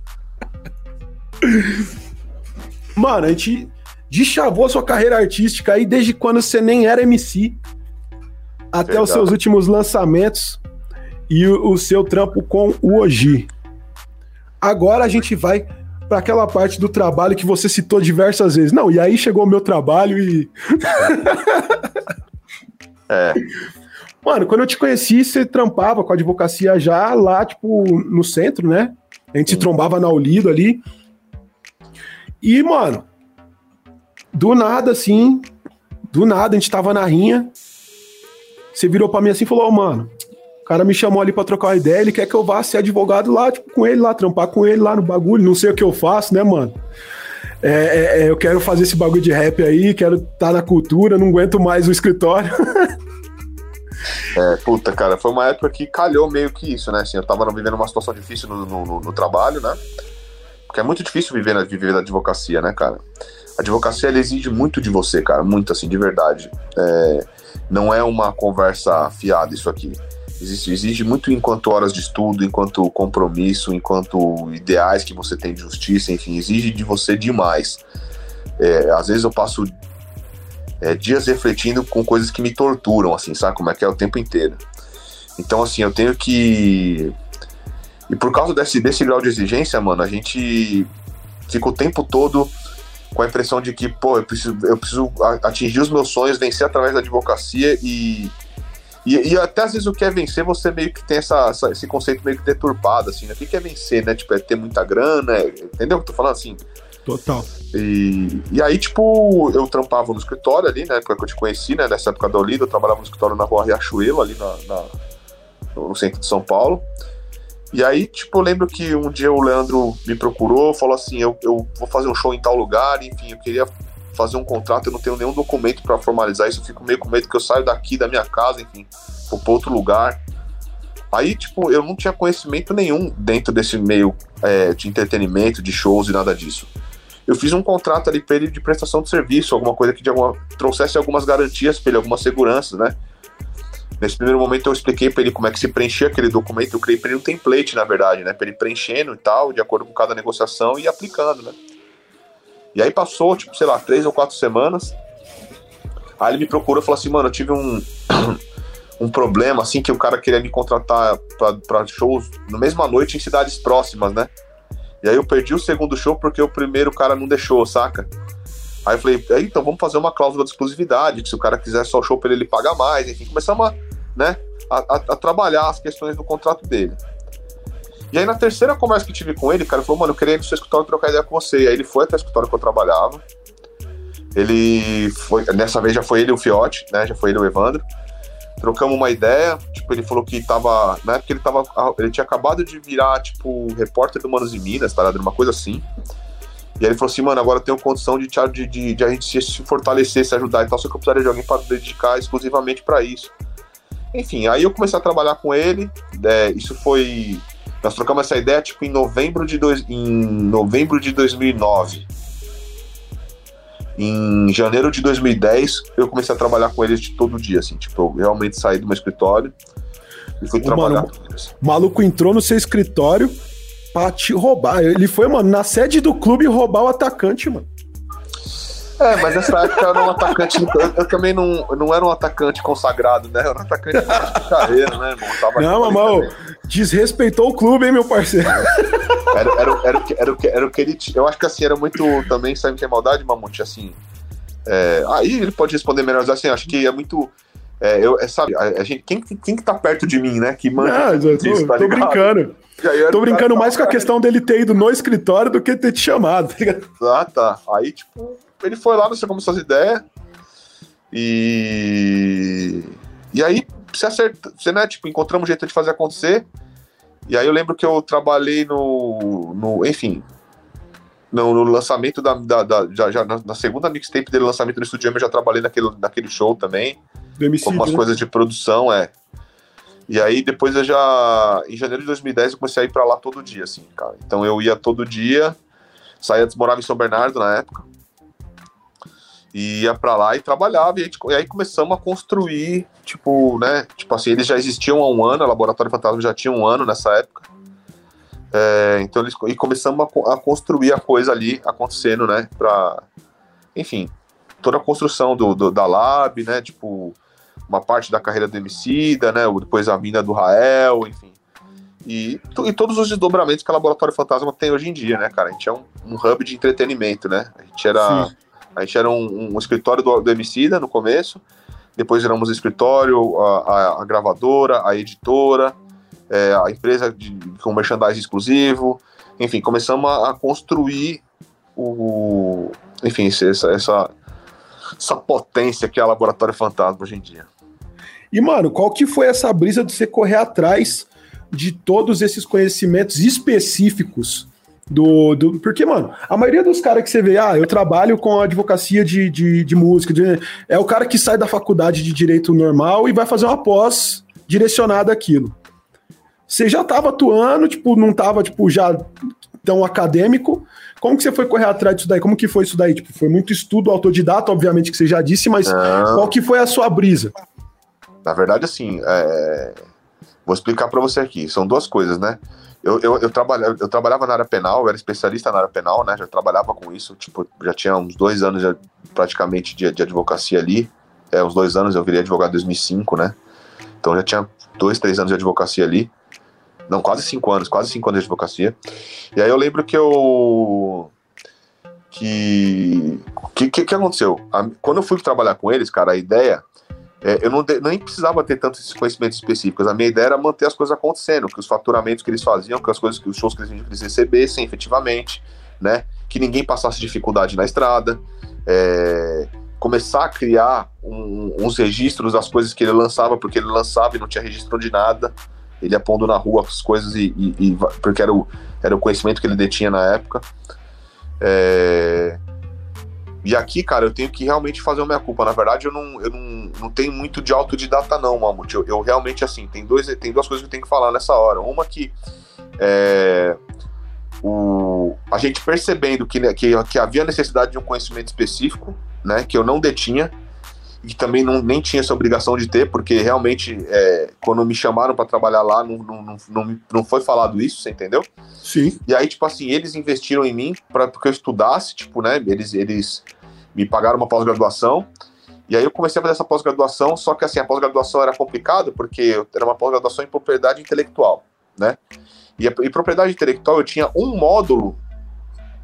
Mano, a gente deschavou a sua carreira artística aí desde quando você nem era MC até Verdade. os seus últimos lançamentos e o, o seu trampo com o Oji. Agora a gente vai para aquela parte do trabalho que você citou diversas vezes. Não, e aí chegou o meu trabalho e. é. Mano, quando eu te conheci, você trampava com a advocacia já lá, tipo, no centro, né? A gente se trombava na Olido ali. E, mano, do nada, assim, do nada, a gente tava na rinha. Você virou pra mim assim e falou: oh, mano, cara me chamou ali pra trocar uma ideia, ele quer que eu vá ser advogado lá, tipo, com ele lá, trampar com ele lá no bagulho, não sei o que eu faço, né, mano? É, é, é eu quero fazer esse bagulho de rap aí, quero estar tá na cultura, não aguento mais o escritório. É, puta, cara, foi uma época que calhou meio que isso, né? Assim, eu tava vivendo uma situação difícil no, no, no trabalho, né? Porque é muito difícil viver na, viver da advocacia, né, cara? A advocacia, ela exige muito de você, cara, muito, assim, de verdade. É, não é uma conversa fiada isso aqui. Existe, exige muito enquanto horas de estudo, enquanto compromisso, enquanto ideais que você tem de justiça, enfim, exige de você demais. É, às vezes eu passo é, dias refletindo com coisas que me torturam, assim, sabe como é que é o tempo inteiro. Então, assim, eu tenho que. E por causa desse, desse grau de exigência, mano, a gente fica o tempo todo com a impressão de que, pô, eu preciso, eu preciso atingir os meus sonhos, vencer através da advocacia e e, e, até às vezes o que é vencer, você meio que tem essa, essa, esse conceito meio que deturpado, assim, né? O que é vencer, né? Tipo, é ter muita grana, é, entendeu o que eu tô falando assim? Total. E, e aí, tipo, eu trampava no escritório ali, né? Época que eu te conheci, né? Nessa época da Olido, eu trabalhava no escritório na rua Riachuelo, ali na, na, no centro de São Paulo. E aí, tipo, eu lembro que um dia o Leandro me procurou, falou assim: eu, eu vou fazer um show em tal lugar, enfim, eu queria fazer um contrato, eu não tenho nenhum documento para formalizar isso, eu fico meio com medo que eu saio daqui da minha casa, enfim, vou para outro lugar. Aí, tipo, eu não tinha conhecimento nenhum dentro desse meio é, de entretenimento, de shows e nada disso. Eu fiz um contrato ali para ele de prestação de serviço, alguma coisa que de alguma, trouxesse algumas garantias para ele, algumas seguranças, né? Nesse primeiro momento eu expliquei para ele como é que se preenchia aquele documento, eu criei para ele um template, na verdade, né? Para ele preenchendo e tal, de acordo com cada negociação e aplicando, né? E aí passou, tipo, sei lá, três ou quatro semanas. Aí ele me procurou e falou assim, mano, eu tive um, um problema, assim, que o cara queria me contratar pra shows na mesma noite em cidades próximas, né? E aí eu perdi o segundo show porque o primeiro cara não deixou, saca? Aí eu falei, então vamos fazer uma cláusula de exclusividade, que se o cara quiser só o show pra ele, ele paga mais, enfim, começamos a, né, a, a, a, trabalhar as questões do contrato dele. E aí na terceira conversa que tive com ele, cara, ele falou, mano, eu queria ir no seu escritório trocar ideia com você. E aí ele foi até o escritório que eu trabalhava. Ele foi, dessa vez já foi ele o Fiote, né, já foi ele o Evandro trocamos uma ideia, tipo, ele falou que tava, na época ele tava, ele tinha acabado de virar, tipo, repórter do Manos e Minas, tá ligado? Uma coisa assim. E aí ele falou assim, mano, agora eu tenho condição de, de, de, de a gente se fortalecer, se ajudar e tal, só que eu precisaria de alguém para dedicar exclusivamente para isso. Enfim, aí eu comecei a trabalhar com ele, é, isso foi... Nós trocamos essa ideia, tipo, em novembro de, dois, em novembro de 2009. Em janeiro de 2010, eu comecei a trabalhar com eles de todo dia, assim, tipo, eu realmente saí do meu escritório e fui trabalhar mano, com eles. O maluco entrou no seu escritório pra te roubar. Ele foi, mano, na sede do clube roubar o atacante, mano. É, mas nessa época eu era um atacante. Eu, eu também não, eu não era um atacante consagrado, né? Eu era um atacante de carreira, né, irmão? Tava não, mamão, desrespeitou o clube, hein, meu parceiro? Era, era, era, era, era, o que, era o que ele tinha. Eu acho que assim, era muito também, sabe que é maldade, Mamute? Assim. É, aí ele pode responder melhor, mas assim, acho que é muito. É, eu, é, sabe, a, a, gente, quem, quem que tá perto de mim, né? Que manda. Não, tô, isso, tá tô brincando. Tô brincando mais com a questão dele ter ido no escritório do que ter te chamado, tá ligado? Ah, tá. Aí, tipo, ele foi lá, você começou as ideias. E. E aí, você acerta. Você, né, tipo, encontramos um jeito de fazer acontecer. E aí eu lembro que eu trabalhei no. no enfim. No, no lançamento da. da, da já, já na, na, segunda mixtape dele, lançamento do Studio eu já trabalhei naquele, naquele show também. Do MC, com umas né? coisas de produção, é. E aí depois eu já. Em janeiro de 2010 eu comecei a ir pra lá todo dia, assim, cara. Então eu ia todo dia. Saía, morava em São Bernardo na época ia para lá e trabalhava, e, aí, e aí começamos a construir, tipo, né, tipo assim, eles já existiam há um ano, o Laboratório Fantasma já tinha um ano nessa época, é, então eles, e começamos a, a, construir a coisa ali acontecendo, né, pra, enfim, toda a construção do, do, da Lab, né, tipo, uma parte da carreira do Emicida, né, depois a vinda do Rael, enfim, e, e, todos os desdobramentos que o Laboratório Fantasma tem hoje em dia, né, cara? A gente é um, um hub de entretenimento, né? A gente era Sim. A gente era um, um escritório do, do Emicida no começo, depois éramos escritório, a, a, a gravadora, a editora, é, a empresa de, com merchandising exclusivo, enfim, começamos a, a construir o, enfim, essa, essa, essa potência que é o Laboratório Fantasma hoje em dia. E, mano, qual que foi essa brisa de você correr atrás de todos esses conhecimentos específicos do, do, porque, mano, a maioria dos caras que você vê, ah, eu trabalho com advocacia de, de, de música, de, é o cara que sai da faculdade de direito normal e vai fazer uma pós direcionada àquilo. Você já estava atuando, tipo, não estava tipo, já tão acadêmico. Como que você foi correr atrás disso daí? Como que foi isso daí? Tipo, foi muito estudo autodidata, obviamente, que você já disse, mas não. qual que foi a sua brisa? Na verdade, assim, é... vou explicar para você aqui. São duas coisas, né? Eu, eu, eu, trabalhava, eu trabalhava na área penal, eu era especialista na área penal, né? Já trabalhava com isso, tipo, já tinha uns dois anos já, praticamente de, de advocacia ali. É, uns dois anos eu virei advogado em 2005, né? Então já tinha dois, três anos de advocacia ali. Não, quase cinco anos, quase cinco anos de advocacia. E aí eu lembro que eu. Que. O que, que, que, aconteceu? A, quando eu fui trabalhar com eles, cara, a ideia é, eu não nem precisava ter tantos conhecimentos específicos. A minha ideia era manter as coisas acontecendo, que os faturamentos que eles faziam, que as coisas que os shows que eles, eles recebessem efetivamente, né? Que ninguém passasse dificuldade na estrada. É, começar a criar um, uns registros das coisas que ele lançava, porque ele lançava e não tinha registro de nada. Ele ia pondo na rua as coisas e, e, e porque era o, era o conhecimento que ele detinha na época. É, e aqui, cara, eu tenho que realmente fazer a minha culpa. Na verdade, eu não, eu não, não tenho muito de autodidata, não, Mamute. Eu, eu realmente, assim, tem, dois, tem duas coisas que eu tenho que falar nessa hora. Uma que é, o, a gente percebendo que, né, que, que havia necessidade de um conhecimento específico, né, que eu não detinha, e também não, nem tinha essa obrigação de ter, porque realmente, é, quando me chamaram para trabalhar lá, não, não, não, não foi falado isso, você entendeu? Sim. E aí, tipo assim, eles investiram em mim para que eu estudasse, tipo, né? Eles, eles me pagaram uma pós-graduação E aí eu comecei a fazer essa pós-graduação, só que assim, a pós-graduação era complicado porque era uma pós-graduação em propriedade intelectual, né? E, a, e propriedade intelectual eu tinha um módulo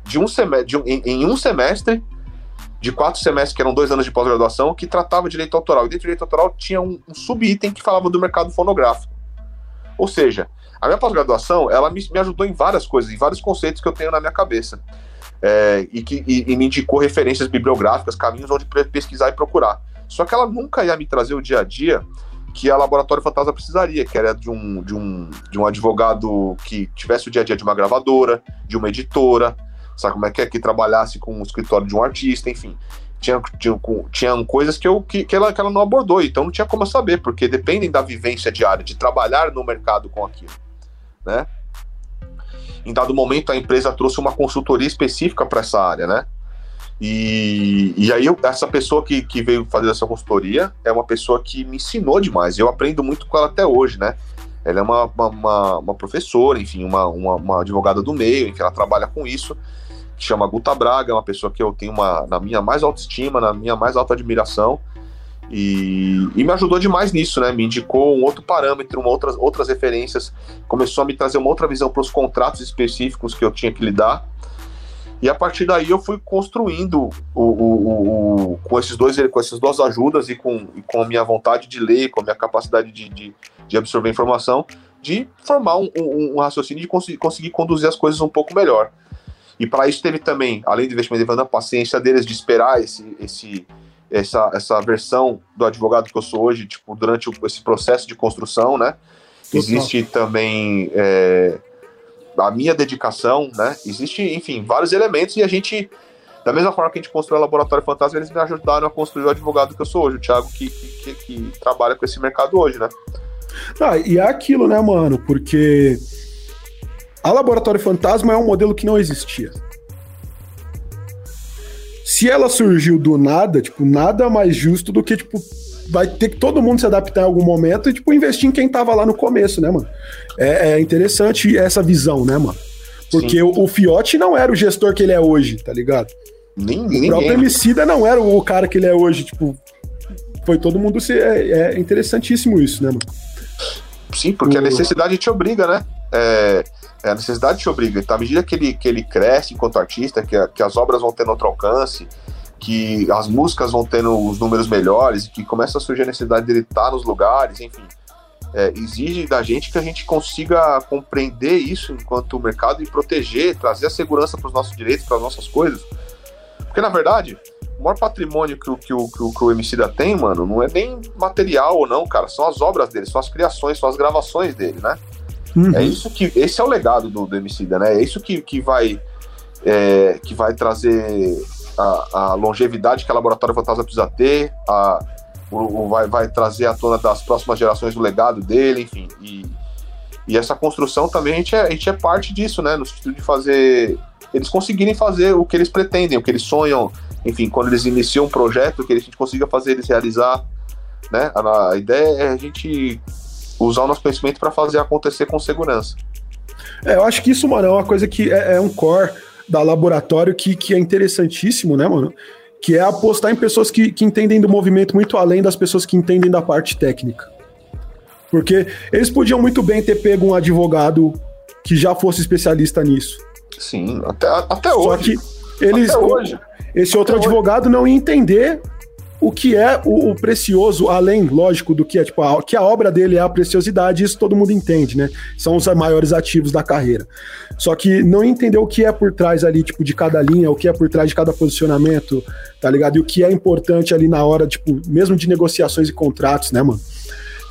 de um semestre, um, em, em, um semestre de quatro semestres, que eram dois anos de pós-graduação, que tratava de direito autoral. E dentro do direito autoral tinha um, um subitem que falava do mercado fonográfico. Ou seja, a minha pós-graduação, ela me, me, ajudou em várias coisas, em vários conceitos que eu tenho na minha cabeça. É, e que e, e me indicou referências bibliográficas, caminhos onde pesquisar e procurar. Só que ela nunca ia me trazer o dia a dia que a Laboratório Fantasma precisaria, que era de um, de um, de um advogado que tivesse o dia a dia de uma gravadora, de uma editora, sabe como é que é? Que trabalhasse com o escritório de um artista, enfim. Tinha, tinha, tinha coisas que, eu, que, que, ela, que ela não abordou, então não tinha como saber, porque dependem da vivência diária, de trabalhar no mercado com aquilo, né? Em dado momento, a empresa trouxe uma consultoria específica para essa área, né? E, e aí, eu, essa pessoa que, que veio fazer essa consultoria é uma pessoa que me ensinou demais. Eu aprendo muito com ela até hoje, né? Ela é uma, uma, uma professora, enfim, uma, uma, uma, advogada do meio, enfim, ela trabalha com isso, que chama Guta Braga, é uma pessoa que eu tenho uma, na minha mais autoestima, na minha mais alta admiração, e, e me ajudou demais nisso, né? Me indicou um outro parâmetro, uma outras, outras referências, começou a me trazer uma outra visão para os contratos específicos que eu tinha que lidar. E a partir daí eu fui construindo o, o, o, com, esses dois, com essas duas ajudas e com, e com a minha vontade de ler, com a minha capacidade de, de, de absorver informação, de formar um, um, um raciocínio de conseguir, conseguir conduzir as coisas um pouco melhor. E para isso teve também, além do investimento, a paciência deles de esperar esse, esse, essa, essa versão do advogado que eu sou hoje, tipo, durante esse processo de construção, né? Existe também é, a minha dedicação, né? Existe, enfim, vários elementos e a gente, da mesma forma que a gente construiu o Laboratório Fantasma, eles me ajudaram a construir o advogado que eu sou hoje, o Thiago, que, que, que trabalha com esse mercado hoje, né? Ah, e é aquilo, né, mano? Porque a Laboratório Fantasma é um modelo que não existia. Se ela surgiu do nada, tipo, nada mais justo do que, tipo, vai ter que todo mundo se adaptar em algum momento e, tipo, investir em quem tava lá no começo, né, mano? É, é interessante essa visão, né, mano? Porque o, o, Fiote não era o gestor que ele é hoje, tá ligado? Ninguém. O próprio Emicida não era o cara que ele é hoje, tipo. Foi todo mundo ser. É, é interessantíssimo isso, né, mano? Sim, porque o... a necessidade te obriga, né? É, é, a necessidade te obriga. Então, à medida que ele, que ele cresce enquanto artista, que, que as obras vão tendo outro alcance, que as músicas vão tendo os números melhores, que começa a surgir a necessidade dele estar nos lugares, enfim. É, exige da gente que a gente consiga compreender isso enquanto mercado e proteger, trazer a segurança para os nossos direitos, para as nossas coisas. Porque, na verdade, o maior patrimônio que o, que o, que o, que o tem, mano, não é nem material ou não, cara. São as obras dele, são as criações, são as gravações dele, né? Uhum. É isso que. Esse é o legado do, do né? É isso que, que vai. É, que vai trazer a, a, longevidade que a Laboratório Fantasma precisa ter, a, o, o, vai, vai trazer à tona das próximas gerações o legado dele, enfim. E, e essa construção também a gente, é, a gente é parte disso, né? No sentido de fazer. Eles conseguirem fazer o que eles pretendem, o que eles sonham, enfim, quando eles iniciam um projeto, que a gente consiga fazer eles realizar. Né? A, a ideia é a gente usar o nosso conhecimento para fazer acontecer com segurança. É, eu acho que isso, mano, é uma coisa que é, é, um core da laboratório que, que é interessantíssimo, né, mano? Que é apostar em pessoas que, que entendem do movimento muito além das pessoas que entendem da parte técnica. Porque eles podiam muito bem ter pego um advogado que já fosse especialista nisso. Sim, até, até hoje. Só que eles. Hoje. Esse outro até advogado hoje. não ia entender o que é o, o, precioso, além, lógico, do que é, tipo, a, que a obra dele é a preciosidade, isso todo mundo entende, né? São os maiores ativos da carreira. Só que não entender o que é por trás ali, tipo, de cada linha, o que é por trás de cada posicionamento, tá ligado? E o que é importante ali na hora, tipo, mesmo de negociações e contratos, né, mano?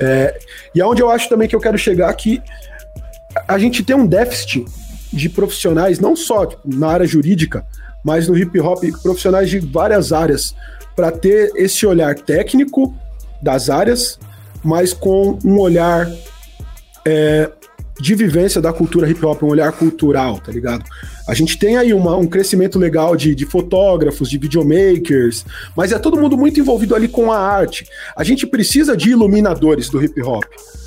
É, e aonde eu acho também que eu quero chegar que a gente tem um déficit de profissionais, não só tipo, na área jurídica, mas no hip hop, profissionais de várias áreas para ter esse olhar técnico das áreas, mas com um olhar é, de vivência da cultura hip hop, um olhar cultural, tá ligado? A gente tem aí uma, um crescimento legal de, de fotógrafos, de videomakers, mas é todo mundo muito envolvido ali com a arte. A gente precisa de iluminadores do hip hop.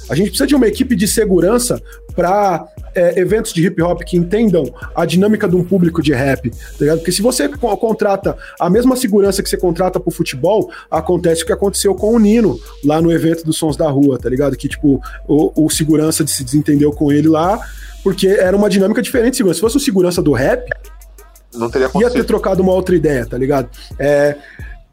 A gente precisa de uma equipe de segurança para é, eventos de hip hop que entendam a dinâmica de um público de rap, tá ligado? Porque se você contrata a mesma segurança que você contrata pro futebol, acontece o que aconteceu com o Nino lá no evento dos Sons da Rua, tá ligado? Que, tipo, o, o segurança se desentendeu com ele lá, porque era uma dinâmica diferente de segurança. Se fosse o segurança do rap, não teria ia ter trocado uma outra ideia, tá ligado? É,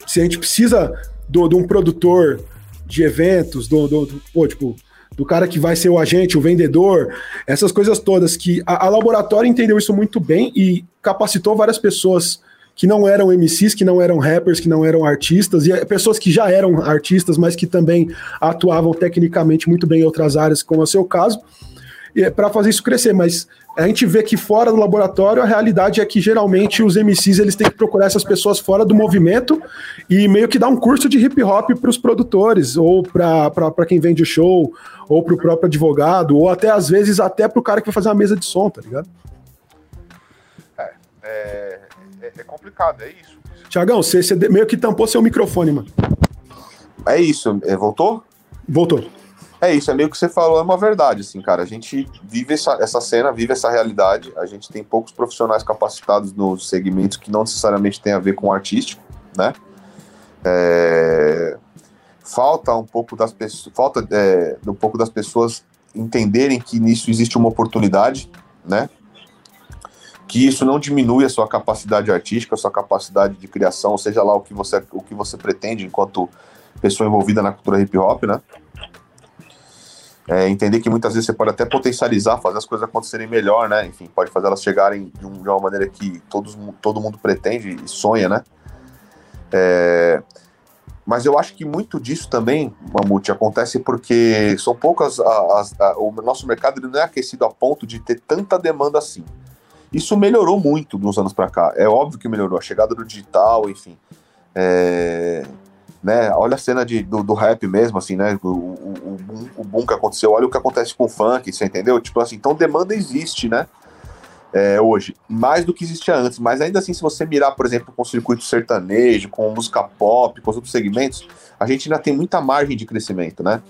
se a gente precisa de um produtor de eventos, do, do, do, pô, tipo, do cara que vai ser o agente, o vendedor, essas coisas todas que a, a laboratório entendeu isso muito bem e capacitou várias pessoas que não eram MCs, que não eram rappers, que não eram artistas, e pessoas que já eram artistas, mas que também atuavam tecnicamente muito bem em outras áreas, como é o seu caso, para fazer isso crescer. Mas a gente vê que fora do laboratório a realidade é que geralmente os MCs eles têm que procurar essas pessoas fora do movimento e meio que dar um curso de hip hop para os produtores ou para quem vende o show ou para o próprio advogado ou até às vezes até para o cara que vai fazer uma mesa de som, tá ligado? É, é, é, é complicado, é isso. Tiagão, você, você meio que tampou seu microfone, mano. É isso, é, voltou? Voltou. É isso, é meio que você falou, é uma verdade, assim, cara. A gente vive essa, essa cena, vive essa realidade. A gente tem poucos profissionais capacitados nos segmentos que não necessariamente tem a ver com o artístico, né? É... Falta um pouco das pessoas, falta é, um pouco das pessoas entenderem que nisso existe uma oportunidade, né? Que isso não diminui a sua capacidade artística, a sua capacidade de criação, seja lá o que você, o que você pretende enquanto pessoa envolvida na cultura hip hop, né? É, entender que muitas vezes você pode até potencializar, fazer as coisas acontecerem melhor, né? Enfim, pode fazer elas chegarem de, um, uma maneira que todos, todo mundo pretende e sonha, né? É, mas eu acho que muito disso também, Mamute, acontece porque são poucas. O nosso mercado não é aquecido a ponto de ter tanta demanda assim. Isso melhorou muito nos anos para cá. É óbvio que melhorou. A chegada do digital, enfim. É, né? Olha a cena de, do, do rap mesmo, assim, né? O, o, o, o boom que aconteceu, olha o que acontece com o funk, você entendeu? Tipo assim, então demanda existe, né? É, hoje, mais do que existia antes, mas ainda assim, se você mirar, por exemplo, com o circuito sertanejo, com música pop, com os outros segmentos, a gente ainda tem muita margem de crescimento, né?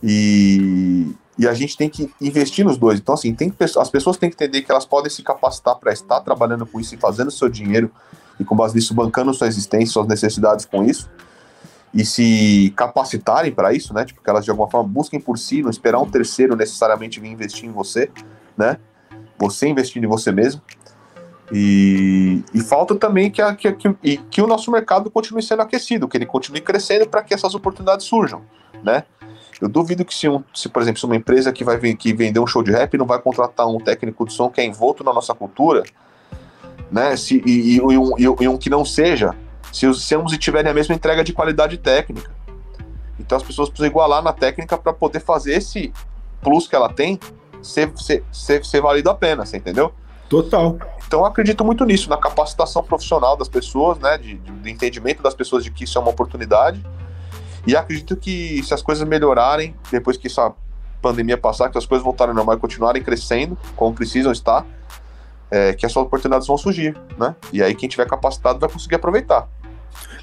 E, e a gente tem que investir nos dois. Então, assim, tem, as pessoas têm que entender que elas podem se capacitar para estar trabalhando com isso e fazendo seu dinheiro, e com base nisso, bancando sua existência, suas necessidades com isso e se capacitarem para isso, né? Tipo, que elas de alguma forma busquem por si, não esperar um terceiro necessariamente vir investir em você, né? Você investindo em você mesmo. E, e falta também que, a, que, que, que o nosso mercado continue sendo aquecido, que ele continue crescendo para que essas oportunidades surjam, né? Eu duvido que se, um, se por exemplo, se uma empresa que vai que vender um show de rap não vai contratar um técnico de som que é envolto na nossa cultura, né? Se, e, e, e, um, e um que não seja, se os ambos tiverem a mesma entrega de qualidade técnica. Então as pessoas precisam igualar na técnica para poder fazer esse plus que ela tem ser, ser, ser, ser válido a pena, você entendeu? Total. Então eu acredito muito nisso, na capacitação profissional das pessoas, né? De, de, de entendimento das pessoas de que isso é uma oportunidade. E acredito que se as coisas melhorarem, depois que essa pandemia passar, que as coisas voltarem ao normal e continuarem crescendo, como precisam estar, é, que essas oportunidades vão surgir, né? E aí quem tiver capacitado vai conseguir aproveitar.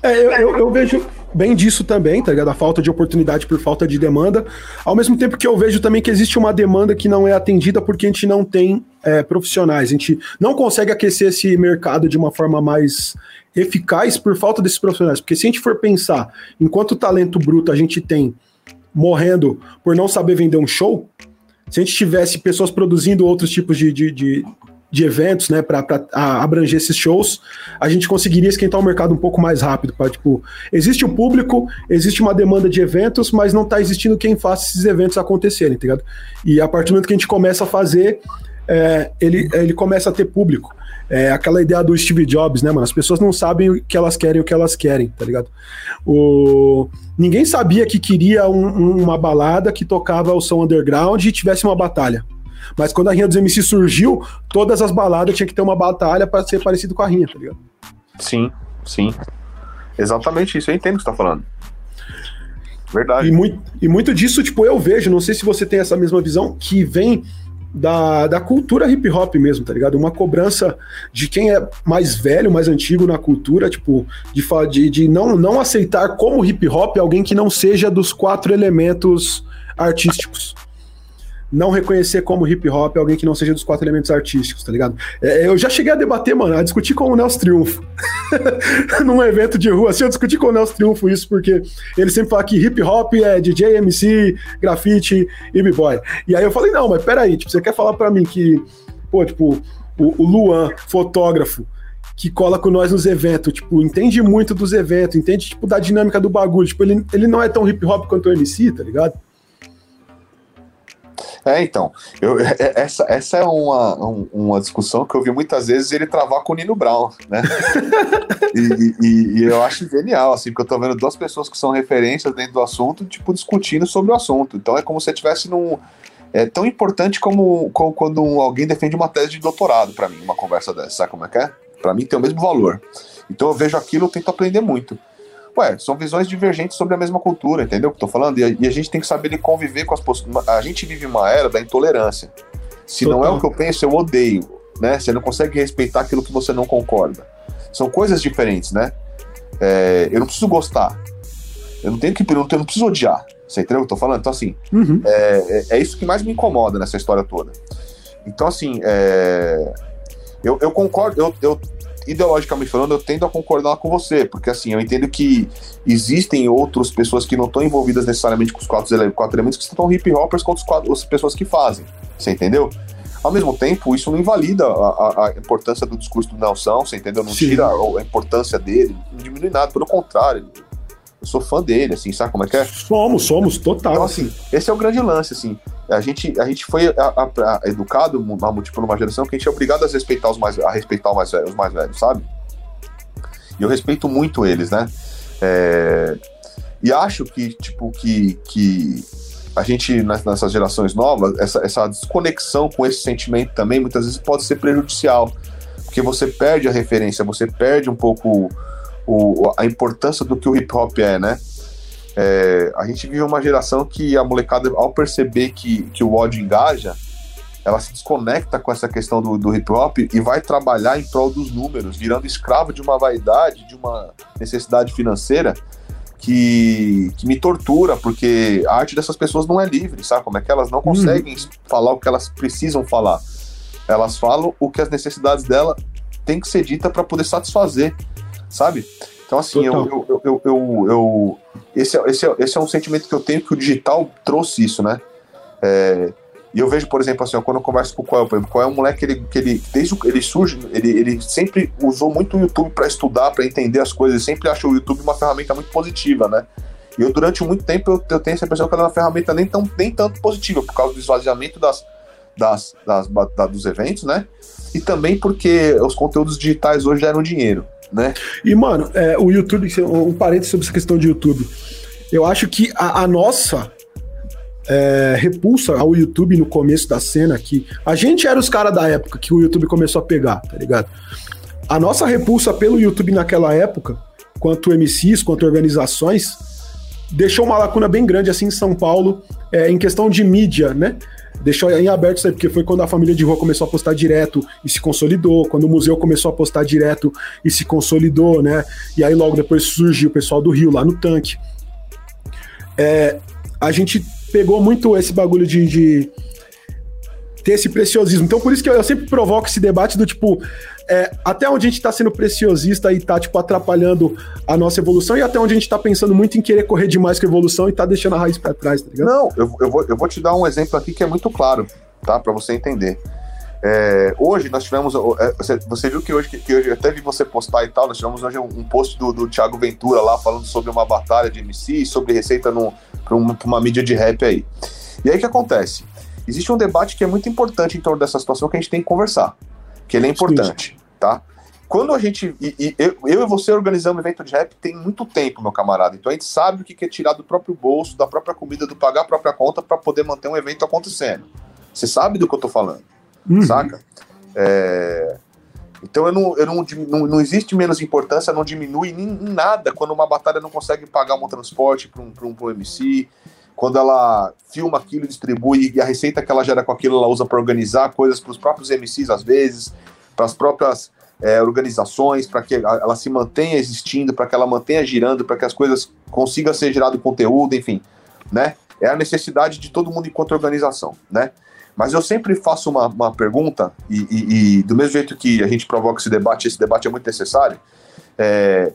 É, eu, eu, eu, vejo bem disso também, tá ligado? A falta de oportunidade por falta de demanda. Ao mesmo tempo que eu vejo também que existe uma demanda que não é atendida porque a gente não tem é, profissionais. A gente não consegue aquecer esse mercado de uma forma mais eficaz por falta desses profissionais. Porque se a gente for pensar enquanto talento bruto a gente tem morrendo por não saber vender um show, se a gente tivesse pessoas produzindo outros tipos de, de, de, de eventos, né, para abranger esses shows, a gente conseguiria esquentar o mercado um pouco mais rápido. Pra, tipo, existe o público, existe uma demanda de eventos, mas não está existindo quem faça esses eventos acontecerem, tá ligado? E a partir do momento que a gente começa a fazer, é, ele, ele começa a ter público. É aquela ideia do Steve Jobs, né, mano? As pessoas não sabem o que elas querem o que elas querem, tá ligado? O... Ninguém sabia que queria um, uma balada que tocava o som underground e tivesse uma batalha. Mas quando a Rinha dos MC surgiu, todas as baladas tinha que ter uma batalha para ser parecido com a Rinha, tá ligado? Sim, sim. Exatamente isso, eu entendo o que você tá falando. Verdade. E muito, e muito disso, tipo, eu vejo, não sei se você tem essa mesma visão, que vem da, da cultura hip hop mesmo, tá ligado? Uma cobrança de quem é mais velho, mais antigo na cultura, tipo, de, de, de não, não aceitar como hip hop alguém que não seja dos quatro elementos artísticos não reconhecer como hip hop alguém que não seja dos quatro elementos artísticos, tá ligado? É, eu já cheguei a debater, mano, a discutir com o Nelson Triunfo. Num evento de rua, assim, eu discuti com o Nelson Triunfo isso, porque ele sempre fala que hip hop é DJ, MC, grafite e b-boy. E aí eu falei, não, mas peraí, tipo, você quer falar para mim que, pô, tipo, o, o Luan, fotógrafo, que cola com nós nos eventos, tipo, entende muito dos eventos, entende, tipo, da dinâmica do bagulho, tipo, ele, ele não é tão hip hop quanto o MC, tá ligado? É, então, eu, é, é, essa, essa é uma, uma discussão que eu vi muitas vezes ele travar com o Nino Brown, né? e, e, e, eu acho genial, assim, porque eu tô vendo duas pessoas que são referências dentro do assunto, tipo, discutindo sobre o assunto. Então é como se estivesse num. É tão importante como, como quando alguém defende uma tese de doutorado, para mim, uma conversa dessa, sabe como é que é? Pra mim tem o mesmo valor. Então eu vejo aquilo e tento aprender muito. Ué, são visões divergentes sobre a mesma cultura, entendeu o que eu tô falando? E a, e a gente tem que saber conviver com as posturas. A gente vive uma era da intolerância. Se Total. não é o que eu penso, eu odeio, né? Você não consegue respeitar aquilo que você não concorda. São coisas diferentes, né? É, eu não preciso gostar. Eu não tenho que. Eu não, eu não preciso odiar. Você entendeu o que eu tô falando? Então, assim, uhum. é, é, é, isso que mais me incomoda nessa história toda. Então, assim, é, eu, eu concordo, eu, eu ideologicamente falando, eu tendo a concordar com você, porque assim, eu entendo que existem outras pessoas que não estão envolvidas necessariamente com os quatro, quatro elementos, que estão hip hoppers com os quatro, as pessoas que fazem. Você entendeu? Ao mesmo tempo, isso não invalida a, a, a importância do discurso do Nelson, você entendeu? Não Sim. tira a, a, importância dele, não diminui nada, pelo contrário. Eu sou fã dele, assim, sabe como é que é? Somos, somos, total. Então, assim, esse é o grande lance, assim. A gente, a gente foi a, a, educado tipo, numa geração que a gente é obrigado a respeitar os mais, a respeitar os mais velhos, os mais velhos, sabe? E eu respeito muito eles, né? É, e acho que, tipo, que, que a gente, nessas gerações novas, essa, essa desconexão com esse sentimento também, muitas vezes pode ser prejudicial. Porque você perde a referência, você perde um pouco o, a importância do que o hip hop é, né? É, a gente vive uma geração que a molecada, ao perceber que, que o ódio engaja, ela se desconecta com essa questão do, do hip hop e vai trabalhar em prol dos números, virando escravo de uma vaidade, de uma necessidade financeira que, que me tortura, porque a arte dessas pessoas não é livre, sabe? Como é que elas não conseguem hum. falar o que elas precisam falar. Elas falam o que as necessidades dela tem que ser dita para poder satisfazer sabe? Então, assim, eu, eu, eu, eu, esse, é, esse, é, esse é um sentimento que eu tenho que o digital trouxe isso, né? É, e eu vejo, por exemplo, assim, quando eu converso com o Coel, por exemplo, Coel é um moleque que ele, que ele desde que ele surge, ele, ele sempre usou muito o YouTube para estudar, para entender as coisas, ele sempre achou o YouTube uma ferramenta muito positiva, né? E eu, durante muito tempo, eu, eu tenho essa impressão que ela é uma ferramenta nem, tão, nem tanto positiva, por causa do esvaziamento das, das, das, das dos eventos, né? E também porque os conteúdos digitais hoje geram dinheiro né? E, mano, é, o YouTube, um parênteses sobre essa questão de YouTube. Eu acho que a, a nossa é, repulsa ao YouTube no começo da cena, que a gente era os caras da época que o YouTube começou a pegar, tá ligado? A nossa repulsa pelo YouTube naquela época, quanto MCs, quanto organizações, deixou uma lacuna bem grande assim em São Paulo, é, em questão de mídia, né? Deixou em aberto isso aí, porque foi quando a família de rua começou a postar direto e se consolidou, quando o museu começou a postar direto e se consolidou, né? E aí logo depois surgiu o pessoal do Rio lá no tanque. É, a gente pegou muito esse bagulho de, de ter esse preciosismo. Então, por isso que eu, eu sempre provoco esse debate do tipo, é, até onde a gente está sendo preciosista e tá, tipo, atrapalhando a nossa evolução, e até onde a gente está pensando muito em querer correr demais com a evolução e tá deixando a raiz para trás, tá ligado? Não, eu, eu, vou, eu vou te dar um exemplo aqui que é muito claro, tá? Para você entender. É, hoje nós tivemos. É, você, viu que hoje, que, eu até vi você postar e tal, nós tivemos hoje um, post do, do Thiago Ventura lá falando sobre uma batalha de MC, sobre receita para uma mídia de rap aí. E aí o que acontece? Existe um debate que é muito importante em torno dessa situação que a gente tem que conversar. Que ele é importante tá? Quando a gente. E, e, eu, eu, e você organizamos um evento de rap tem muito tempo, meu camarada. Então a gente sabe o que é tirar do próprio bolso, da própria comida, do pagar a própria conta para poder manter um evento acontecendo. Você sabe do que eu tô falando, uhum. saca? É... Então eu não, eu não, não, não, existe menos importância, não diminui em nada quando uma batalha não consegue pagar um transporte para um, um, um MC, quando ela filma aquilo, distribui e a receita que ela gera com aquilo ela usa para organizar coisas para os próprios MCs às vezes para as próprias é, organizações, para que ela se mantenha existindo, para que ela mantenha girando, para que as coisas consigam ser gerado conteúdo, enfim, né? é a necessidade de todo mundo enquanto organização, né? Mas eu sempre faço uma, uma pergunta, e, e, e, do mesmo jeito que a gente provoca esse debate, esse debate é muito necessário, é,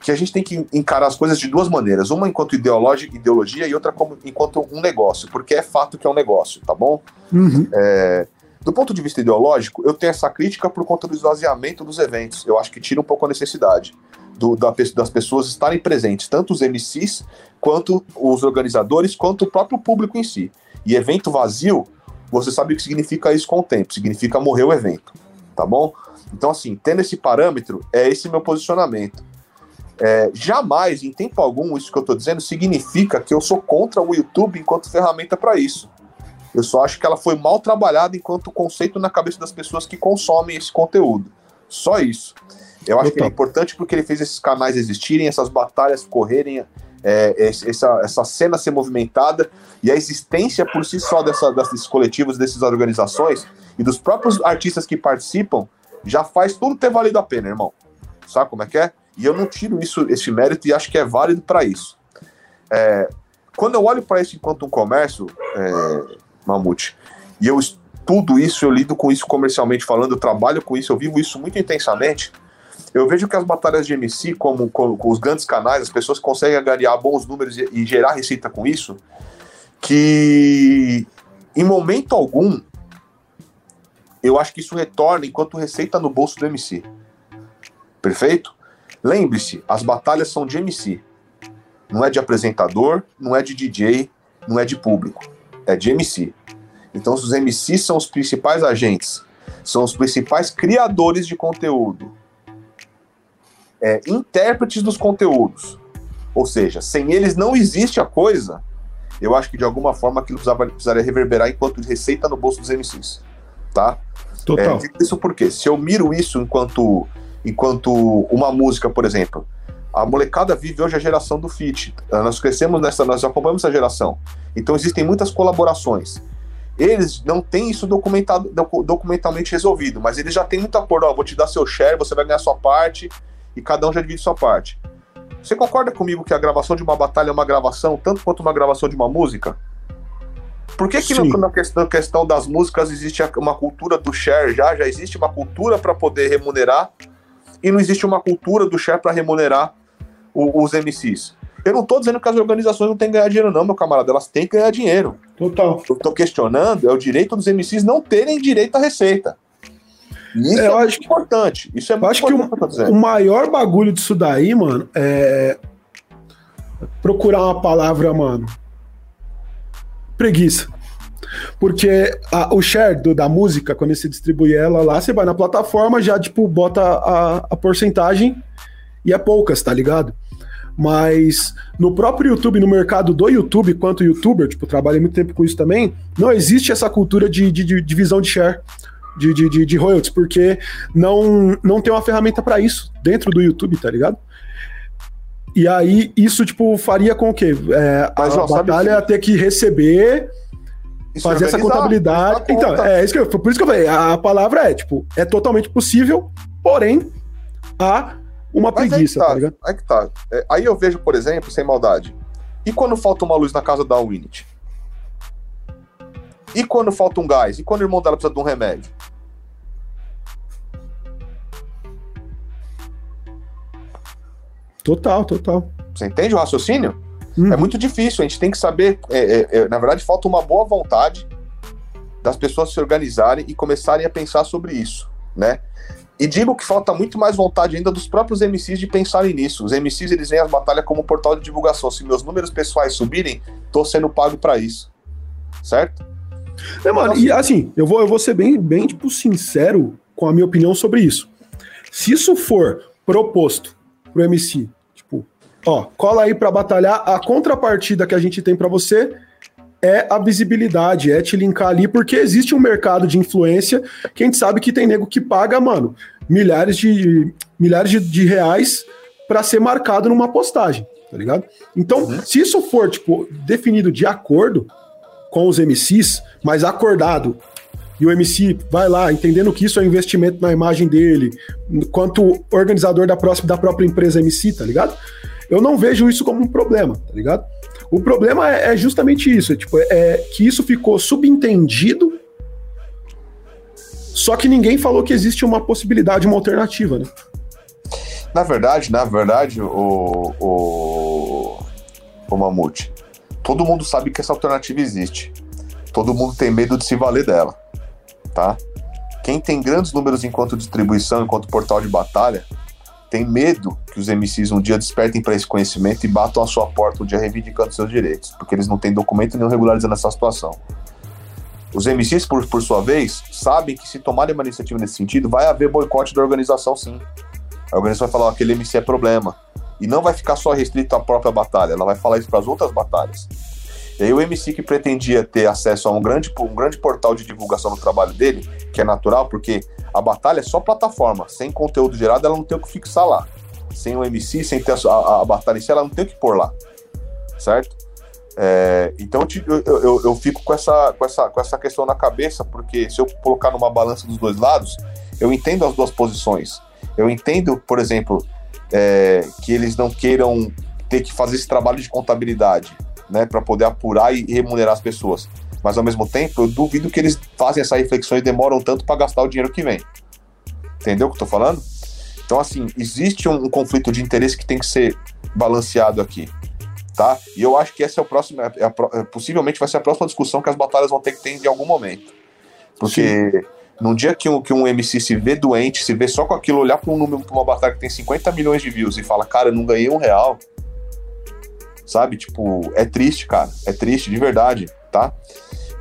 que a gente tem que encarar as coisas de duas maneiras, uma enquanto ideologia e outra como, enquanto um negócio, porque é fato que é um negócio, tá bom? Uhum. É, do ponto de vista ideológico, eu tenho essa crítica por conta do esvaziamento dos eventos. Eu acho que tira um pouco a necessidade do, da, das pessoas estarem presentes, tanto os MCs, quanto os organizadores, quanto o próprio público em si. E evento vazio, você sabe o que significa isso com o tempo, significa morrer o evento, tá bom? Então, assim, tendo esse parâmetro, é esse meu posicionamento. É, jamais, em tempo algum, isso que eu estou dizendo significa que eu sou contra o YouTube enquanto ferramenta para isso. Eu só acho que ela foi mal trabalhada enquanto conceito na cabeça das pessoas que consomem esse conteúdo. Só isso. Eu acho que é importante porque ele fez esses canais existirem, essas batalhas correrem, é, essa, essa cena ser movimentada e a existência por si só dessa, desses coletivos, dessas organizações e dos próprios artistas que participam já faz tudo ter valido a pena, irmão. Sabe como é que é? E eu não tiro isso, esse mérito e acho que é válido para isso. É, quando eu olho para isso enquanto um comércio, é, Mamute. E eu estudo isso, eu lido com isso comercialmente falando, eu trabalho com isso, eu vivo isso muito intensamente. Eu vejo que as batalhas de MC, como com, com os grandes canais, as pessoas conseguem agariar bons números e, e gerar receita com isso, que em momento algum eu acho que isso retorna enquanto receita no bolso do MC. Perfeito? Lembre-se, as batalhas são de MC. Não é de apresentador, não é de DJ, não é de público é de MC. Então, os MCs são os principais agentes, são os principais criadores de conteúdo, é, intérpretes dos conteúdos. Ou seja, sem eles não existe a coisa. Eu acho que de alguma forma aquilo precisava, precisaria reverberar enquanto receita no bolso dos MCs. Tá? Total. É, isso porque se eu miro isso enquanto, enquanto uma música, por exemplo, a molecada vive hoje a geração do fit. Nós crescemos nessa, nós acompanhamos essa geração. Então existem muitas colaborações. Eles não têm isso documentado, documentalmente resolvido, mas eles já têm muito acordo. Ó, vou te dar seu share, você vai ganhar sua parte e cada um já divide sua parte. Você concorda comigo que a gravação de uma batalha é uma gravação tanto quanto uma gravação de uma música? Por que, que na questão, questão das músicas existe uma cultura do share já? Já existe uma cultura para poder remunerar e não existe uma cultura do share para remunerar o, os MCs. Eu não estou dizendo que as organizações não têm que ganhar dinheiro, não, meu camarada. Elas têm que ganhar dinheiro. Total. Eu estou questionando é o direito dos MCs não terem direito à receita. Isso é, é muito importante. Isso é muito acho importante. que o, o maior bagulho disso daí, mano, é procurar uma palavra, mano. Preguiça. Porque a, o share do, da música, quando você distribui ela lá, você vai na plataforma, já, tipo, bota a, a porcentagem e é poucas, tá ligado? Mas no próprio YouTube, no mercado do YouTube, quanto youtuber, tipo, trabalhei muito tempo com isso também, não existe essa cultura de, de, de divisão de share. De, de, de, royalties, porque não, não tem uma ferramenta para isso dentro do YouTube, tá ligado? E aí, isso, tipo, faria com que é, Mas, a ó, batalha sabe... ter que receber, isso fazer essa contabilidade. Então, é isso que eu, por isso que eu falei, a palavra é, tipo, é totalmente possível, porém, a uma Mas preguiça, tá, tá ligado? Aí que tá. É, aí eu vejo, por exemplo, sem maldade. E quando falta uma luz na casa da Winnet? E quando falta um gás? E quando o irmão dela precisa de um remédio? Total, total. Você entende o raciocínio? Hum. É muito difícil, a gente tem que saber. É, é, é, na verdade, falta uma boa vontade das pessoas se organizarem e começarem a pensar sobre isso, né? E digo que falta muito mais vontade ainda dos próprios MCs de pensarem nisso. Os MCs eles veem as batalhas como portal de divulgação. Se meus números pessoais subirem, tô sendo pago para isso. Certo? É, mano, e assim, eu vou, eu vou ser bem, bem, tipo, sincero com a minha opinião sobre isso. Se isso for proposto pro MC, ó, cola aí para batalhar, a contrapartida que a gente tem para você é a visibilidade, é te linkar ali, porque existe um mercado de influência que a gente sabe que tem nego que paga, mano, milhares de, milhares de, de reais para ser marcado numa postagem, tá ligado? Então, uhum. se isso for, tipo, definido de acordo com os MCs, mas acordado, e o MC vai lá entendendo que isso é um investimento na imagem dele, quanto organizador da, próxima, da própria empresa MC, tá ligado? Eu não vejo isso como um problema, tá ligado? O problema é, é justamente isso, é, tipo, é que isso ficou subentendido, só que ninguém falou que existe uma possibilidade, uma alternativa, né? Na verdade, na verdade, o, o, o Mamute, todo mundo sabe que essa alternativa existe. Todo mundo tem medo de se valer dela, tá? Quem tem grandes números enquanto distribuição, enquanto portal de batalha, tem medo que os MCs um dia despertem para esse conhecimento e batam a sua porta um dia reivindicando seus direitos, porque eles não têm documento nenhum regularizando essa situação. Os MCs, por, por sua vez, sabem que se tomarem uma iniciativa nesse sentido, vai haver boicote da organização sim. A organização vai falar, aquele MC é problema. E não vai ficar só restrito à própria batalha, ela vai falar isso para as outras batalhas. E aí o MC que pretendia ter acesso a um grande, um grande portal de divulgação do trabalho dele, que é natural, porque a batalha é só plataforma, sem conteúdo gerado ela não tem o que fixar lá. Sem o MC, sem ter a, a, a batalha em si, ela não tem o que pôr lá, certo? É, então eu, eu, eu, fico com essa, com, essa, com essa questão na cabeça, porque se eu colocar numa balança dos dois lados, eu entendo as duas posições. Eu entendo, por exemplo, é, que eles não queiram ter que fazer esse trabalho de contabilidade né, para poder apurar e remunerar as pessoas. Mas ao mesmo tempo, eu duvido que eles fazem essa reflexão e demoram tanto para gastar o dinheiro que vem. Entendeu o que eu tô falando? Então, assim, existe um, um, conflito de interesse que tem que ser balanceado aqui. Tá? E eu acho que essa é o próximo. É, é, é possivelmente vai ser a próxima discussão que as batalhas vão ter que ter em algum momento. Porque Sim. num dia que um, que um MC se vê doente, se vê só com aquilo, olhar para um número, para uma batalha que tem 50 milhões de views e fala, cara, eu não ganhei um real sabe? Tipo, é triste, cara. É triste, de verdade, tá?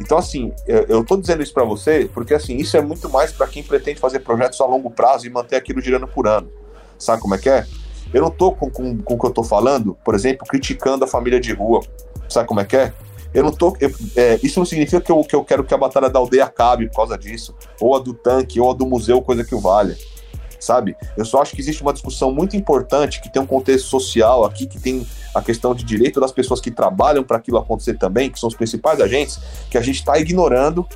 Então, assim, eu, tô dizendo isso para você porque, assim, isso é muito mais para quem pretende fazer projetos a longo prazo e manter aquilo girando por ano. Sabe como é que é? Eu não tô com, com, com o que eu tô falando, por exemplo, criticando a família de rua. Sabe como é que é? Eu não tô. Eu, é, isso não significa que eu, que eu quero que a batalha da aldeia acabe por causa disso. Ou a do tanque, ou a do museu, coisa que o valha sabe? Eu só acho que existe uma discussão muito importante que tem um contexto social aqui, que tem a questão de direito das pessoas que trabalham para aquilo acontecer também, que são os principais agentes, que a gente está ignorando,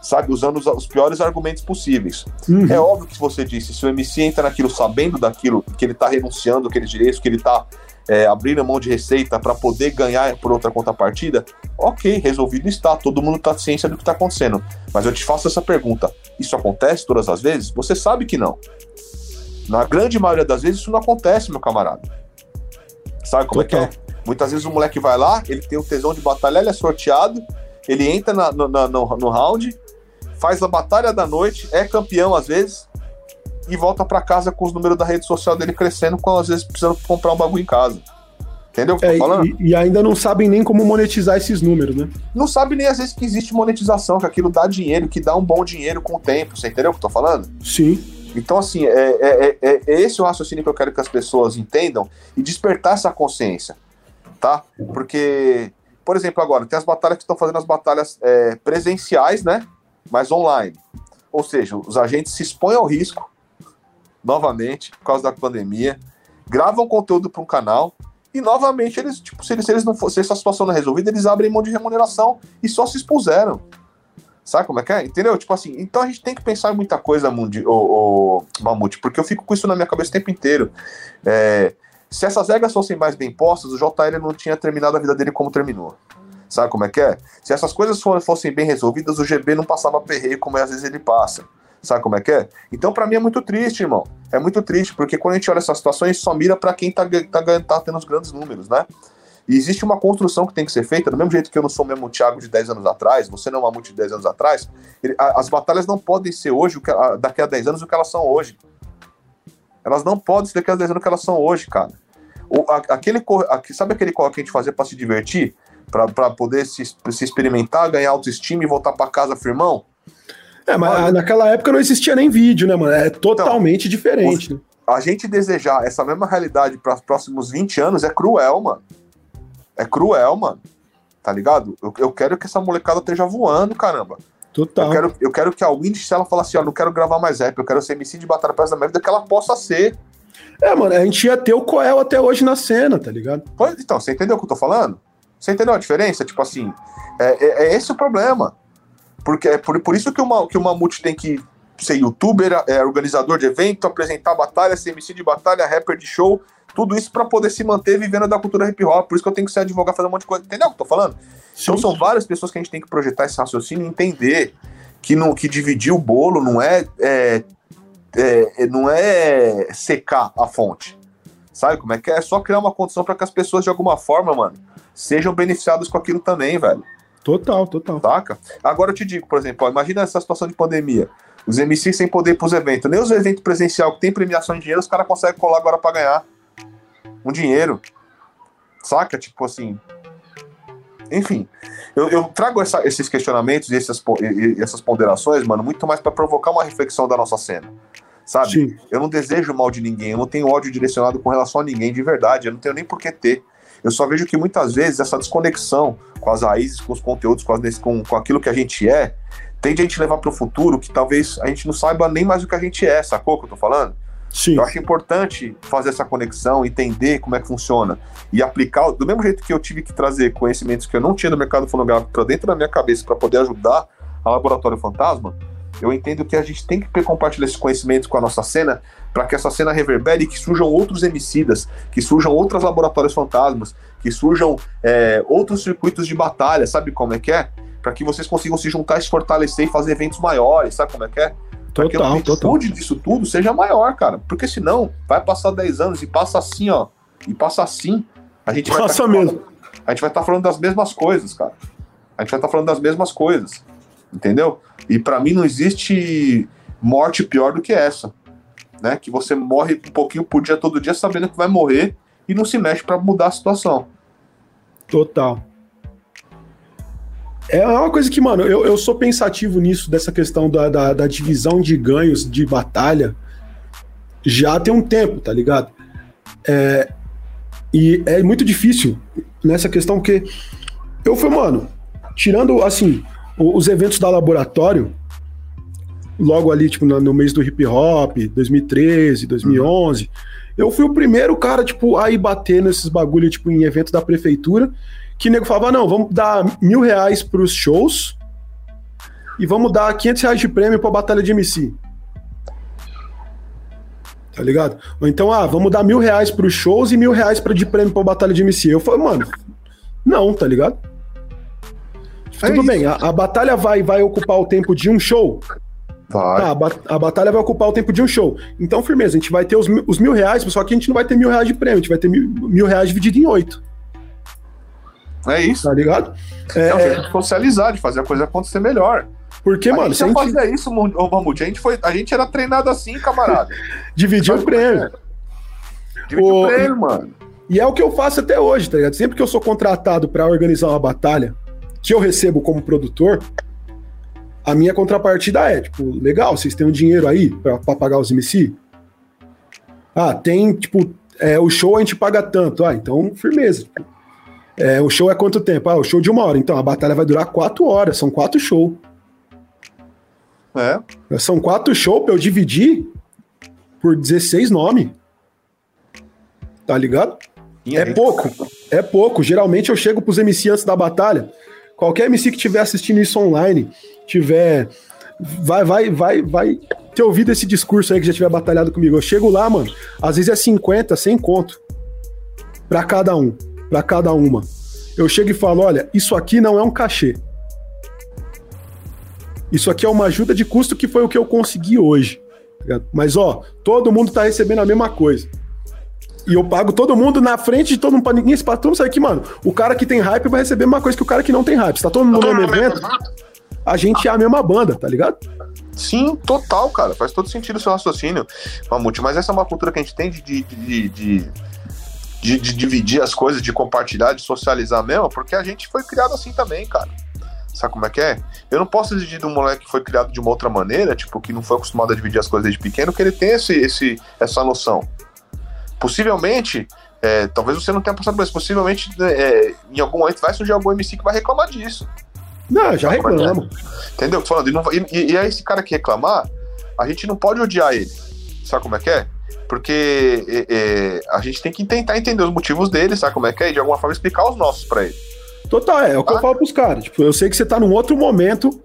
sabe, usando os, os piores argumentos possíveis. Uhum. É óbvio que você disse, se o MC entra naquilo sabendo daquilo, que ele está renunciando aqueles direitos, que ele está é, abrindo mão de receita para poder ganhar por outra contrapartida, ok, resolvido está, todo mundo está ciência do que está acontecendo. Mas eu te faço essa pergunta: isso acontece todas as vezes? Você sabe que não. Na grande maioria das vezes isso não acontece, meu camarada. Sabe como Total. é que é? Muitas vezes o moleque vai lá, ele tem o tesão de batalhar, ele é sorteado, ele entra na, no, na, no, no round, faz a batalha da noite, é campeão às vezes, e volta para casa com os números da rede social dele crescendo, com às vezes precisando comprar um bagulho em casa. Entendeu o que é, eu tô falando? E, e, ainda não sabem nem como monetizar esses números, né? Não sabe nem às vezes que existe monetização, que aquilo dá dinheiro, que dá um bom dinheiro com o tempo. Você entendeu o que eu tô falando? Sim. Então, assim, é, é, é, é esse o raciocínio que eu quero que as pessoas entendam e despertar essa consciência, tá? Porque, por exemplo, agora, tem as batalhas que estão fazendo as batalhas é, presenciais, né? Mas online. Ou seja, os agentes se expõem ao risco, novamente, por causa da pandemia, gravam conteúdo para um canal e, novamente, eles, tipo, se eles, se eles não se essa situação não é resolvida, eles abrem mão de remuneração e só se expuseram. Sabe como é que é? Entendeu? Tipo assim, então a gente tem que pensar em muita coisa, Mundi, o, o Mamute, porque eu fico com isso na minha cabeça o tempo inteiro. É, se essas regras fossem mais bem postas, o JL não tinha terminado a vida dele como terminou. Sabe como é que é? Se essas coisas fossem bem resolvidas, o GB não passava perreio como às vezes ele passa. Sabe como é que é? Então, para mim, é muito triste, irmão. É muito triste, porque quando a gente olha essas situações, só mira para quem tá, tá, tá tendo os grandes números, né? E existe uma construção que tem que ser feita, do mesmo jeito que eu não sou mesmo o Thiago de 10 anos atrás, você não é o Mamute de 10 anos atrás, ele, a, as batalhas não podem ser hoje, o que, a, daqui a 10 anos, o que elas são hoje. Elas não podem ser daqui a 10 anos o que elas são hoje, cara. O, a, aquele, a, sabe aquele corre que a gente fazia para se divertir? para poder se, se experimentar, ganhar autoestima e voltar para casa firmão? É, mas Olha, naquela época não existia nem vídeo, né, mano? É totalmente então, diferente. Os, a gente desejar essa mesma realidade para os próximos 20 anos é cruel, mano. É cruel, mano. Tá ligado? Eu, eu quero que essa molecada esteja voando, caramba. Total. Eu quero, eu quero que a Windy, se ela falar assim, ó, não quero gravar mais rap, eu quero ser MC de Batalha Pressa da minha vida, que ela possa ser. É, mano, a gente ia ter o Coel até hoje na cena, tá ligado? Pois, então, você entendeu o que eu tô falando? Você entendeu a diferença? Tipo assim, é, é, é esse o problema. Porque é por, por isso que, uma, que o Mamute tem que ser youtuber, é, organizador de evento, apresentar batalha, ser MC de batalha, rapper de show, tudo isso para poder se manter vivendo da cultura hip hop. Por isso que eu tenho que ser advogado, fazer um monte de coisa. Entendeu o que eu tô falando? Sim. Então são várias pessoas que a gente tem que projetar esse raciocínio e entender que, não, que dividir o bolo não é, é, é não é secar a fonte. Sabe como é que é? É só criar uma condição para que as pessoas, de alguma forma, mano, sejam beneficiadas com aquilo também, velho. Total, total. Saca? Agora eu te digo, por exemplo, ó, imagina essa situação de pandemia. Os MCs sem poder ir pros eventos. Nem os eventos presencial que tem premiação em dinheiro, os caras conseguem colar agora para ganhar um dinheiro. Saca? Tipo assim. Enfim, eu, eu trago essa, esses questionamentos e, essas, e essas ponderações, mano, muito mais para provocar uma reflexão da nossa cena. Sabe? Sim. Eu não desejo mal de ninguém, eu não tenho ódio direcionado com relação a ninguém de verdade, eu não tenho nem por que ter. Eu só vejo que muitas vezes essa desconexão com as raízes, com os conteúdos, com, as, com, com aquilo que a gente é, tende a gente levar para o futuro que talvez a gente não saiba nem mais o que a gente é, sacou o que eu tô falando? Sim. Eu acho importante fazer essa conexão, entender como é que funciona e aplicar, do mesmo jeito que eu tive que trazer conhecimentos que eu não tinha do mercado fonográfico para dentro da minha cabeça para poder ajudar a Laboratório Fantasma, eu entendo que a gente tem que compartilhar esses conhecimentos com a nossa cena para que essa cena reverbere e que surjam outros emicidas, que surjam outros laboratórios fantasmas, que surjam é, outros circuitos de batalha, sabe como é que é? Para que vocês consigam se juntar, se fortalecer e fazer eventos maiores, sabe como é que é? Total, que a amplitude disso tudo seja maior, cara. Porque senão vai passar 10 anos e passa assim, ó. E passa assim. A gente vai passa tá mesmo. Falando, a gente vai estar tá falando das mesmas coisas, cara. A gente vai estar tá falando das mesmas coisas. Entendeu? E para mim não existe morte pior do que essa. Né? Que você morre um pouquinho por dia todo dia sabendo que vai morrer e não se mexe para mudar a situação. Total. É uma coisa que, mano, eu, eu sou pensativo nisso, dessa questão da, da, da, divisão de ganhos de batalha, já tem um tempo, tá ligado? É, e é muito difícil nessa questão, porque eu fui, mano, tirando, assim, os eventos da laboratório, logo ali, tipo, no, no mês do hip hop, 2013, 2011, uhum. eu fui o primeiro cara, tipo, a ir bater nesses bagulho, tipo, em evento da prefeitura, que nego falava, não, vamos dar mil reais pros shows e vamos dar 500 reais de prêmio pra batalha de MC. Tá ligado? Ou então, ah, vamos dar mil reais pros shows e mil reais pra, de prêmio pra batalha de MC. Eu falei, mano, não, tá ligado? É Tudo isso. bem, a, a, batalha vai, vai ocupar o tempo de um show? Vai. Tá, a, a, batalha vai ocupar o tempo de um show. Então, firmeza, a gente vai ter os, os mil reais, só que a gente não vai ter mil reais de prêmio, a gente vai ter mil, mil reais dividido em oito. É isso. Tá ligado? É, é, é... de socializar, de fazer a coisa acontecer melhor. Porque, a mano, gente já gente... fazia isso, ô Mamute. A gente, foi, a gente era treinado assim, camarada. Dividir o prêmio. Dividir o... o prêmio, mano. E é o que eu faço até hoje, tá ligado? Sempre que eu sou contratado para organizar uma batalha, que eu recebo como produtor, a minha contrapartida é, tipo, legal, vocês têm um dinheiro aí para pagar os MC? Ah, tem, tipo, é, o show a gente paga tanto. Ah, então, firmeza. É, o show é quanto tempo? Ah, o show de uma hora. Então, a batalha vai durar quatro horas. São quatro shows. É. São quatro shows pra eu dividir por 16 nomes. Tá ligado? é pouco. É pouco. Geralmente eu chego pros MC antes da batalha. Qualquer MC que estiver assistindo isso online, tiver. Vai, vai, vai, vai ter ouvido esse discurso aí que já tiver batalhado comigo. Eu chego lá, mano. Às vezes é 50, 100 conto. Pra cada um para cada uma. Eu chego e falo: olha, isso aqui não é um cachê. Isso aqui é uma ajuda de custo que foi o que eu consegui hoje. Tá Mas ó, todo mundo tá recebendo a mesma coisa. E eu pago todo mundo na frente de todo mundo, pra ninguém se mundo sabe que, mano, o cara que tem hype vai receber a mesma coisa que o cara que não tem hype. Se tá todo mundo no mesmo evento, a gente é a mesma banda, tá ligado? Sim, total, cara. Faz todo sentido o seu raciocínio, Mamute. Mas essa é uma cultura que a gente tem de, de, de, de de, de, dividir as coisas, de compartilhar, de socializar mesmo, porque a gente foi criado assim também, cara. Sabe como é que é? Eu não posso exigir de um moleque que foi criado de uma outra maneira, tipo, que não foi acostumado a dividir as coisas desde pequeno, que ele tenha esse, esse, essa noção. Possivelmente, é, talvez você não tenha passado por isso, possivelmente é, em algum momento vai surgir algum MC que vai reclamar disso. Não, já é reclamo. É? Entendeu? Falando, e, não, e, e aí esse cara que reclamar, a gente não pode odiar ele. Sabe como é que é? Porque é, é, a gente tem que tentar entender os motivos dele, sabe como é que é? E de alguma forma explicar os nossos para ele. Total, é, é o que ah. eu falo pros caras. Tipo, eu sei que você tá num outro momento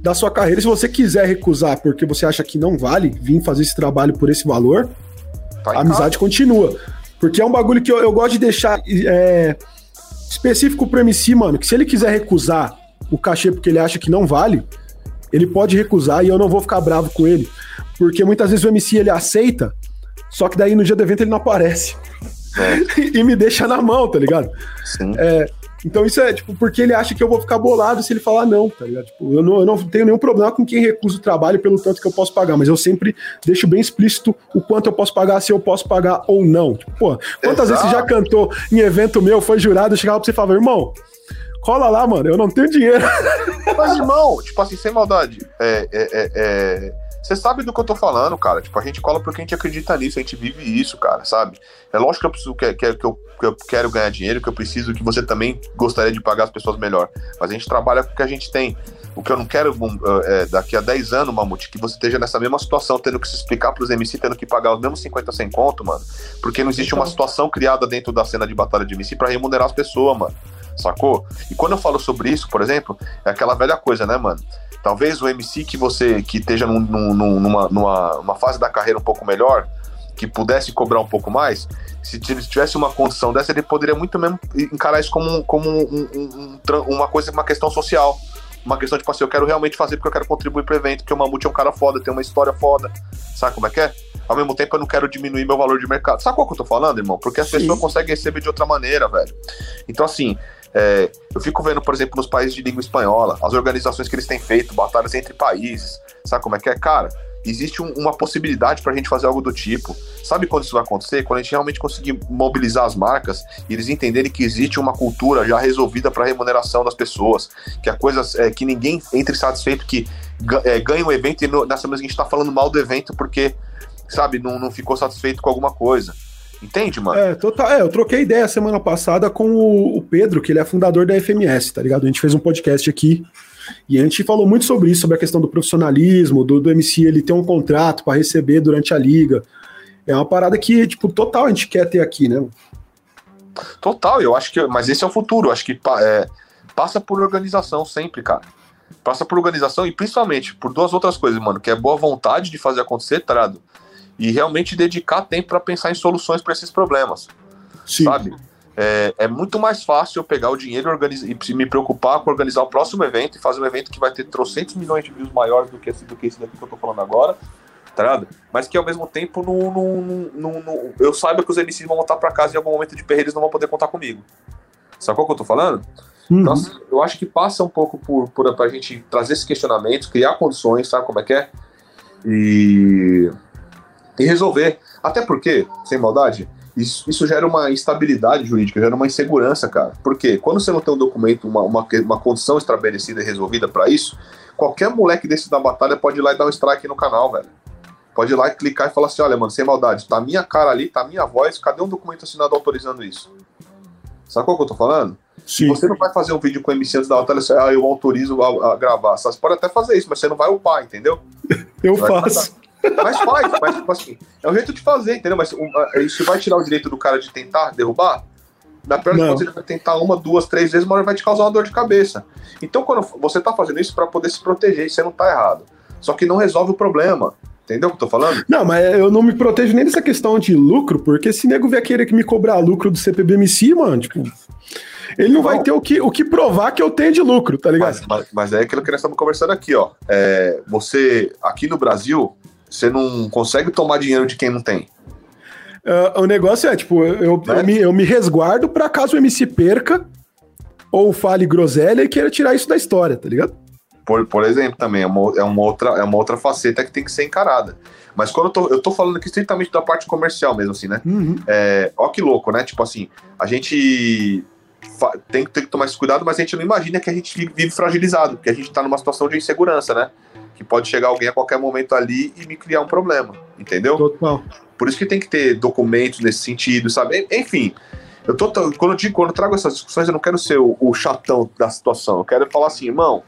da sua carreira. Se você quiser recusar porque você acha que não vale vir fazer esse trabalho por esse valor, tá a amizade casa. continua. Porque é um bagulho que eu, eu gosto de deixar é, específico pro MC, mano, que se ele quiser recusar o cachê porque ele acha que não vale, ele pode recusar e eu não vou ficar bravo com ele. Porque muitas vezes o MC ele aceita, só que daí no dia do evento ele não aparece. É. e me deixa na mão, tá ligado? Sim. É, então isso é, tipo, porque ele acha que eu vou ficar bolado se ele falar não, tá ligado? Tipo, eu não, eu não tenho nenhum problema com quem recusa o trabalho pelo tanto que eu posso pagar, mas eu sempre deixo bem explícito o quanto eu posso pagar, se eu posso pagar ou não. Tipo, pô, quantas Exato. vezes você já cantou em evento meu, foi jurado, eu chegava pra você e falava, irmão, cola lá, mano, eu não tenho dinheiro. Mas, irmão, tipo assim, sem maldade, é, é, é, é você sabe do que eu tô falando, cara. Tipo, a gente cola porque a gente acredita nisso, a gente vive isso, cara, sabe? É lógico que eu preciso que, que, que, eu, que eu quero ganhar dinheiro, que eu preciso que você também gostaria de pagar as pessoas melhor. Mas a gente trabalha com o que a gente tem. O que eu não quero é, daqui a 10 anos, Mamute, que você esteja nessa mesma situação, tendo que se explicar pros MC, tendo que pagar os mesmos 50 sem conto, mano. Porque não existe uma então. situação criada dentro da cena de batalha de MC para remunerar as pessoas, mano. Sacou? E quando eu falo sobre isso, por exemplo, é aquela velha coisa, né, mano? Talvez o MC que você que esteja num, num, numa, numa fase da carreira um pouco melhor, que pudesse cobrar um pouco mais, se tivesse uma condição dessa, ele poderia muito mesmo encarar isso como, como um, um, um, uma coisa, uma questão social. Uma questão de, tipo assim, eu quero realmente fazer porque eu quero contribuir pro evento, porque o Mamute é um cara foda, tem uma história foda. Sabe como é que é? Ao mesmo tempo, eu não quero diminuir meu valor de mercado. Sabe qual que eu tô falando, irmão? Porque as pessoas conseguem receber de outra maneira, velho. Então, assim, é, eu fico vendo, por exemplo, nos países de língua espanhola, as organizações que eles têm feito, batalhas entre países, sabe como é que é? Cara, existe um, uma possibilidade para a gente fazer algo do tipo. Sabe quando isso vai acontecer? Quando a gente realmente conseguir mobilizar as marcas e eles entenderem que existe uma cultura já resolvida para remuneração das pessoas, que a coisa é que ninguém entre satisfeito que é, ganha um evento e no, nessa vez a gente está falando mal do evento porque, sabe, não, não ficou satisfeito com alguma coisa. Entende, mano? É, total. É, eu troquei ideia semana passada com o, o, Pedro, que ele é fundador da FMS, tá ligado? A gente fez um podcast aqui e a gente falou muito sobre isso, sobre a questão do profissionalismo, do, do MC ele ter um contrato para receber durante a liga. É uma parada que, tipo, total a gente quer ter aqui, né? Total, eu acho que. Mas esse é o futuro. Eu acho que é, passa por organização sempre, cara. Passa por organização e principalmente por duas outras coisas, mano, que é boa vontade de fazer acontecer, tá ligado? E realmente dedicar tempo para pensar em soluções para esses problemas. Sim. Sabe? É, é, muito mais fácil eu pegar o dinheiro e, me preocupar com organizar o próximo evento e fazer um evento que vai ter trocentos milhões de views maiores do que esse, do que esse daqui que eu tô falando agora, tá ligado? Mas que ao mesmo tempo no, no, no, eu saiba que os MCs vão voltar para casa e em algum momento de perreira eles não vão poder contar comigo. Sacou o que eu tô falando? Uhum. Então, eu acho que passa um pouco por, por pra gente trazer esses questionamentos, criar condições, sabe como é que é? E e resolver. Até porque, sem maldade, isso, isso gera uma instabilidade jurídica, gera uma insegurança, cara. Porque quando você não tem um documento, uma, uma, uma condição estabelecida e resolvida para isso, qualquer moleque desse da batalha pode ir lá e dar um strike no canal, velho. Pode ir lá e clicar e falar assim: olha, mano, sem maldade, tá minha cara ali, tá minha voz, cadê um documento assinado autorizando isso? Sacou o que eu tô falando? Sim. Você não vai fazer um vídeo com o MC antes da batalha, ah, eu autorizo a, a gravar. Você pode até fazer isso, mas você não vai upar, entendeu? Eu faço. Mas faz, mas tipo assim, é o jeito de fazer, entendeu? Mas um, isso vai tirar o direito do cara de tentar derrubar? Na pior das ele vai tentar uma, duas, três vezes, uma hora vai te causar uma dor de cabeça. Então, quando você tá fazendo isso para poder se proteger, você não tá errado. Só que não resolve o problema. Entendeu o que eu tô falando? Não, mas eu não me protejo nem dessa questão de lucro, porque se nego vier querer que me cobrar lucro do CPBMC, mano, tipo, ele não, não, vai ter o que, o que provar que eu tenho de lucro, tá ligado? Mas, mas, mas é aquilo que nós estamos conversando aqui, ó. É, você, aqui no Brasil, você não consegue tomar dinheiro de quem não tem. Uh, o negócio é, tipo, eu, eu, né? me, eu me resguardo para caso o MC perca ou fale groselha e queira tirar isso da história, tá ligado? Por, por exemplo, também é uma, é, uma outra, é uma outra faceta que tem que ser encarada. Mas quando eu tô, eu tô falando aqui estritamente da parte comercial mesmo, assim, né? Uhum. É, ó que louco, né? Tipo assim, a gente tem, tem que tomar esse cuidado, mas a gente não imagina que a gente vive fragilizado, que a gente tá numa situação de insegurança, né? Que pode chegar alguém a qualquer momento ali e me criar um problema, entendeu? Total. Por isso que tem que ter documentos nesse sentido, sabe? Enfim, eu tô, quando, eu digo, quando eu trago essas discussões, eu não quero ser o, o chatão da situação. Eu quero falar assim, irmão,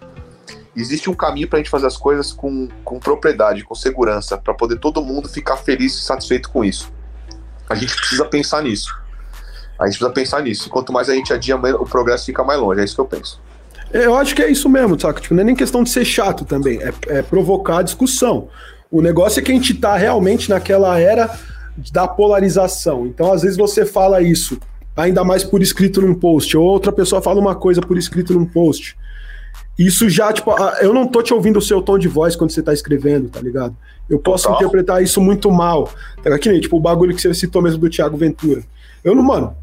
existe um caminho para a gente fazer as coisas com, com propriedade, com segurança, para poder todo mundo ficar feliz e satisfeito com isso. A gente precisa pensar nisso. A gente precisa pensar nisso. Quanto mais a gente adia, o progresso fica mais longe. É isso que eu penso. Eu acho que é isso mesmo, saca? Tipo, não é nem questão de ser chato também, é, é provocar discussão. O negócio é que a gente tá realmente naquela era da polarização. Então, às vezes você fala isso, ainda mais por escrito num post, ou outra pessoa fala uma coisa por escrito num post. Isso já, tipo, eu não tô te ouvindo o seu tom de voz quando você tá escrevendo, tá ligado? Eu posso Total. interpretar isso muito mal. Tá nem, tipo, o bagulho que você citou mesmo do Thiago Ventura. Eu não, mano,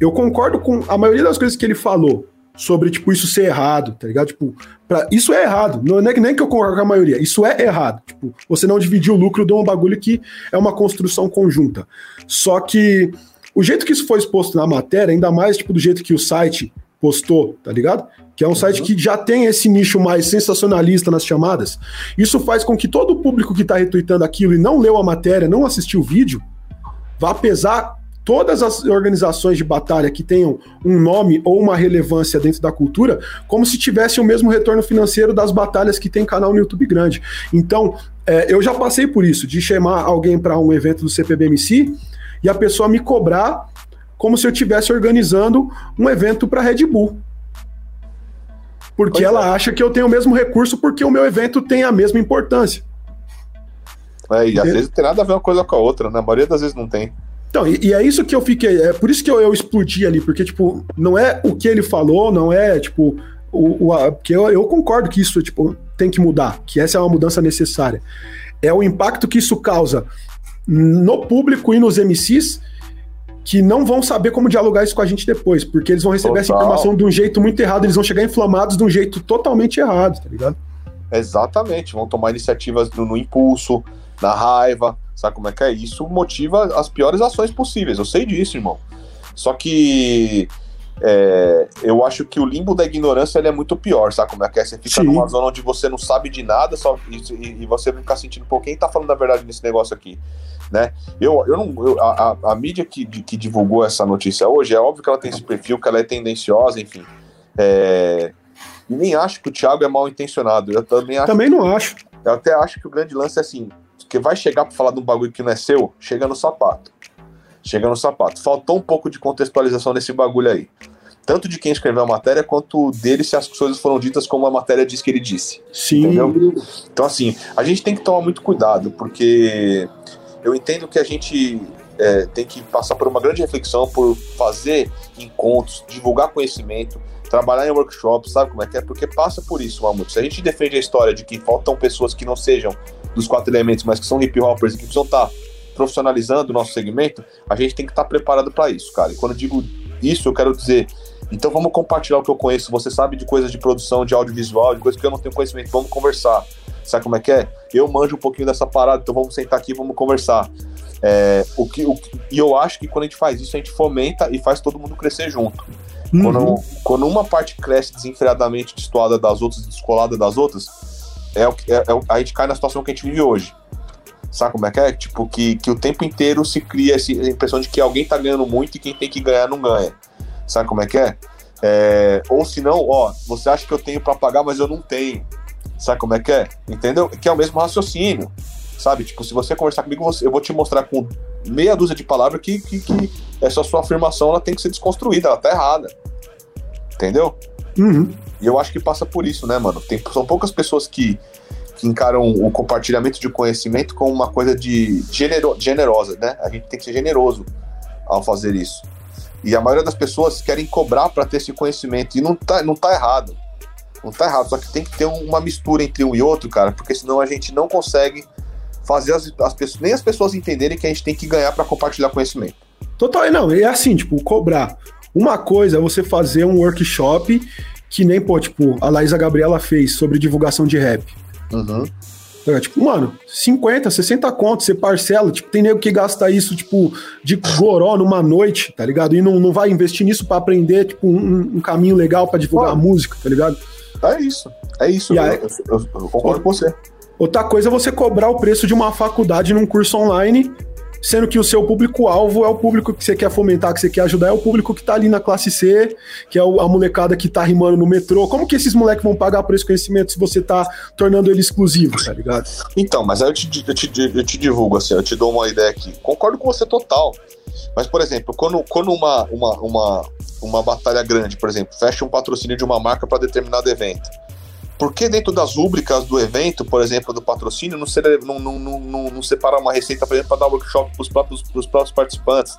eu concordo com a maioria das coisas que ele falou sobre, tipo, isso ser errado, tá ligado? Tipo, pra, isso é errado. Não é nem que eu concordo com a maioria, isso é errado. Tipo, você não dividir o lucro de um bagulho que é uma construção conjunta. Só que o jeito que isso foi exposto na matéria, ainda mais, tipo, do jeito que o site postou, tá ligado? Que é um site uhum. que já tem esse nicho mais sensacionalista nas chamadas. Isso faz com que todo o público que tá retweetando aquilo e não leu a matéria, não assistiu o vídeo, vá pesar todas as organizações de batalha que tenham um nome ou uma relevância dentro da cultura, como se tivesse o mesmo retorno financeiro das batalhas que tem canal no YouTube grande. Então, é, eu já passei por isso, de chamar alguém para um evento do CPBMC e a pessoa me cobrar como se eu estivesse organizando um evento para Red Bull. Porque pois ela é. acha que eu tenho o mesmo recurso porque o meu evento tem a mesma importância. É, e às vezes não tem nada a ver uma coisa com a outra, né? A maioria das vezes não tem. Então, e, e, é isso que eu fiquei. É por isso que eu, eu explodi ali, porque, tipo, não é o que ele falou, não é, tipo, o, o a, porque eu, eu concordo que isso, tipo, tem que mudar, que essa é uma mudança necessária. É o impacto que isso causa no público e nos MCs que não vão saber como dialogar isso com a gente depois, porque eles vão receber Total. essa informação de um jeito muito errado, eles vão chegar inflamados de um jeito totalmente errado, tá ligado? Exatamente, vão tomar iniciativas no, no impulso, na raiva, Sabe como é que é? Isso motiva as piores ações possíveis. Eu sei disso, irmão. Só que é, eu acho que o limbo da ignorância ele é muito pior, sabe como é que é? Você fica Sim. numa zona onde você não sabe de nada só, e, e você fica sentindo, pô, quem tá falando a verdade nesse negócio aqui? Né? Eu, eu não, eu, a, a, mídia que, que divulgou essa notícia hoje, é óbvio que ela tem esse perfil, que ela é tendenciosa, enfim. É, nem acho que o Thiago é mal intencionado. Eu também acho. Também não acho. Eu até acho que o grande lance é assim: porque vai chegar para falar de um bagulho que não é seu, chega no sapato. Chega no sapato. Faltou um pouco de contextualização nesse bagulho aí. Tanto de quem escreveu a matéria, quanto dele se as coisas foram ditas como a matéria diz que ele disse. Sim. Entendeu? Então, assim, a gente tem que tomar muito cuidado, porque eu entendo que a gente é, tem que passar por uma grande reflexão, por fazer encontros, divulgar conhecimento, trabalhar em workshops, sabe como é que é? Porque passa por isso, Mamute. Se a gente defende a história de que faltam pessoas que não sejam dos quatro elementos, mas que são hip hoppers e que precisam estar tá profissionalizando o nosso segmento, a gente tem que estar tá preparado para isso, cara. E quando eu digo isso, eu quero dizer, então vamos compartilhar o que eu conheço. Você sabe de coisas de produção, de audiovisual, de coisas que eu não tenho conhecimento, vamos conversar. Sabe como é que é? Eu manjo um pouquinho dessa parada, então vamos sentar aqui e vamos conversar. É, o que, o, e eu acho que quando a gente faz isso, a gente fomenta e faz todo mundo crescer junto. Uhum. Quando, quando uma parte cresce desenfreadamente, destoada das outras, descolada das outras, é, o, é, é, a gente cai na situação que a gente vive hoje. Sabe como é que é? Tipo, que, que o tempo inteiro se cria essa impressão de que alguém tá ganhando muito e quem tem que ganhar não ganha. Sabe como é que é? é ou se não, ó, você acha que eu tenho para pagar, mas eu não tenho. Sabe como é que é? Entendeu? Que é o mesmo raciocínio. Sabe? Tipo, se você conversar comigo, eu vou te mostrar com meia dúzia de palavras que, que, que essa sua afirmação ela tem que ser desconstruída, ela tá errada. Entendeu? Uhum. E eu acho que passa por isso, né, mano? Tem, são poucas pessoas que, que encaram o compartilhamento de conhecimento como uma coisa de genero, generosa, né? A gente tem que ser generoso ao fazer isso. E a maioria das pessoas querem cobrar para ter esse conhecimento. E não tá, não tá errado. Não tá errado. Só que tem que ter uma mistura entre um e outro, cara, porque senão a gente não consegue fazer as, as pessoas, nem as pessoas entenderem que a gente tem que ganhar para compartilhar conhecimento. Total, não, é assim, tipo, cobrar. Uma coisa é você fazer um workshop que nem, pô, tipo, a Laísa Gabriela fez sobre divulgação de rap. Uhum. É, tipo, mano, 50, 60 contos, você parcela. Tipo, tem nego que gasta isso, tipo, de goró numa noite, tá ligado? E não, não vai investir nisso para aprender, tipo, um, um caminho legal para divulgar a música, tá ligado? É isso. É isso. Aí, eu, eu, eu, concordo com você. Outra coisa é você cobrar o preço de uma faculdade num curso online sendo que o seu público-alvo é o público que você quer fomentar, que você quer ajudar, é o público que tá ali na classe C, que é a molecada que tá rimando no metrô. Como que esses moleques vão pagar por esse conhecimento se você tá tornando ele exclusivo, tá ligado? Então, mas aí eu te, eu te, eu te divulgo, assim, eu te dou uma ideia aqui. Concordo com você total. Mas, por exemplo, quando, quando uma, uma, uma, uma batalha grande, por exemplo, fecha um patrocínio de uma marca para determinado evento. Por que dentro das rúbricas do evento, por exemplo, do patrocínio, não, ser, não, não, não, não, separar uma receita, por exemplo, para dar workshop para os próprios, próprios participantes?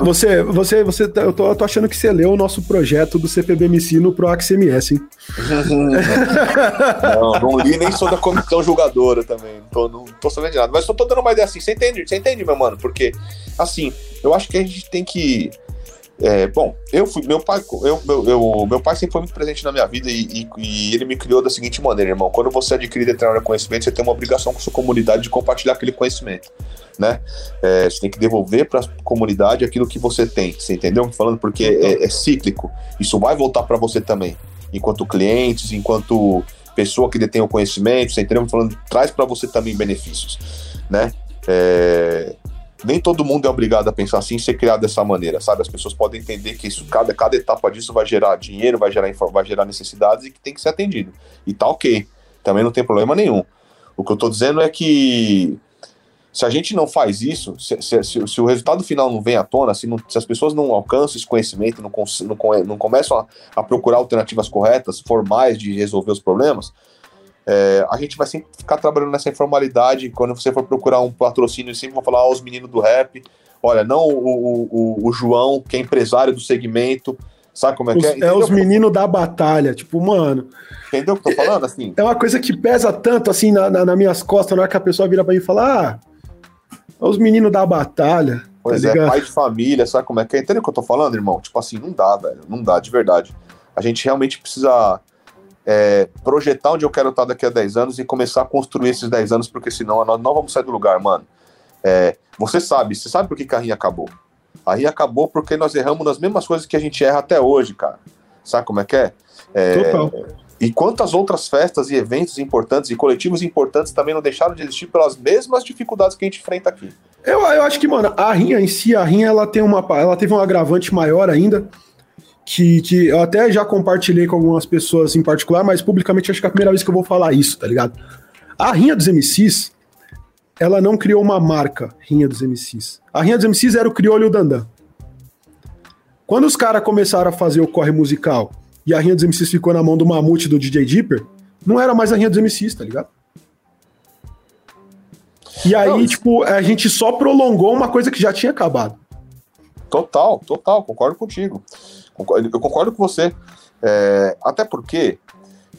Você, você, você, tá, eu tô, eu tô, achando que você leu o nosso projeto do CPBMC no ProAxMS, hein? não, não li, nem sou da comissão julgadora também. Não tô, não tô sabendo de nada. Mas só tô dando uma ideia assim. Você entende, você entende, meu mano? Porque, assim, eu acho que a gente tem que. É, bom, eu fui. Meu pai, eu, meu, eu, meu pai sempre foi muito presente na minha vida e, e, e, ele me criou da seguinte maneira, irmão. Quando você adquire determinado conhecimento, você tem uma obrigação com a sua comunidade de compartilhar aquele conhecimento né? É, você tem que devolver para a comunidade aquilo que você tem. Você entendeu? Falando porque é, é cíclico. Isso vai voltar para você também, enquanto clientes, enquanto pessoa que detém o conhecimento. Você entendeu? Falando traz para você também benefícios, né? É, nem todo mundo é obrigado a pensar assim, ser criado dessa maneira, sabe? As pessoas podem entender que isso, cada, cada etapa disso vai gerar dinheiro, vai gerar, vai gerar necessidades e que tem que ser atendido. E tá ok. Também não tem problema nenhum. O que eu tô dizendo é que se a gente não faz isso, se, se, se, se o resultado final não vem à tona, se, não, as pessoas não alcançam esse conhecimento, não, não, não começam a, a, procurar alternativas corretas, formais de resolver os problemas, é, a gente vai sempre ficar trabalhando nessa informalidade. Quando você for procurar um patrocínio, sempre vão falar ah, os meninos do rap. Olha, não o, o, o, João, que é empresário do segmento. Sabe como é que é? Entendeu? É os meninos da batalha, tipo, mano. Entendeu o que eu tô falando? Assim? É uma coisa que pesa tanto assim na, na, nas minhas costas, na hora que a pessoa vira pra mim e fala: Ah, é os meninos da batalha. Pois tá é, pai de família, sabe como é que é? Entendeu o que eu tô falando, irmão? Tipo assim, não dá, velho. Não dá, de verdade. A gente realmente precisa é, projetar onde eu quero estar daqui a 10 anos e começar a construir esses 10 anos, porque senão nós não vamos sair do lugar, mano. É, você sabe, você sabe por que, a Rinha acabou? A Rinha acabou porque nós erramos nas mesmas coisas que a gente erra até hoje, cara. Sabe como é que é? é Total. E quantas outras festas e eventos importantes e coletivos importantes também não deixaram de existir pelas mesmas dificuldades que a gente enfrenta aqui? Eu, eu acho que, mano, a Rinha em si, a Rinha, ela tem uma, ela teve um agravante maior ainda, que, que eu até já compartilhei com algumas pessoas em particular, mas publicamente acho que é a primeira vez que eu vou falar isso, tá ligado? A Rinha dos MCs, ela não criou uma marca, Rinha dos MCs. A Rinha dos MCs era o Criolho Dandan. Quando os caras começaram a fazer o corre musical e a rinha dos MCs ficou na mão do Mamute do DJ Dipper, não era mais a rinha dos MCs, tá ligado? E aí, não, tipo, a gente só prolongou uma coisa que já tinha acabado. Total, total, concordo contigo. Eu concordo com você. É, até porque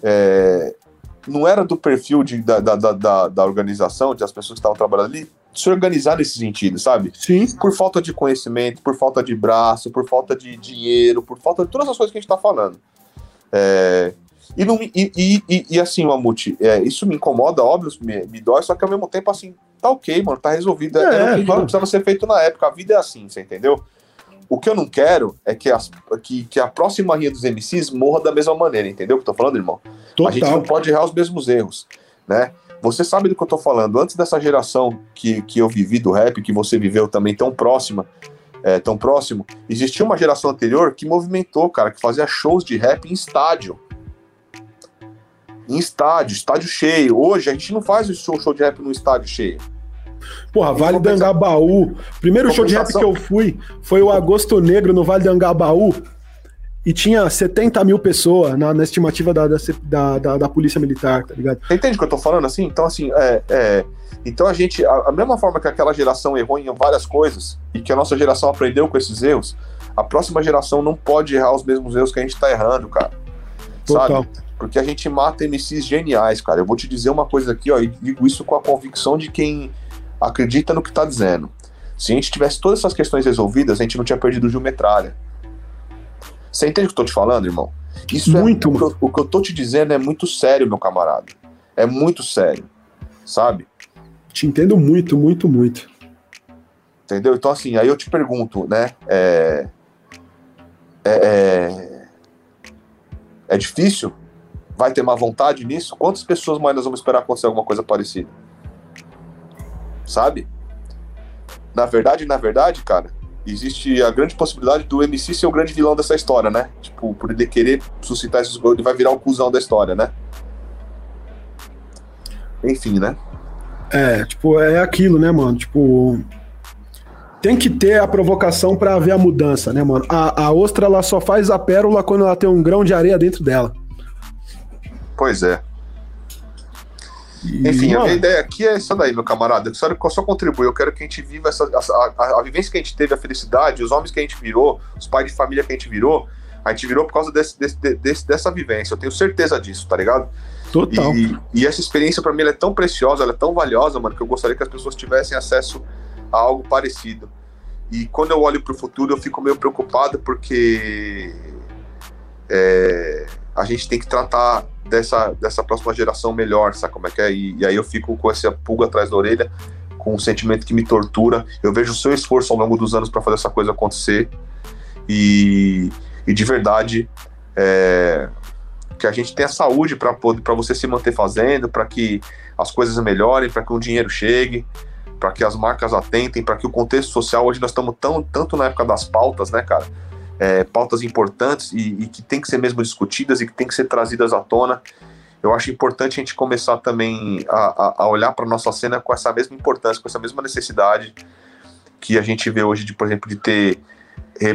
é, não era do perfil de, da, da, da, da organização, das pessoas que estavam trabalhando ali, se organizar nesse sentido, sabe? Sim. Por falta de conhecimento, por falta de braço, por falta de dinheiro, por falta de todas as coisas que a gente tá falando. É, e, não, e, e, e, assim, Mamute, é, isso me incomoda, óbvio, me, me dói, só que ao mesmo tempo, assim, tá ok, mano, tá resolvido. É, era o que precisava ser feito na época, a vida é assim, você entendeu? O que eu não quero é que, as, que, que a próxima rinha dos MCs morra da mesma maneira, entendeu o que eu tô falando, irmão? Total. A gente não pode errar os mesmos erros, né? Você sabe do que eu tô falando. Antes dessa geração que, que eu vivi do rap, que você viveu também tão próxima, é, tão próximo, existia uma geração anterior que movimentou, cara, que fazia shows de rap em estádio. Em estádio, estádio cheio. Hoje a gente não faz o show, show de rap no estádio cheio. Porra, Vale do Angabaú. Primeiro show de rap que eu fui foi o Agosto Negro no Vale do Angabaú. E tinha 70 mil pessoas na, na estimativa da, da, da, da, Polícia Militar, tá ligado? Você entende o que eu tô falando assim? Então, assim, é, é então a gente, a, a, mesma forma que aquela geração errou em várias coisas e que a nossa geração aprendeu com esses erros, a próxima geração não pode errar os mesmos erros que a gente tá errando, cara. Total. Sabe? Porque a gente mata MCs geniais, cara. Eu vou te dizer uma coisa aqui, ó, e digo isso com a convicção de quem acredita no que tá dizendo. Se a gente tivesse todas essas questões resolvidas, a gente não tinha perdido o Gil Metralha. Você entende o que eu tô te falando, irmão? Isso é muito, é, o, que eu, o que eu tô te dizendo é muito sério, meu camarada. É muito sério, sabe? Te entendo muito, muito, muito. Entendeu? Então, assim, aí eu te pergunto, né? É, é, é, é difícil? Vai ter má vontade nisso? Quantas pessoas mais nós vamos esperar acontecer alguma coisa parecida? Sabe? Na verdade, na verdade, cara, existe a grande possibilidade do MC ser o grande vilão dessa história, né? Tipo, por ele querer suscitar esses ele vai virar o cuzão da história, né? Enfim, né? É, tipo, é aquilo, né, mano? Tipo. tem que ter a provocação para haver a mudança, né, mano? A, a ostra ela só faz a pérola quando ela tem um grão de areia dentro dela. Pois é. E, Enfim, mano, a minha ideia aqui é isso daí, meu camarada. Eu só, só contribuir. Eu quero que a gente viva essa, a, a, a, vivência que a gente teve, a felicidade, os homens que a gente virou, os pais de família que a gente virou. A gente virou por causa desse, desse, desse dessa vivência. Eu tenho certeza disso, tá ligado? Total. E, e essa experiência para mim é tão preciosa, ela é tão valiosa, mano, que eu gostaria que as pessoas tivessem acesso a algo parecido. E quando eu olho para o futuro, eu fico meio preocupado porque é, a gente tem que tratar dessa, dessa próxima geração melhor, sabe como é que é? E, e aí eu fico com essa pulga atrás da orelha, com um sentimento que me tortura. Eu vejo o seu esforço ao longo dos anos para fazer essa coisa acontecer. E, e de verdade, é, que a gente tenha saúde para você se manter fazendo, para que as coisas melhorem, para que o dinheiro chegue para que as marcas atentem, para que o contexto social, hoje nós estamos tão, tanto na época das pautas, né, cara? É, pautas importantes e, e, que tem que ser mesmo discutidas e que tem que ser trazidas à tona. Eu acho importante a gente começar também a, a, a olhar para nossa cena com essa mesma importância, com essa mesma necessidade que a gente vê hoje, de, por exemplo, de ter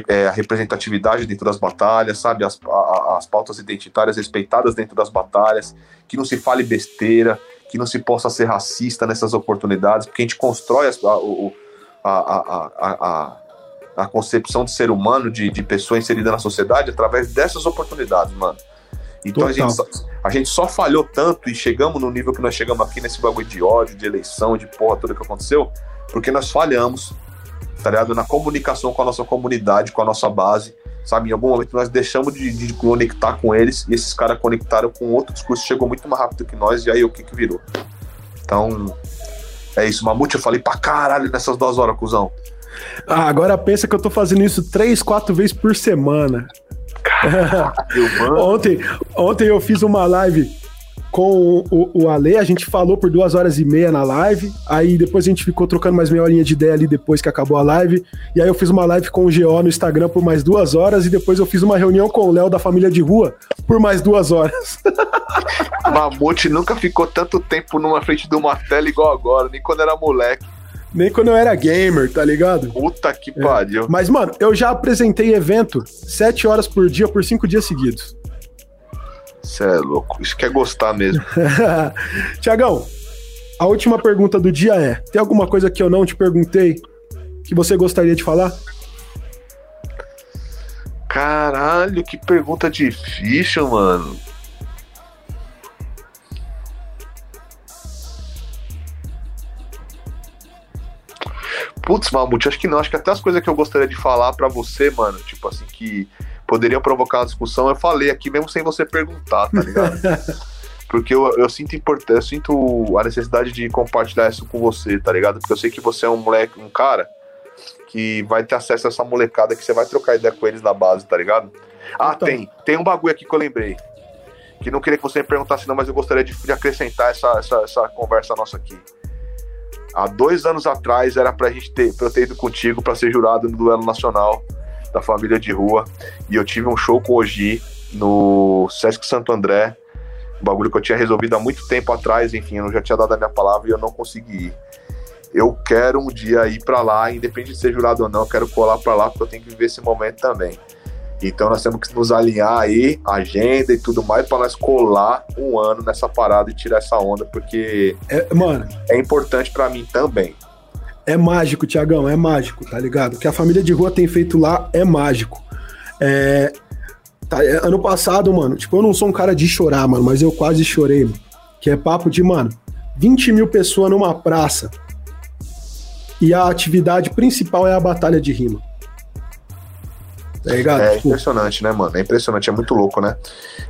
é, a representatividade dentro das batalhas, sabe? As, a, as pautas identitárias respeitadas dentro das batalhas, que não se fale besteira, que não se possa ser racista nessas oportunidades, porque a gente constrói a, a, a, a concepção de ser humano, de, de pessoa inserida na sociedade, através dessas oportunidades, mano. Então a gente, só, a gente, só, falhou tanto e chegamos no nível que nós chegamos aqui nesse bagulho de ódio, de eleição, de porra, tudo que aconteceu, porque nós falhamos, tá ligado? Na comunicação com a nossa comunidade, com a nossa base, sabe? Em algum momento nós deixamos de, de conectar com eles e esses caras conectaram com outro discurso, chegou muito mais rápido que nós e aí o que que virou. Então, é isso. Mamute, eu falei pra caralho nessas duas horas, cuzão. Ah, agora pensa que eu tô fazendo isso três, quatro vezes por semana. Caralho, ontem, ontem eu fiz uma live com o, o Ale, a gente falou por duas horas e meia na live, aí depois a gente ficou trocando mais meia horinha de ideia ali depois que acabou a live, e aí eu fiz uma live com o GO no Instagram por mais duas horas, e depois eu fiz uma reunião com o Léo da família de rua por mais duas horas. Mamute nunca ficou tanto tempo numa frente de uma tela igual agora, nem quando era moleque. Nem quando eu era gamer, tá ligado? Puta que é. pariu. Mas, mano, eu já apresentei evento sete horas por dia por cinco dias seguidos. Você é louco. Isso quer gostar mesmo. Tiagão, a última pergunta do dia é: tem alguma coisa que eu não te perguntei que você gostaria de falar? Caralho, que pergunta difícil, mano. Putz, Mamute, acho que não. Acho que até as coisas que eu gostaria de falar para você, mano, tipo assim, que poderiam provocar uma discussão, eu falei aqui mesmo sem você perguntar, tá ligado? Porque eu, eu sinto importância, eu sinto a necessidade de compartilhar isso com você, tá ligado? Porque eu sei que você é um moleque, um cara que vai ter acesso a essa molecada que você vai trocar ideia com eles na base, tá ligado? Ah, então. tem. Tem um bagulho aqui que eu lembrei. Que não queria que você me perguntasse, não, mas eu gostaria de, de acrescentar essa, essa, essa conversa nossa aqui. Há dois anos atrás era pra gente ter, pra eu ter ido contigo pra ser jurado no duelo nacional da família de rua. E eu tive um show com o Oji no Sesc Santo André. Um bagulho que eu tinha resolvido há muito tempo atrás, enfim, eu já tinha dado a minha palavra e eu não consegui ir. Eu quero um dia ir para lá, independente de ser jurado ou não, eu quero colar para lá porque eu tenho que viver esse momento também. Então nós temos que nos alinhar aí, agenda e tudo mais, para nós colar um ano nessa parada e tirar essa onda, porque é, mano, é importante para mim também. É mágico, Tiagão, é mágico, tá ligado? O que a família de rua tem feito lá é mágico. É, tá, é, ano passado, mano, tipo, eu não sou um cara de chorar, mano, mas eu quase chorei, mano. Que é papo de, mano, 20 mil pessoas numa praça. E a atividade principal é a batalha de rima. Tá ligado? É tipo... impressionante, né, mano? É impressionante, é muito louco, né?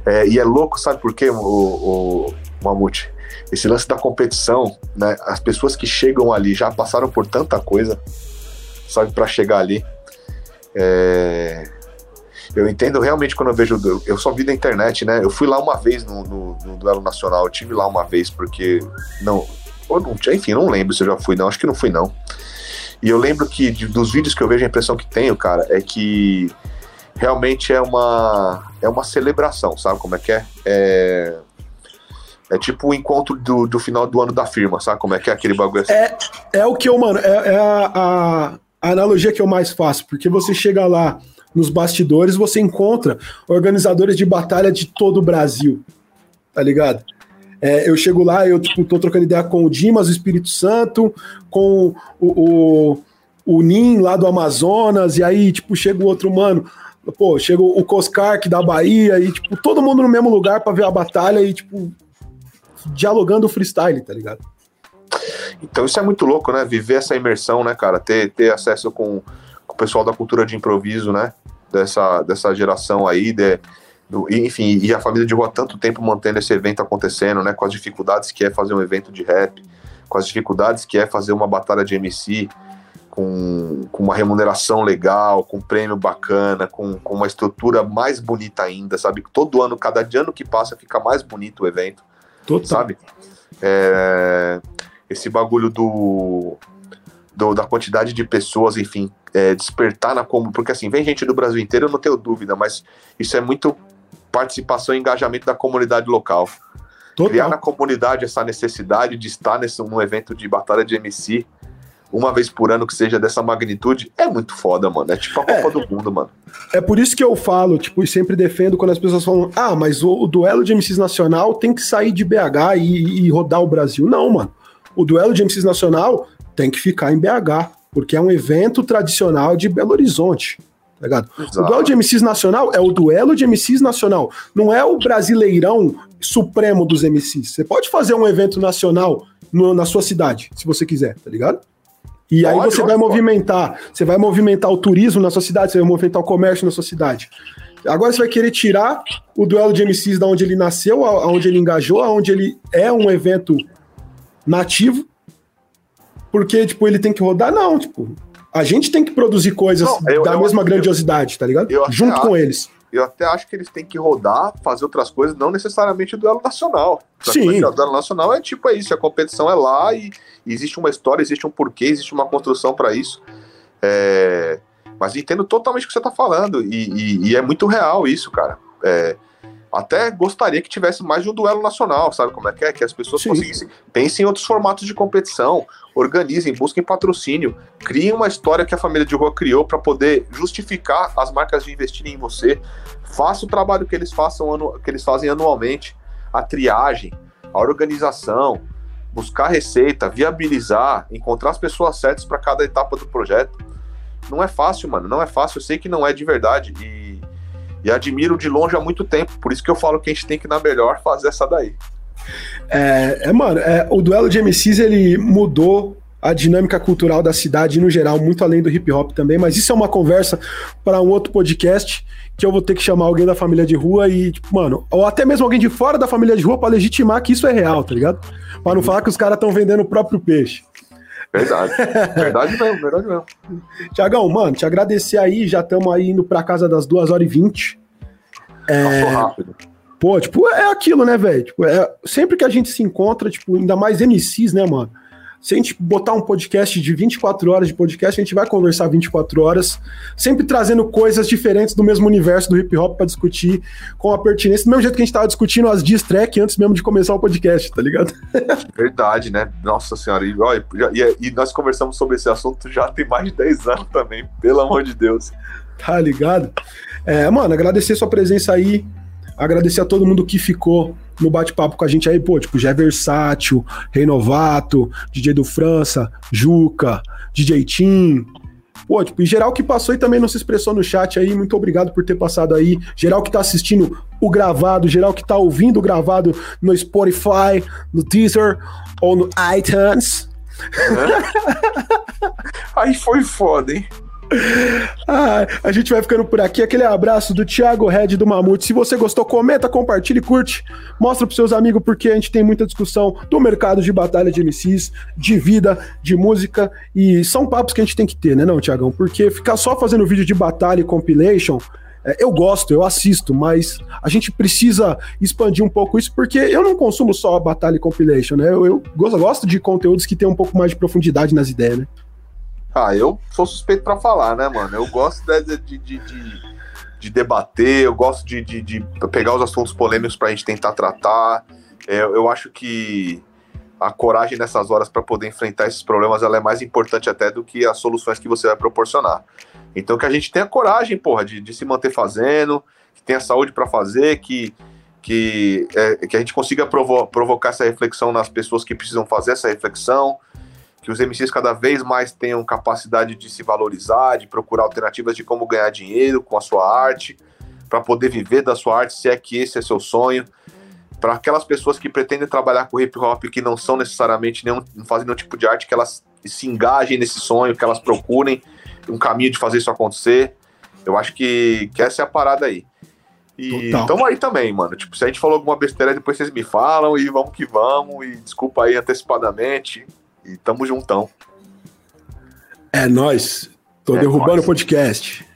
É, e é louco, sabe por quê, o, o, o Mamute? esse lance da competição, né? As pessoas que chegam ali já passaram por tanta coisa, sabe, para chegar ali. É... Eu entendo realmente quando eu vejo. Eu só vi na internet, né? Eu fui lá uma vez no, no, no duelo nacional, eu tive lá uma vez porque. Não, ou não. Enfim, não lembro se eu já fui, não. Acho que não fui, não. E eu lembro que de, dos vídeos que eu vejo, a impressão que tenho, cara, é que realmente é uma, é uma celebração, sabe como é que é? É é tipo o encontro do, do final do ano da firma, sabe como é que é aquele bagulho assim? É, é o que eu, mano, é, é a, a, analogia que eu mais faço, porque você chega lá nos bastidores, você encontra organizadores de batalha de todo o Brasil, tá ligado? É, eu chego lá, eu tipo, tô trocando ideia com o Dimas, o Espírito Santo, com o, o, o Nin lá do Amazonas, e aí, tipo, chega o outro mano, pô, chega o Coscark da Bahia, e, tipo, todo mundo no mesmo lugar para ver a batalha e, tipo, dialogando freestyle, tá ligado? Então isso é muito louco, né? Viver essa imersão, né, cara? Ter, ter acesso com, com o pessoal da cultura de improviso, né? Dessa, dessa geração aí, de, do, enfim, e a família de rua tanto tempo mantendo esse evento acontecendo, né? Com as dificuldades que é fazer um evento de rap, com as dificuldades que é fazer uma batalha de MC, com, com uma remuneração legal, com um prêmio bacana, com, com uma estrutura mais bonita ainda, sabe? Todo ano, cada ano que passa, fica mais bonito o evento. Total. Sabe? É, esse bagulho do, do, da quantidade de pessoas, enfim, é, despertar na como. Porque assim, vem gente do Brasil inteiro, eu não tenho dúvida, mas isso é muito participação e engajamento da comunidade local. Total. Criar na comunidade essa necessidade de estar nesse, num evento de batalha de MC uma vez por ano que seja dessa magnitude, é muito foda, mano. É tipo a Copa é, do Mundo, mano. É por isso que eu falo, tipo, e sempre defendo quando as pessoas falam, ah, mas o, o duelo de MCs nacional tem que sair de BH e, e rodar o Brasil. Não, mano o duelo de MCs nacional tem que ficar em BH, porque é um evento tradicional de Belo Horizonte. Tá ligado? O duelo de MCs nacional é o duelo de MCs nacional, não é o brasileirão supremo dos MCs. Você pode fazer um evento nacional no, na sua cidade, se você quiser, tá ligado? E aí você vai movimentar, você vai movimentar o turismo na sua cidade, você vai movimentar o comércio na sua cidade. Agora você vai querer tirar o duelo de MCs da onde ele nasceu, aonde ele engajou, aonde ele é um evento nativo, porque, tipo, ele tem que rodar, não, tipo, a gente tem que produzir coisas não, eu, da eu, mesma eu, grandiosidade, tá ligado? Junto com eles. Eu até acho que eles têm que rodar, fazer outras coisas, não necessariamente o duelo nacional. Sim. O duelo nacional é tipo é isso, a competição é lá e, e existe uma história, existe um porquê, existe uma construção para isso. É, mas entendo totalmente o que você tá falando, e, e, e é muito real isso, cara. É, até gostaria que tivesse mais de um duelo nacional, sabe como é que é? Que as pessoas Sim. conseguissem. Pensem em outros formatos de competição, organizem, busquem patrocínio, criem uma história que a família de rua criou para poder justificar as marcas de investirem em você. Faça o trabalho que eles, façam que eles fazem anualmente, a triagem, a organização, buscar receita, viabilizar, encontrar as pessoas certas para cada etapa do projeto. Não é fácil, mano, não é fácil. Eu sei que não é de verdade. E e admiro de longe há muito tempo. Por isso que eu falo que a gente tem que, na melhor, fazer essa daí. É, é mano, é, o duelo de MCs ele mudou a dinâmica cultural da cidade no geral, muito além do hip hop também, mas isso é uma conversa para um outro podcast que eu vou ter que chamar alguém da família de rua e, tipo, mano, ou até mesmo alguém de fora da família de rua para legitimar que isso é real, tá ligado? Para não falar que os caras estão vendendo o próprio peixe. Verdade. Verdade mesmo, verdade mesmo. Tiagão, mano, te agradecer aí, já estamos aí indo pra casa das 2 horas e 20. É... Passou rápido. Pô, tipo, é aquilo, né, velho? Tipo, é... sempre que a gente se encontra, tipo, ainda mais MCs, né, mano? Se a gente botar um podcast de 24 horas de podcast, a gente vai conversar 24 horas, sempre trazendo coisas diferentes do mesmo universo do hip hop para discutir com a pertinência, do mesmo jeito que a gente tava discutindo as diss track antes mesmo de começar o podcast, tá ligado? Verdade, né? Nossa senhora, e, olha, e, e nós conversamos sobre esse assunto já tem mais de 10 anos também, pelo amor de Deus. Tá ligado? É, mano, agradecer sua presença aí, agradecer a todo mundo que ficou no bate-papo com a gente aí, pô, tipo, Jé Versátil, Renovato, DJ do França, Juca, DJ Tim. Pô, tipo, em geral que passou e também não se expressou no chat aí, muito obrigado por ter passado aí. Geral que tá assistindo o gravado, geral que tá ouvindo o gravado no Spotify, no Deezer ou no iTunes. aí foi foda, hein? Ah, a gente vai ficando por aqui. Aquele abraço do Thiago Red do Mamute. Se você gostou, comenta, compartilhe, curte. Mostra pros seus amigos, porque a gente tem muita discussão do mercado de batalha de MCs, de vida, de música. E são papos que a gente tem que ter, né, não, Tiagão? Porque ficar só fazendo vídeo de batalha e compilation. É, eu gosto, eu assisto, mas a gente precisa expandir um pouco isso, porque eu não consumo só a batalha e compilation, né? Eu, eu gosto de conteúdos que tem um pouco mais de profundidade nas ideias, né? Ah, eu sou suspeito para falar, né, mano? Eu gosto de, de, de, de, de debater, eu gosto de, de, de, pegar os assuntos polêmicos pra gente tentar tratar. É, eu acho que a coragem nessas horas para poder enfrentar esses problemas, ela é mais importante até do que as soluções que você vai proporcionar. Então que a gente tenha coragem, porra, de, de se manter fazendo, que tenha saúde para fazer, que que, é, que a gente consiga provo provocar essa reflexão nas pessoas que precisam fazer essa reflexão, que os MCs cada vez mais tenham capacidade de se valorizar, de procurar alternativas de como ganhar dinheiro com a sua arte, para poder viver da sua arte, se é que esse é seu sonho. Para aquelas pessoas que pretendem trabalhar com hip hop que não são necessariamente nenhum, não fazem nenhum tipo de arte, que elas se engajem nesse sonho, que elas procurem um caminho de fazer isso acontecer. Eu acho que, que essa é a parada aí. E tamo aí também, mano. Tipo, se a gente falou alguma besteira, depois vocês me falam e vamos que vamos. E desculpa aí antecipadamente. E tamo juntão. É nós. Tô é derrubando o podcast.